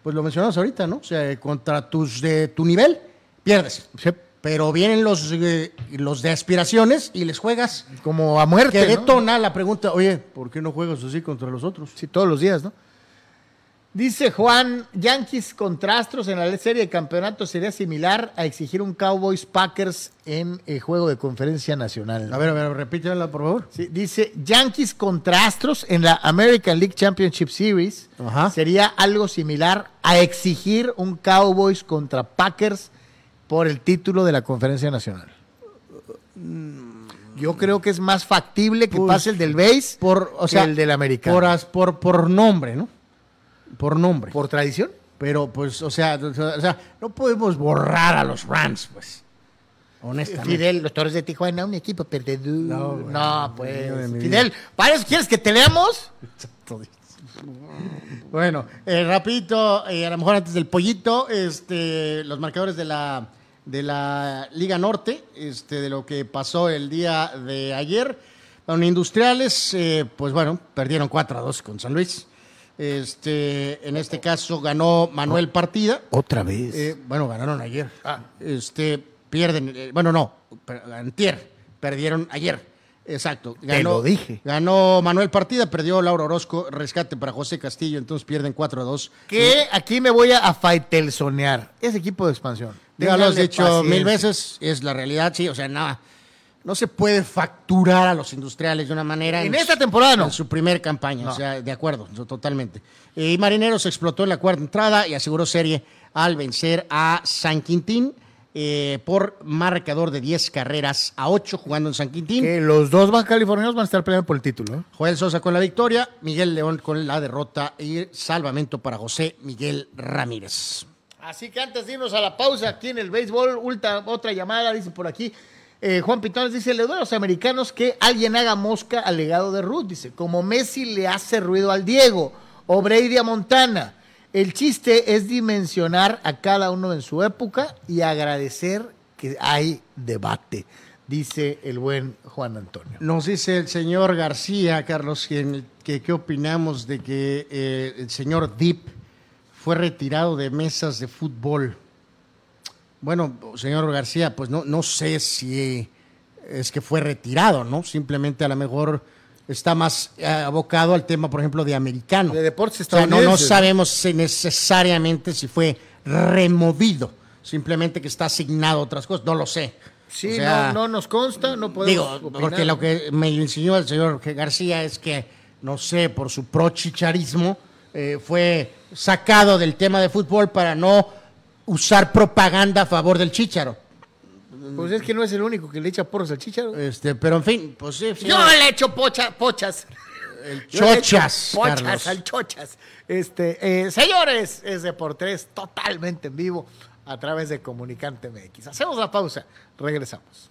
Pues lo mencionamos ahorita, ¿no? O sea, contra tus de tu nivel, pierdes. Pero vienen los, eh, los de aspiraciones y les juegas. Como a muerte, Que ¿no? detona la pregunta, oye, ¿por qué no juegas así contra los otros? Sí, todos los días, ¿no? Dice Juan, Yankees contra Astros en la serie de campeonato sería similar a exigir un Cowboys Packers en el juego de conferencia nacional. A ver, a ver, repítemela, por favor. Sí, dice Yankees contra Astros en la American League Championship Series Ajá. sería algo similar a exigir un Cowboys contra Packers por el título de la conferencia nacional. Yo creo que es más factible que Pues, pase el del base Por, o que sea, el del americano. Por, as- por, por nombre, ¿no? Por nombre. ¿Por tradición? Pero, pues, o sea, o sea, o sea, no podemos borrar a los Rams, pues. Honestamente. Fidel, los Torres de Tijuana, un equipo perdedor. No, No, güey, Dios de pues. mi Fidel, ¿para eso quieres que te leamos? Bueno, eh, rapidito, eh, a lo mejor antes del pollito, este, los marcadores de la, de la Liga Norte, este, de lo que pasó el día de ayer. Bueno, Industriales, eh, pues bueno, perdieron 4 a 2 con San Luis. Este, en este caso ganó Manuel Partida. Otra vez. Eh, bueno, ganaron ayer. Este, pierden, eh, bueno, no, per- antier, perdieron ayer. Exacto. lo dije. Ganó Manuel Partida, perdió Laura Orozco, rescate para José Castillo, entonces pierden 4 a 2. que aquí me voy a, a faitelsonear. Es equipo de expansión. Ya lo has dicho paciencia. mil veces, es la realidad, sí, o sea, nada. No se puede facturar a los industriales de una manera. En esta temporada no. En su primer campaña, No. o sea, de acuerdo, totalmente. Y Marineros explotó en la cuarta entrada y aseguró serie al vencer a San Quintín eh, por marcador de 10 carreras a 8 jugando en San Quintín. Que los dos baja californianos van a estar peleando por el título. ¿eh? Joel Sosa con la victoria, Miguel León con la derrota y salvamento para José Miguel Ramírez. Así que antes de irnos a la pausa aquí en el béisbol, otra llamada, dice por aquí. eh, Juan Pitones dice, le doy a los americanos que alguien haga mosca al legado de Ruth. Dice, como Messi le hace ruido al Diego o Brady a Montana. El chiste es dimensionar a cada uno en su época y agradecer que hay debate, dice el buen Juan Antonio. Nos dice el señor García, Carlos, que- qué opinamos de que eh, el señor Deep fue retirado de mesas de fútbol. Bueno, señor García, pues no, no sé si es que fue retirado, ¿no? Simplemente a lo mejor está más eh, abocado al tema, por ejemplo, de americano. De deportes O sea, no, no estadounidenses. sabemos si necesariamente si fue removido, simplemente que está asignado a otras cosas, no lo sé. Sí, O sea, no, no nos consta, no podemos Digo, opinar. porque lo que me enseñó el señor García es que, no sé, por su pro-chicharismo, eh, fue sacado del tema de fútbol para no usar propaganda a favor del chicharo. Pues es que no es el único que le echa porros al chicharo. Este, pero en fin, pues sí. sí, Yo le echo pocha, pochas. el Yo le echo chochas, Pochas Carlos. al chochas. Este, eh, señores, es de por tres, totalmente en vivo a través de Comunicante MX. Hacemos la pausa, regresamos.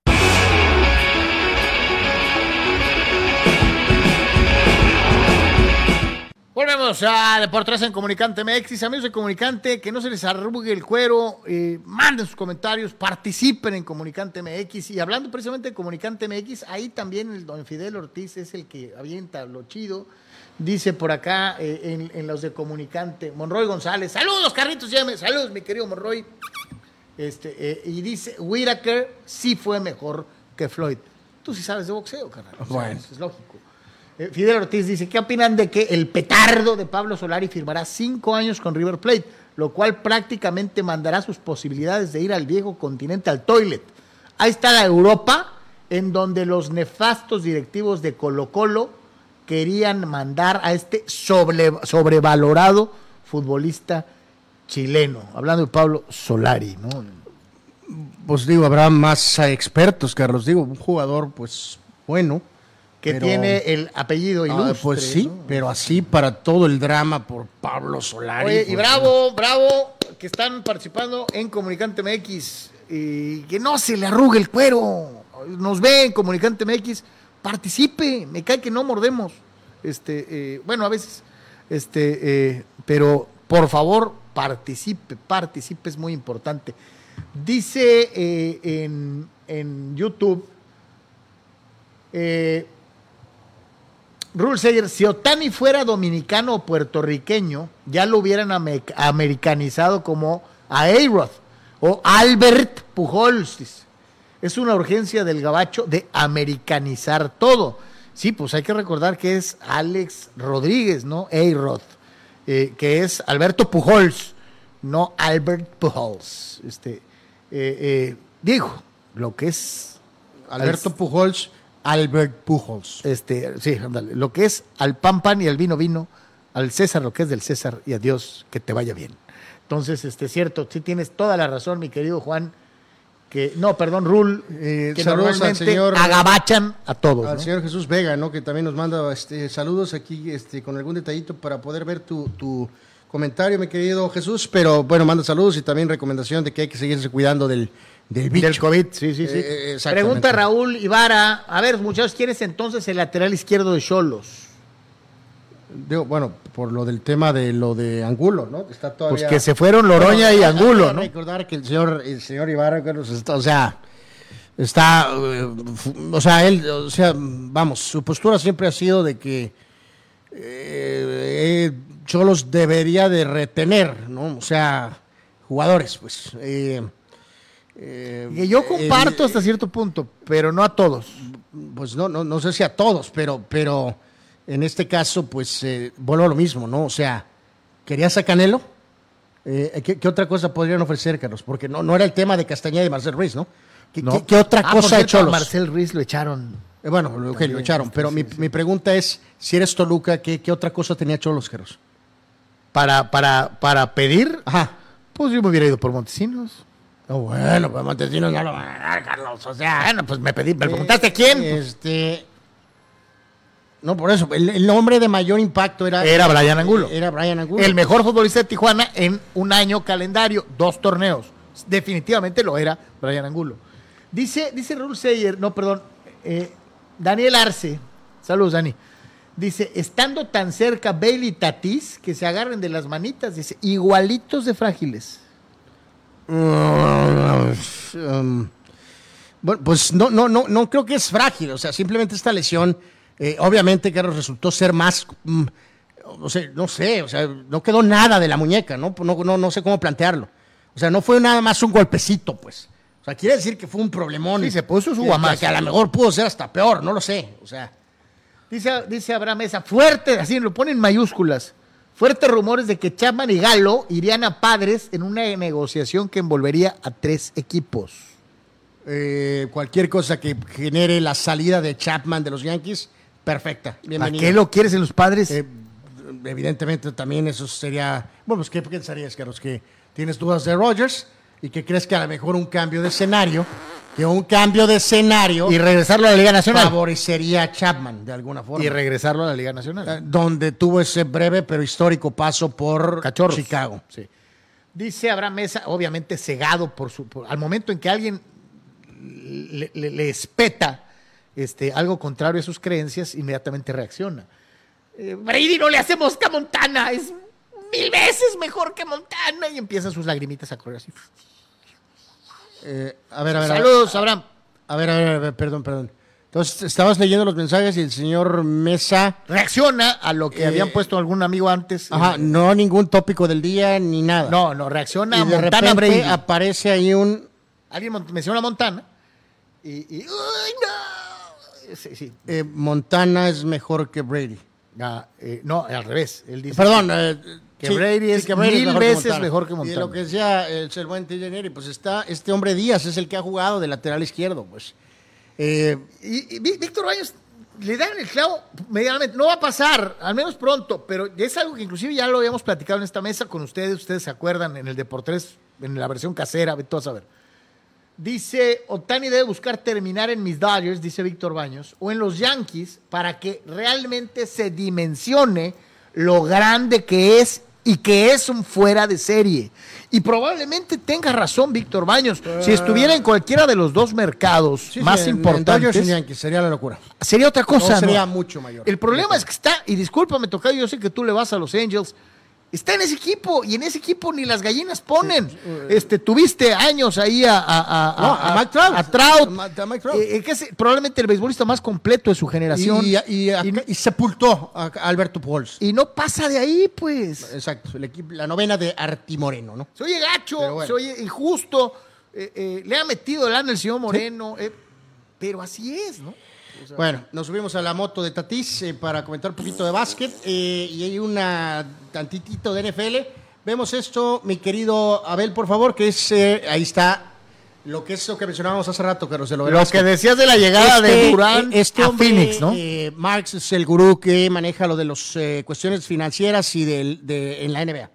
Volvemos a Deportes en Comunicante MX. Amigos de Comunicante, que no se les arrugue el cuero, eh, manden sus comentarios, participen en Comunicante MX. Y hablando precisamente de Comunicante MX, ahí también el don Fidel Ortiz es el que avienta lo chido. Dice por acá eh, en, en los de Comunicante, Monroy González. Saludos, Carlitos Yeme. Saludos, mi querido Monroy. Este, eh, y dice, Whitaker sí fue mejor que Floyd. Tú sí sabes de boxeo, carnal. Es lógico. Eh, Fidel Ortiz dice, ¿qué opinan de que el petardo de Pablo Solari firmará cinco años con River Plate, lo cual prácticamente mandará sus posibilidades de ir al viejo continente al toilet? Ahí está la Europa, en donde los nefastos directivos de Colo Colo querían mandar a este sobre- sobrevalorado futbolista chileno, hablando de Pablo Solari, ¿no? Pues digo, habrá más eh, expertos, Carlos. Digo, un jugador, pues, bueno. Que pero- tiene el apellido Ah, ilustre. pues sí, ¿no? pero así para todo el drama por Pablo Solari. Oye, y pues, bravo, bravo, que están participando en Comunicante MX. Y que no se le arrugue el cuero. Nos ve en Comunicante MX. Participe. Me cae que no mordemos. Este, eh, bueno, a veces. Este, eh, pero por favor, participe. Participe es muy importante. Dice eh, en, en YouTube. Rule Sayer, si Otani fuera dominicano o puertorriqueño, ya lo hubieran ame- americanizado como a o Albert Pujols. dice. Es una urgencia del gabacho de americanizar todo. Sí, pues hay que recordar que es Alex Rodríguez, ¿no? A-Rod, eh, que es Alberto Pujols, no Albert Pujols. Este, eh, eh, digo, lo que es Alberto Pujols, Albert Pujols. este, sí, ándale. Lo que es al pan pan y al vino vino, al César lo que es del César y a Dios que te vaya bien. Entonces, este cierto, sí tienes toda la razón, mi querido Juan, que no, perdón, Rul, Eh, que saludos al normalmente señor- agabachan a todos. Al ¿no? señor Jesús Vega, ¿no? Que también nos manda este, saludos aquí este, con algún detallito para poder ver tu, tu comentario, mi querido Jesús. Pero bueno, manda saludos y también recomendación de que hay que seguirse cuidando del, del bicho. Del COVID, sí, sí, sí. Eh, exactamente. Pregunta Raúl Ibarra, a ver, muchachos, ¿quién es entonces el lateral izquierdo de Cholos? Digo, bueno, por lo del tema de lo de Angulo, ¿no? Está Pues todavía... que se fueron Loroña y hay Angulo, que ¿no? Recordar que el señor, el señor Ibarra, está, o sea, está, eh, o sea, él, o sea, vamos, su postura siempre ha sido de que eh, eh, Cholos debería de retener, ¿no? O sea, jugadores, pues. eh, eh, Que yo comparto eh, hasta cierto punto, pero no a todos. pues no, no, no sé si a todos, pero, pero en este caso, pues eh, vuelvo a lo mismo, ¿no? O sea, ¿querías a Canelo? Eh, ¿qué, qué otra cosa podrían ofrecer, Carlos? Porque no, no era el tema de Castañeda y Marcel Ruiz, ¿no? ¿Qué, ¿no? qué- qué otra Ah, cosa ha hecho Marcel Ruiz lo echaron. Eh, bueno, lo que lo echaron, este, pero sí, mi, sí. mi pregunta es, si eres Toluca, ¿qué, qué otra cosa tenía Cholos, Carlos? para, para, para pedir, Ajá. Pues yo me hubiera ido por Montesinos. No, bueno, pues Montesinos no lo van a dar, Carlos. O sea, Bueno, pues me pedí, me preguntaste quién. Este. No, por eso. El, el nombre de mayor impacto era. Era Brian Angulo. Era Brian Angulo. El mejor futbolista de Tijuana en un año calendario, dos torneos. Definitivamente lo era Brian Angulo. Dice, dice Raúl Seyer, no, perdón, eh, Daniel Arce, saludos Dani, dice, estando tan cerca Bailey y Tatis, que se agarren de las manitas, dice, igualitos de frágiles. Um, bueno, pues no, no, no, no creo que es frágil. O sea, simplemente esta lesión, eh, obviamente, que resultó ser más. mm, o sea, no sé, o sea, no quedó nada de la muñeca, ¿no? No, no, no sé cómo plantearlo. O sea, no fue nada más un golpecito, pues. O sea, quiere decir que fue un problemón. Sí, se puso su guamazo. Que, a lo mejor pudo ser hasta peor, no lo sé. O sea, Dice, dice Abraham Mesa, fuerte, así lo pone en mayúsculas, fuertes rumores de que Chapman y Galo irían a padres en una negociación que envolvería a tres equipos. eh, cualquier cosa que genere la salida de Chapman de los Yankees, perfecta. ¿Para Bienvenido. qué lo quieres en los padres? Eh, evidentemente también eso sería, bueno, pues ¿qué pensarías, Carlos? Que tienes dudas de Rogers y que crees que a lo mejor un cambio de escenario, que un cambio de escenario y regresarlo a la Liga Nacional. favorecería a Chapman de alguna forma. Y regresarlo a la Liga Nacional. Eh, donde tuvo ese breve pero histórico paso por Cachorros. Chicago. Sí. Dice Abraham Mesa, obviamente cegado por su. por- al momento en que alguien le, le- le espeta este, algo contrario a sus creencias, inmediatamente reacciona. Eh, Brady no le hace mosca a Montana, es mil veces mejor que Montana. Y empiezan sus lagrimitas a correr así. Eh, a ver, a ver. a ver. Saludos, Abraham. A ver, a ver, a ver, perdón, perdón. Entonces, estabas leyendo los mensajes y el señor Mesa, Reacciona a lo que Eh, habían puesto algún amigo antes. ajá, Eh, no ningún tópico del día ni nada. no, no, reacciona y a de Montana repente Brady. aparece ahí un Alguien menciona a Montana. Y. y ¡Ay, no! Sí, sí. eh, Montana es mejor que Brady. Ah, eh, no, al revés. Él dice Perdón, que Brady es mil mejor veces mejor que Y Montana. lo que decía el, el buen TJ Neri, pues está este hombre Díaz, es el que ha jugado de lateral izquierdo, pues. Eh, Y, y Ví- Víctor Baños le dan el clavo medianamente. No va a pasar, al menos pronto, pero es algo que inclusive ya lo habíamos platicado en esta mesa con ustedes. Ustedes se acuerdan en el Deportes, en la versión casera, vete tú a saber. Dice, Otani debe buscar terminar en mis Dodgers, dice Víctor Baños, o en los Yankees, para que realmente se dimensione lo grande que es y que es un fuera de serie. Y probablemente tenga razón Víctor Baños. Si estuviera en cualquiera de los dos mercados sí, más sí, en- en importantes, y Yankees, sería la locura. sería otra cosa. No, sería ¿no? mucho mayor. El problema es que está, y discúlpame, Tocayo, yo sé que tú le vas a los Angels, está en ese equipo, y en ese equipo ni las gallinas ponen. este, tuviste años ahí a, a, a- No, a Mike Trout. a Trout, Mike Trout. eh, eh, que es probablemente el beisbolista más completo de su generación. Y, y- y- y sepultó a Alberto Pujols. Y no pasa de ahí, pues. Exacto, el equipo, la novena de Arti Moreno, ¿no? Se oye gacho, bueno. se oye injusto. eh, eh, le ha metido lana el señor Moreno. eh, pero así es, ¿no? Bueno, nos subimos a la moto de Tatís eh, para comentar un poquito de básquet eh, y hay una tantitito de NFL. Vemos esto, mi querido Abel, por favor, que es, eh, ahí está, lo que es lo que mencionábamos hace rato, Carlos, de lo que decías de la llegada de Este, Durán este a hombre, Phoenix, ¿no? eh, Marx es el gurú que maneja lo de las cuestiones financieras y de, en la NBA.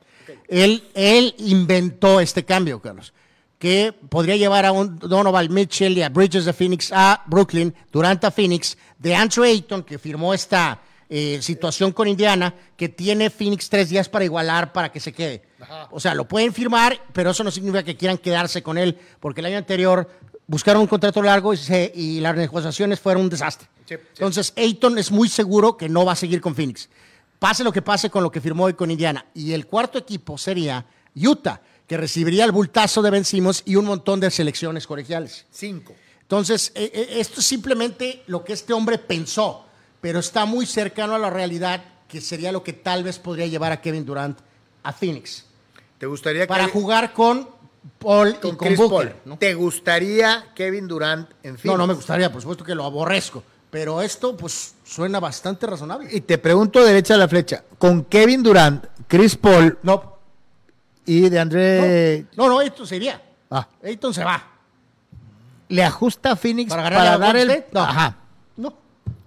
Él, él inventó este cambio, Carlos, que podría llevar a un Donovan Mitchell y a Bridges de Phoenix a Brooklyn, durante a Phoenix, de Andrew Ayton, que firmó esta eh, situación con Indiana, que tiene Phoenix tres días para igualar para que se quede. O sea, lo pueden firmar, pero eso no significa que quieran quedarse con él, porque el año anterior buscaron un contrato largo y, se- y las negociaciones fueron un desastre. Entonces, Ayton es muy seguro que no va a seguir con Phoenix. Pase lo que pase con lo que firmó hoy con Indiana. Y el cuarto equipo sería Utah, que recibiría el bultazo de Ben Simmons y un montón de selecciones colegiales. Cinco. Entonces, eh, eh, esto es simplemente lo que este hombre pensó, pero está muy cercano a la realidad, que sería lo que tal vez podría llevar a Kevin Durant a Phoenix. ¿Te gustaría Para que jugar con Paul con y con Chris Booker. Paul? ¿no? ¿Te gustaría Kevin Durant en fin? No, no me gustaría, por supuesto que lo aborrezco. Pero esto, pues, suena bastante razonable. Y te pregunto derecha de la flecha, con Kevin Durant, Chris Paul No, y de André no, no, Ayton se iría. Ah. Ayton se va. le ajusta a Phoenix ¿Para para, ganarle a dar el? No. Ajá. No.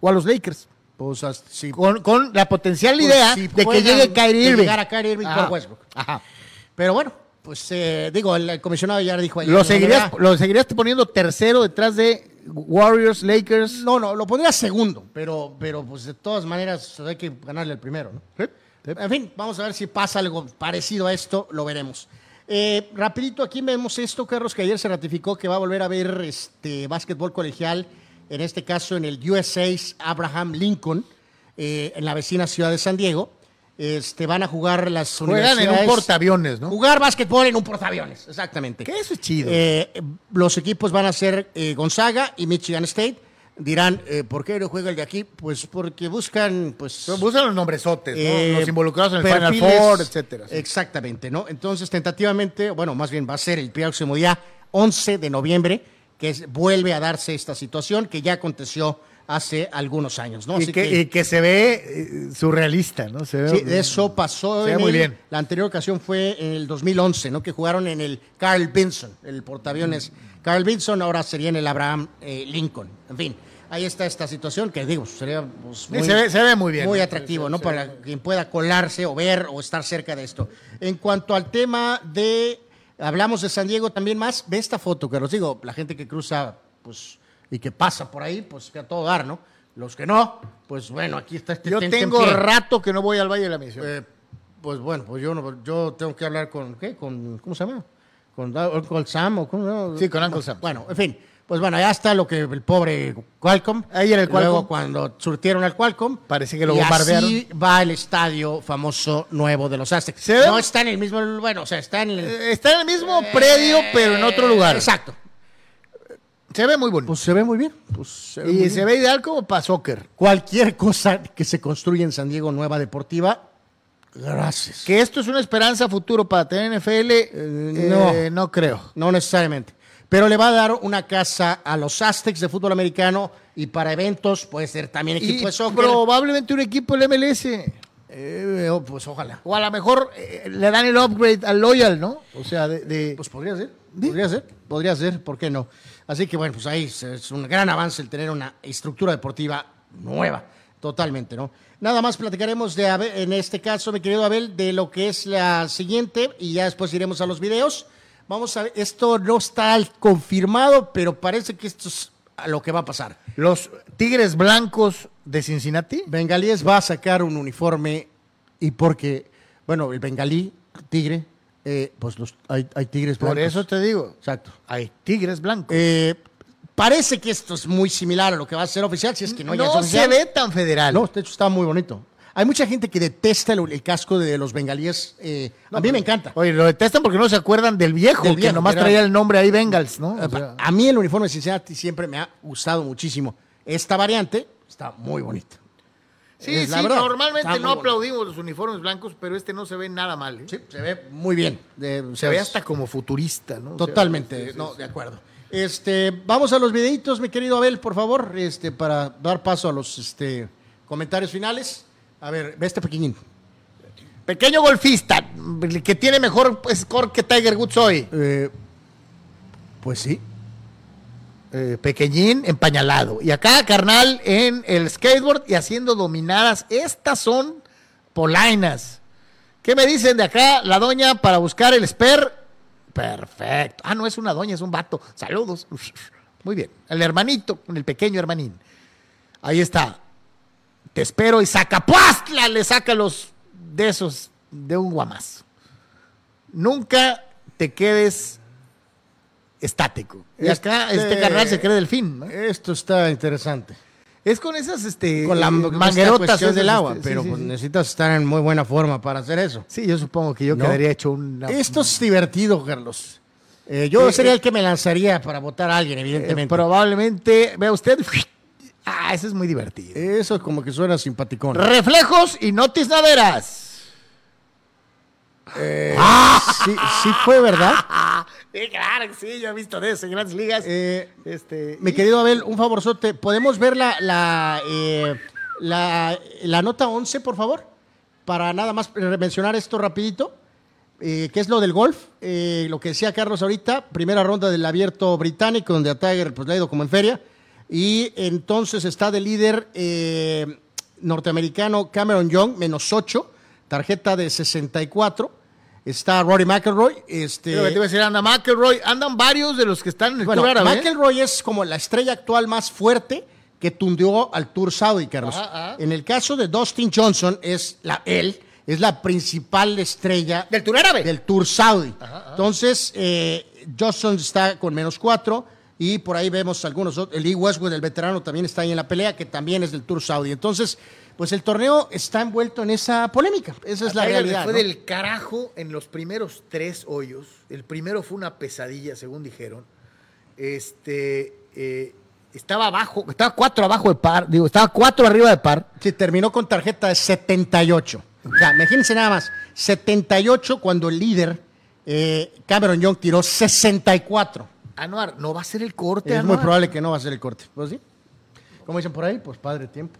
o a los Lakers Pues, as- sí. con, con la potencial Pues, idea si de que llegue Kyrie de Irving. llegar a Kyrie Irving Ajá. por Westbrook. Ajá. Pero bueno, pues eh, digo, el, el comisionado ya dijo ayer. ¿Lo no, seguirías. ¿Lo seguirías poniendo tercero detrás de Warriors, Lakers? No, no, lo pondría segundo, pero, pero pues de todas maneras hay que ganarle el primero, ¿no? En fin, vamos a ver si pasa algo parecido a esto, lo veremos. Eh, rapidito, aquí vemos esto, Carlos, que ayer se ratificó que va a volver a ver este básquetbol colegial, en este caso en el USA Abraham Lincoln, eh, en la vecina ciudad de San Diego. Este, van a jugar las Juegan en un universidades- portaaviones, ¿no? Jugar básquetbol en un portaaviones, exactamente. Que eso es chido. Eh, los equipos van a ser Gonzaga y Michigan State. Dirán, eh, ¿por qué no juega el de aquí? Pues porque buscan, pues... Buscan los nombresotes, ¿no? eh, los involucrados en el perfiles- Final Four, etcétera. sí. Exactamente, ¿no? Entonces, tentativamente, bueno, más bien va a ser el próximo día 11 de noviembre que es- vuelve a darse esta situación que ya aconteció hace algunos años, ¿no? y, Así que, y que se ve eh, surrealista, ¿no? Se ve, Sí, eso pasó. Se ve muy el- bien. La anterior ocasión fue en el 2011, ¿no? Que jugaron en el Carl Vinson, el portaaviones Carl Vinson, ahora sería en el Abraham eh, Lincoln. En fin, ahí está esta situación que digo, sería pues, Sí, se ve- se ve muy bien. Muy atractivo, sí, ¿no? Para quien pueda colarse o ver o estar cerca de esto. En cuanto al tema de, hablamos de San Diego también más, ve esta foto, que os digo, la gente que cruza, pues, y que pasa por ahí, pues que a todo dar, ¿no? Los que no, pues bueno, aquí está este Yo tengo pie. rato que no voy al Valle de la Misión. Eh, pues bueno, pues yo no, yo tengo que hablar con ¿qué? Con ¿cómo se llama? Con Uncle Sam o cómo no? Sí, con Uncle Sam. Bueno, en fin, pues bueno, ya está lo que el pobre Qualcomm. Ahí en el Luego Qualcomm. cuando surtieron al Qualcomm, Parece que lo y bombardearon. Así va el estadio famoso nuevo de los Aztecs. Se ve- No está en el mismo, bueno, o sea, está en el Eh, Está en el mismo predio, pero en otro lugar. Exacto. Se ve muy bonito. Pues se ve muy bien. Pues se ve muy y bien. se ve ideal como para soccer. cualquier cosa que se construya en San Diego nueva deportiva. Gracias. Que esto es una esperanza futuro para tener NFL, eh, no. no creo. No necesariamente. Pero le va a dar una casa a los Aztecs de fútbol americano y para eventos puede ser también equipo Y de soccer. probablemente un equipo del MLS. Eh, oh, pues ojalá. O a lo mejor eh, le dan el upgrade al Loyal, ¿no? O sea, de... de- Pues podría ser. Podría ser. Podría ser. ¿Por qué no? Así que bueno, pues ahí es- es un gran avance el tener una estructura deportiva nueva. Totalmente, ¿no? Nada más platicaremos de, Abel- en este caso, mi querido Abel, de lo que es la siguiente y ya después iremos a los videos. Vamos a ver, esto no está confirmado, pero parece que esto es a lo que va a pasar. los Tigres Blancos de Cincinnati. Bengalíes va a sacar un uniforme y porque, bueno, el bengalí, tigre, eh, pues los, hay, hay tigres Por blancos. eso te digo. Exacto. Hay Tigres Blancos. Eh, parece que esto es muy similar a lo que va a ser oficial, si es que no, ya es no se oficial. ve tan federal. No, de hecho está muy bonito. Hay mucha gente que detesta el, el casco de los bengalíes. eh, a mí me encanta. Oye, lo detestan porque no se acuerdan del viejo, Del que nomás traía el nombre ahí Bengals, ¿no? O sea, A mí el uniforme de Cincinnati siempre me ha gustado muchísimo. Esta variante está muy bonita. sí, es sí, normalmente no aplaudimos los uniformes blancos, pero este no se ve nada mal. ¿eh? Sí, se ve muy bien. Se ve hasta como futurista, ¿no? O sea, Totalmente, no, de acuerdo. Este, vamos a los videitos, mi querido Abel, por favor, este, para dar paso a los este, comentarios finales. A ver, ve este pequeñín. Pequeño golfista, que tiene mejor score que Tiger Woods hoy. Eh, pues sí. Eh, pequeñín, empañalado. Y acá, carnal, en el skateboard y haciendo dominadas. Estas son polainas. ¿Qué me dicen de acá, la doña, para buscar el spare? Perfecto. Ah, no es una doña, es un vato. Saludos. Muy bien. El hermanito, el pequeño hermanín. Ahí está. Te espero y saca ¡Puastla! Le saca los de esos de un guamazo. Nunca te quedes estático. Y acá este, Este- carnal se cree delfín, ¿no? Esto está interesante. Es con esas este Con la manguerotas del agua, este, pero sí, sí, pues sí. necesitas estar en muy buena forma para hacer eso. Sí, yo supongo que yo ¿No? quedaría hecho una Esto es divertido, Carlos. Eh, yo Eh, sería eh, el que me lanzaría para votar a alguien, evidentemente. probablemente, vea usted, ah, ese es muy divertido. Eso como que suena simpaticón. Reflejos y notis naderas. Eh, sí, sí fue verdad. Sí, claro que sí, yo he visto de eso en grandes ligas. Eh, este, Mi y- querido Abel, un favorzote. ¿Podemos ver la, la, eh, la, la nota 11, por favor? Para nada más mencionar esto rapidito. Eh, ¿Qué es lo del golf? Eh, lo que decía Carlos ahorita, primera ronda del abierto británico, donde a Tiger pues, le ha ido como en feria. Y entonces está de líder eh, norteamericano Cameron Young, menos 8, tarjeta de 64. está Rory McIlroy. Este, Pero te iba a decir, anda McElroy, andan varios de los que están en el bueno, Tour Árabe, ¿eh? McIlroy es como la estrella actual más fuerte que tundió al Tour Saudi, Carlos. Ajá, ajá. En el caso de Dustin Johnson, es la, él es la principal estrella Del Tour Árabe. del Tour Saudi. Entonces, eh, Johnson está con menos cuatro y por ahí vemos algunos otros. El Lee Westwood, el veterano, también está ahí en la pelea, que también es del Tour Saudi. Entonces, pues el torneo está envuelto en esa polémica. Esa es la realidad. Fue ¿no? del carajo en los primeros tres hoyos. El primero fue una pesadilla, según dijeron. Este eh, estaba abajo, estaba cuatro abajo de par, digo, estaba cuatro arriba de par. Sí, terminó con tarjeta de 78. O sea, imagínense nada más, 78 cuando el líder, eh, Cameron Young, tiró 64. Anuar, no va a ser el corte. Es Anuar. muy probable que no va a ser el corte. Pues sí. Como dicen por ahí, pues padre tiempo.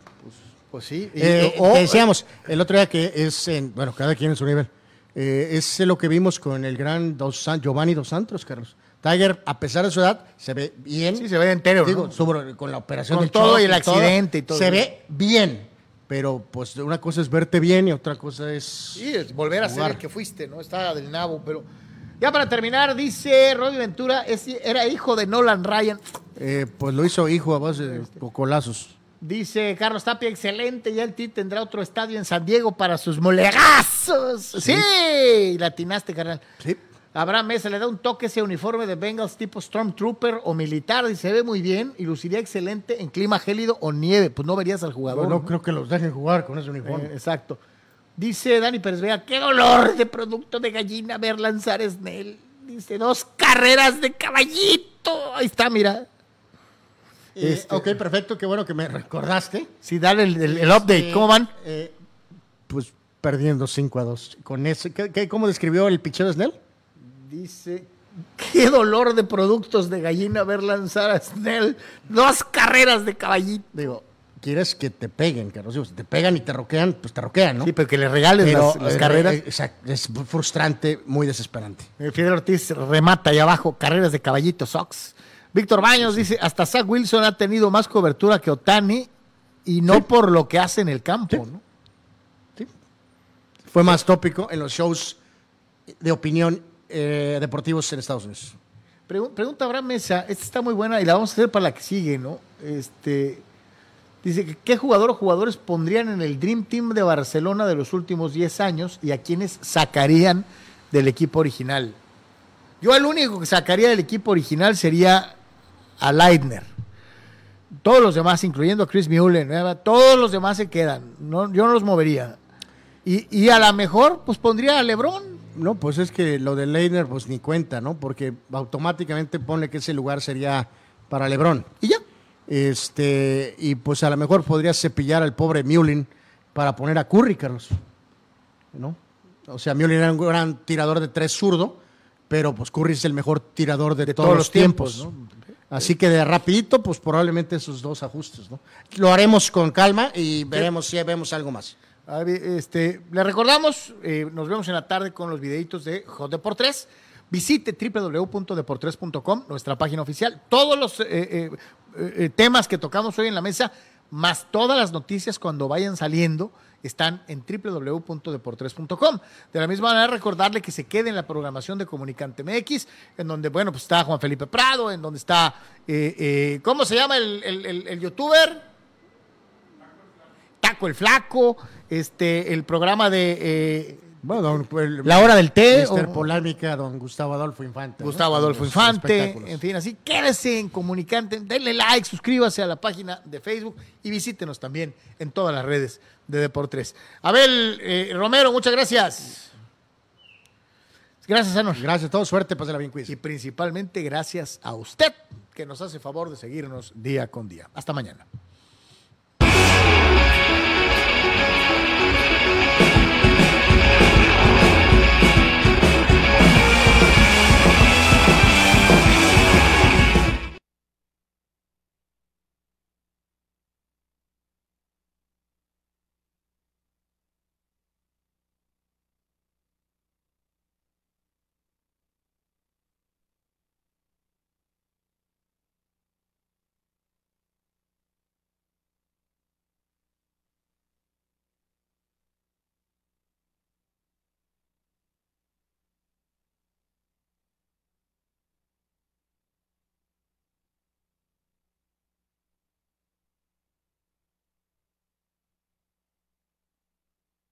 Pues sí. y- Eh, o- te decíamos el otro día que es, en, bueno, cada quien en su nivel. Eh, es lo que vimos con el gran Dos San- Giovanni Dos Santos, Carlos. Tiger, a pesar de su edad, se ve bien. Sí, se ve entero, Digo, ¿no? sobre- con la operación Con del todo y el accidente y todo. Se ve bien. Pero, pues, una cosa es verte bien y otra cosa es. Sí, es volver a ser el que fuiste, ¿no? Estaba del nabo, pero. Ya para terminar, dice Roddy Ventura, es- era hijo de Nolan Ryan. Eh, pues lo hizo hijo a base de cocolazos. Dice Carlos Tapia, excelente, ya el TIT tendrá otro estadio en San Diego para sus molegazos. Sí, latinaste, carnal. Sí. Abraham Mesa le da un toque ese uniforme de Bengals tipo Stormtrooper o militar y se ve muy bien y luciría excelente en clima gélido o nieve. Pues no verías al jugador. No, ¿no? creo que los dejen jugar con ese uniforme. Eh, exacto. Dice Dani Pérez Vega, qué dolor de producto de gallina ver lanzar Snell. Dice, dos carreras de caballito. Ahí está, mira. Eh, este- Ok, perfecto, qué bueno que me recordaste. Sí, dale el, el- el update. Eh, ¿Cómo van? eh, pues perdiendo 5 a 2. Con ese, ¿qué, qué- cómo describió el picheo de Snell? Dice, qué dolor de productos de gallina ver lanzar a Snell. Dos carreras de caballito. Digo, quieres que te peguen, Carlos. Digo, si te pegan y te roquean, pues te roquean, ¿no? Sí, pero que le regales Pero, las, las eh, carreras. eh, exacto, es frustrante, muy desesperante. Eh, Fidel Ortiz remata ahí abajo, carreras de caballito, Sox. Víctor Baños dice, hasta Zach Wilson ha tenido más cobertura que Otani y no por lo que hace en el campo, ¿no? Fue más tópico en los shows de opinión eh, deportivos en Estados Unidos. Pregu- pregunta Abraham Mesa, esta está muy buena y la vamos a hacer para la que sigue, ¿no? Este, dice que qué jugador o jugadores pondrían en el Dream Team de Barcelona de los últimos 10 años y a quiénes sacarían del equipo original. Yo al único que sacaría del equipo original sería a Leitner. Todos los demás, incluyendo a Chris Mullin, ¿eh? todos los demás se quedan. No, yo no los movería. Y, y a lo mejor, pues pondría a Lebron. No, pues es que lo de Leitner, pues ni cuenta, ¿no? Porque automáticamente pone que ese lugar sería para LeBron. Y ya. Este, y pues a lo mejor podría cepillar al pobre Mullin para poner a Curry, Carlos. ¿No? O sea, Mullin era un gran tirador de tres zurdo, pero pues Curry es el mejor tirador de, todos, los tiempos. Así que de rapidito, pues probablemente esos dos ajustes, ¿no? Lo haremos con calma y veremos si vemos algo más. A ver, Este, le recordamos, eh, nos vemos en la tarde con los videitos de Hot Deport 3. Visite www.deportres.com, nuestra página oficial. Todos los eh, eh, eh, temas que tocamos hoy en la mesa, más todas las noticias cuando vayan saliendo, están en www.deportres.com. De la misma manera, recordarle que se quede en la programación de Comunicante MX, en donde, bueno, pues está Juan Felipe Prado, en donde está, ¿cómo se llama el, el- el- el youtuber? Taco el Flaco, este, el programa de Bueno, don, el- La Hora del Té, Mister o- Polémica, don Gustavo Adolfo Infante. ¿no? Gustavo Adolfo Infante, espectáculos. en fin, así quédese en Comunicante, denle like, suscríbase a la página de Facebook y visítenos también en todas las redes de Deportes. Abel eh, Romero, muchas gracias. Gracias, Anor. Gracias a todos, suerte, pásela bien, quiz. Y principalmente gracias a usted que nos hace favor de seguirnos día con día. Hasta mañana.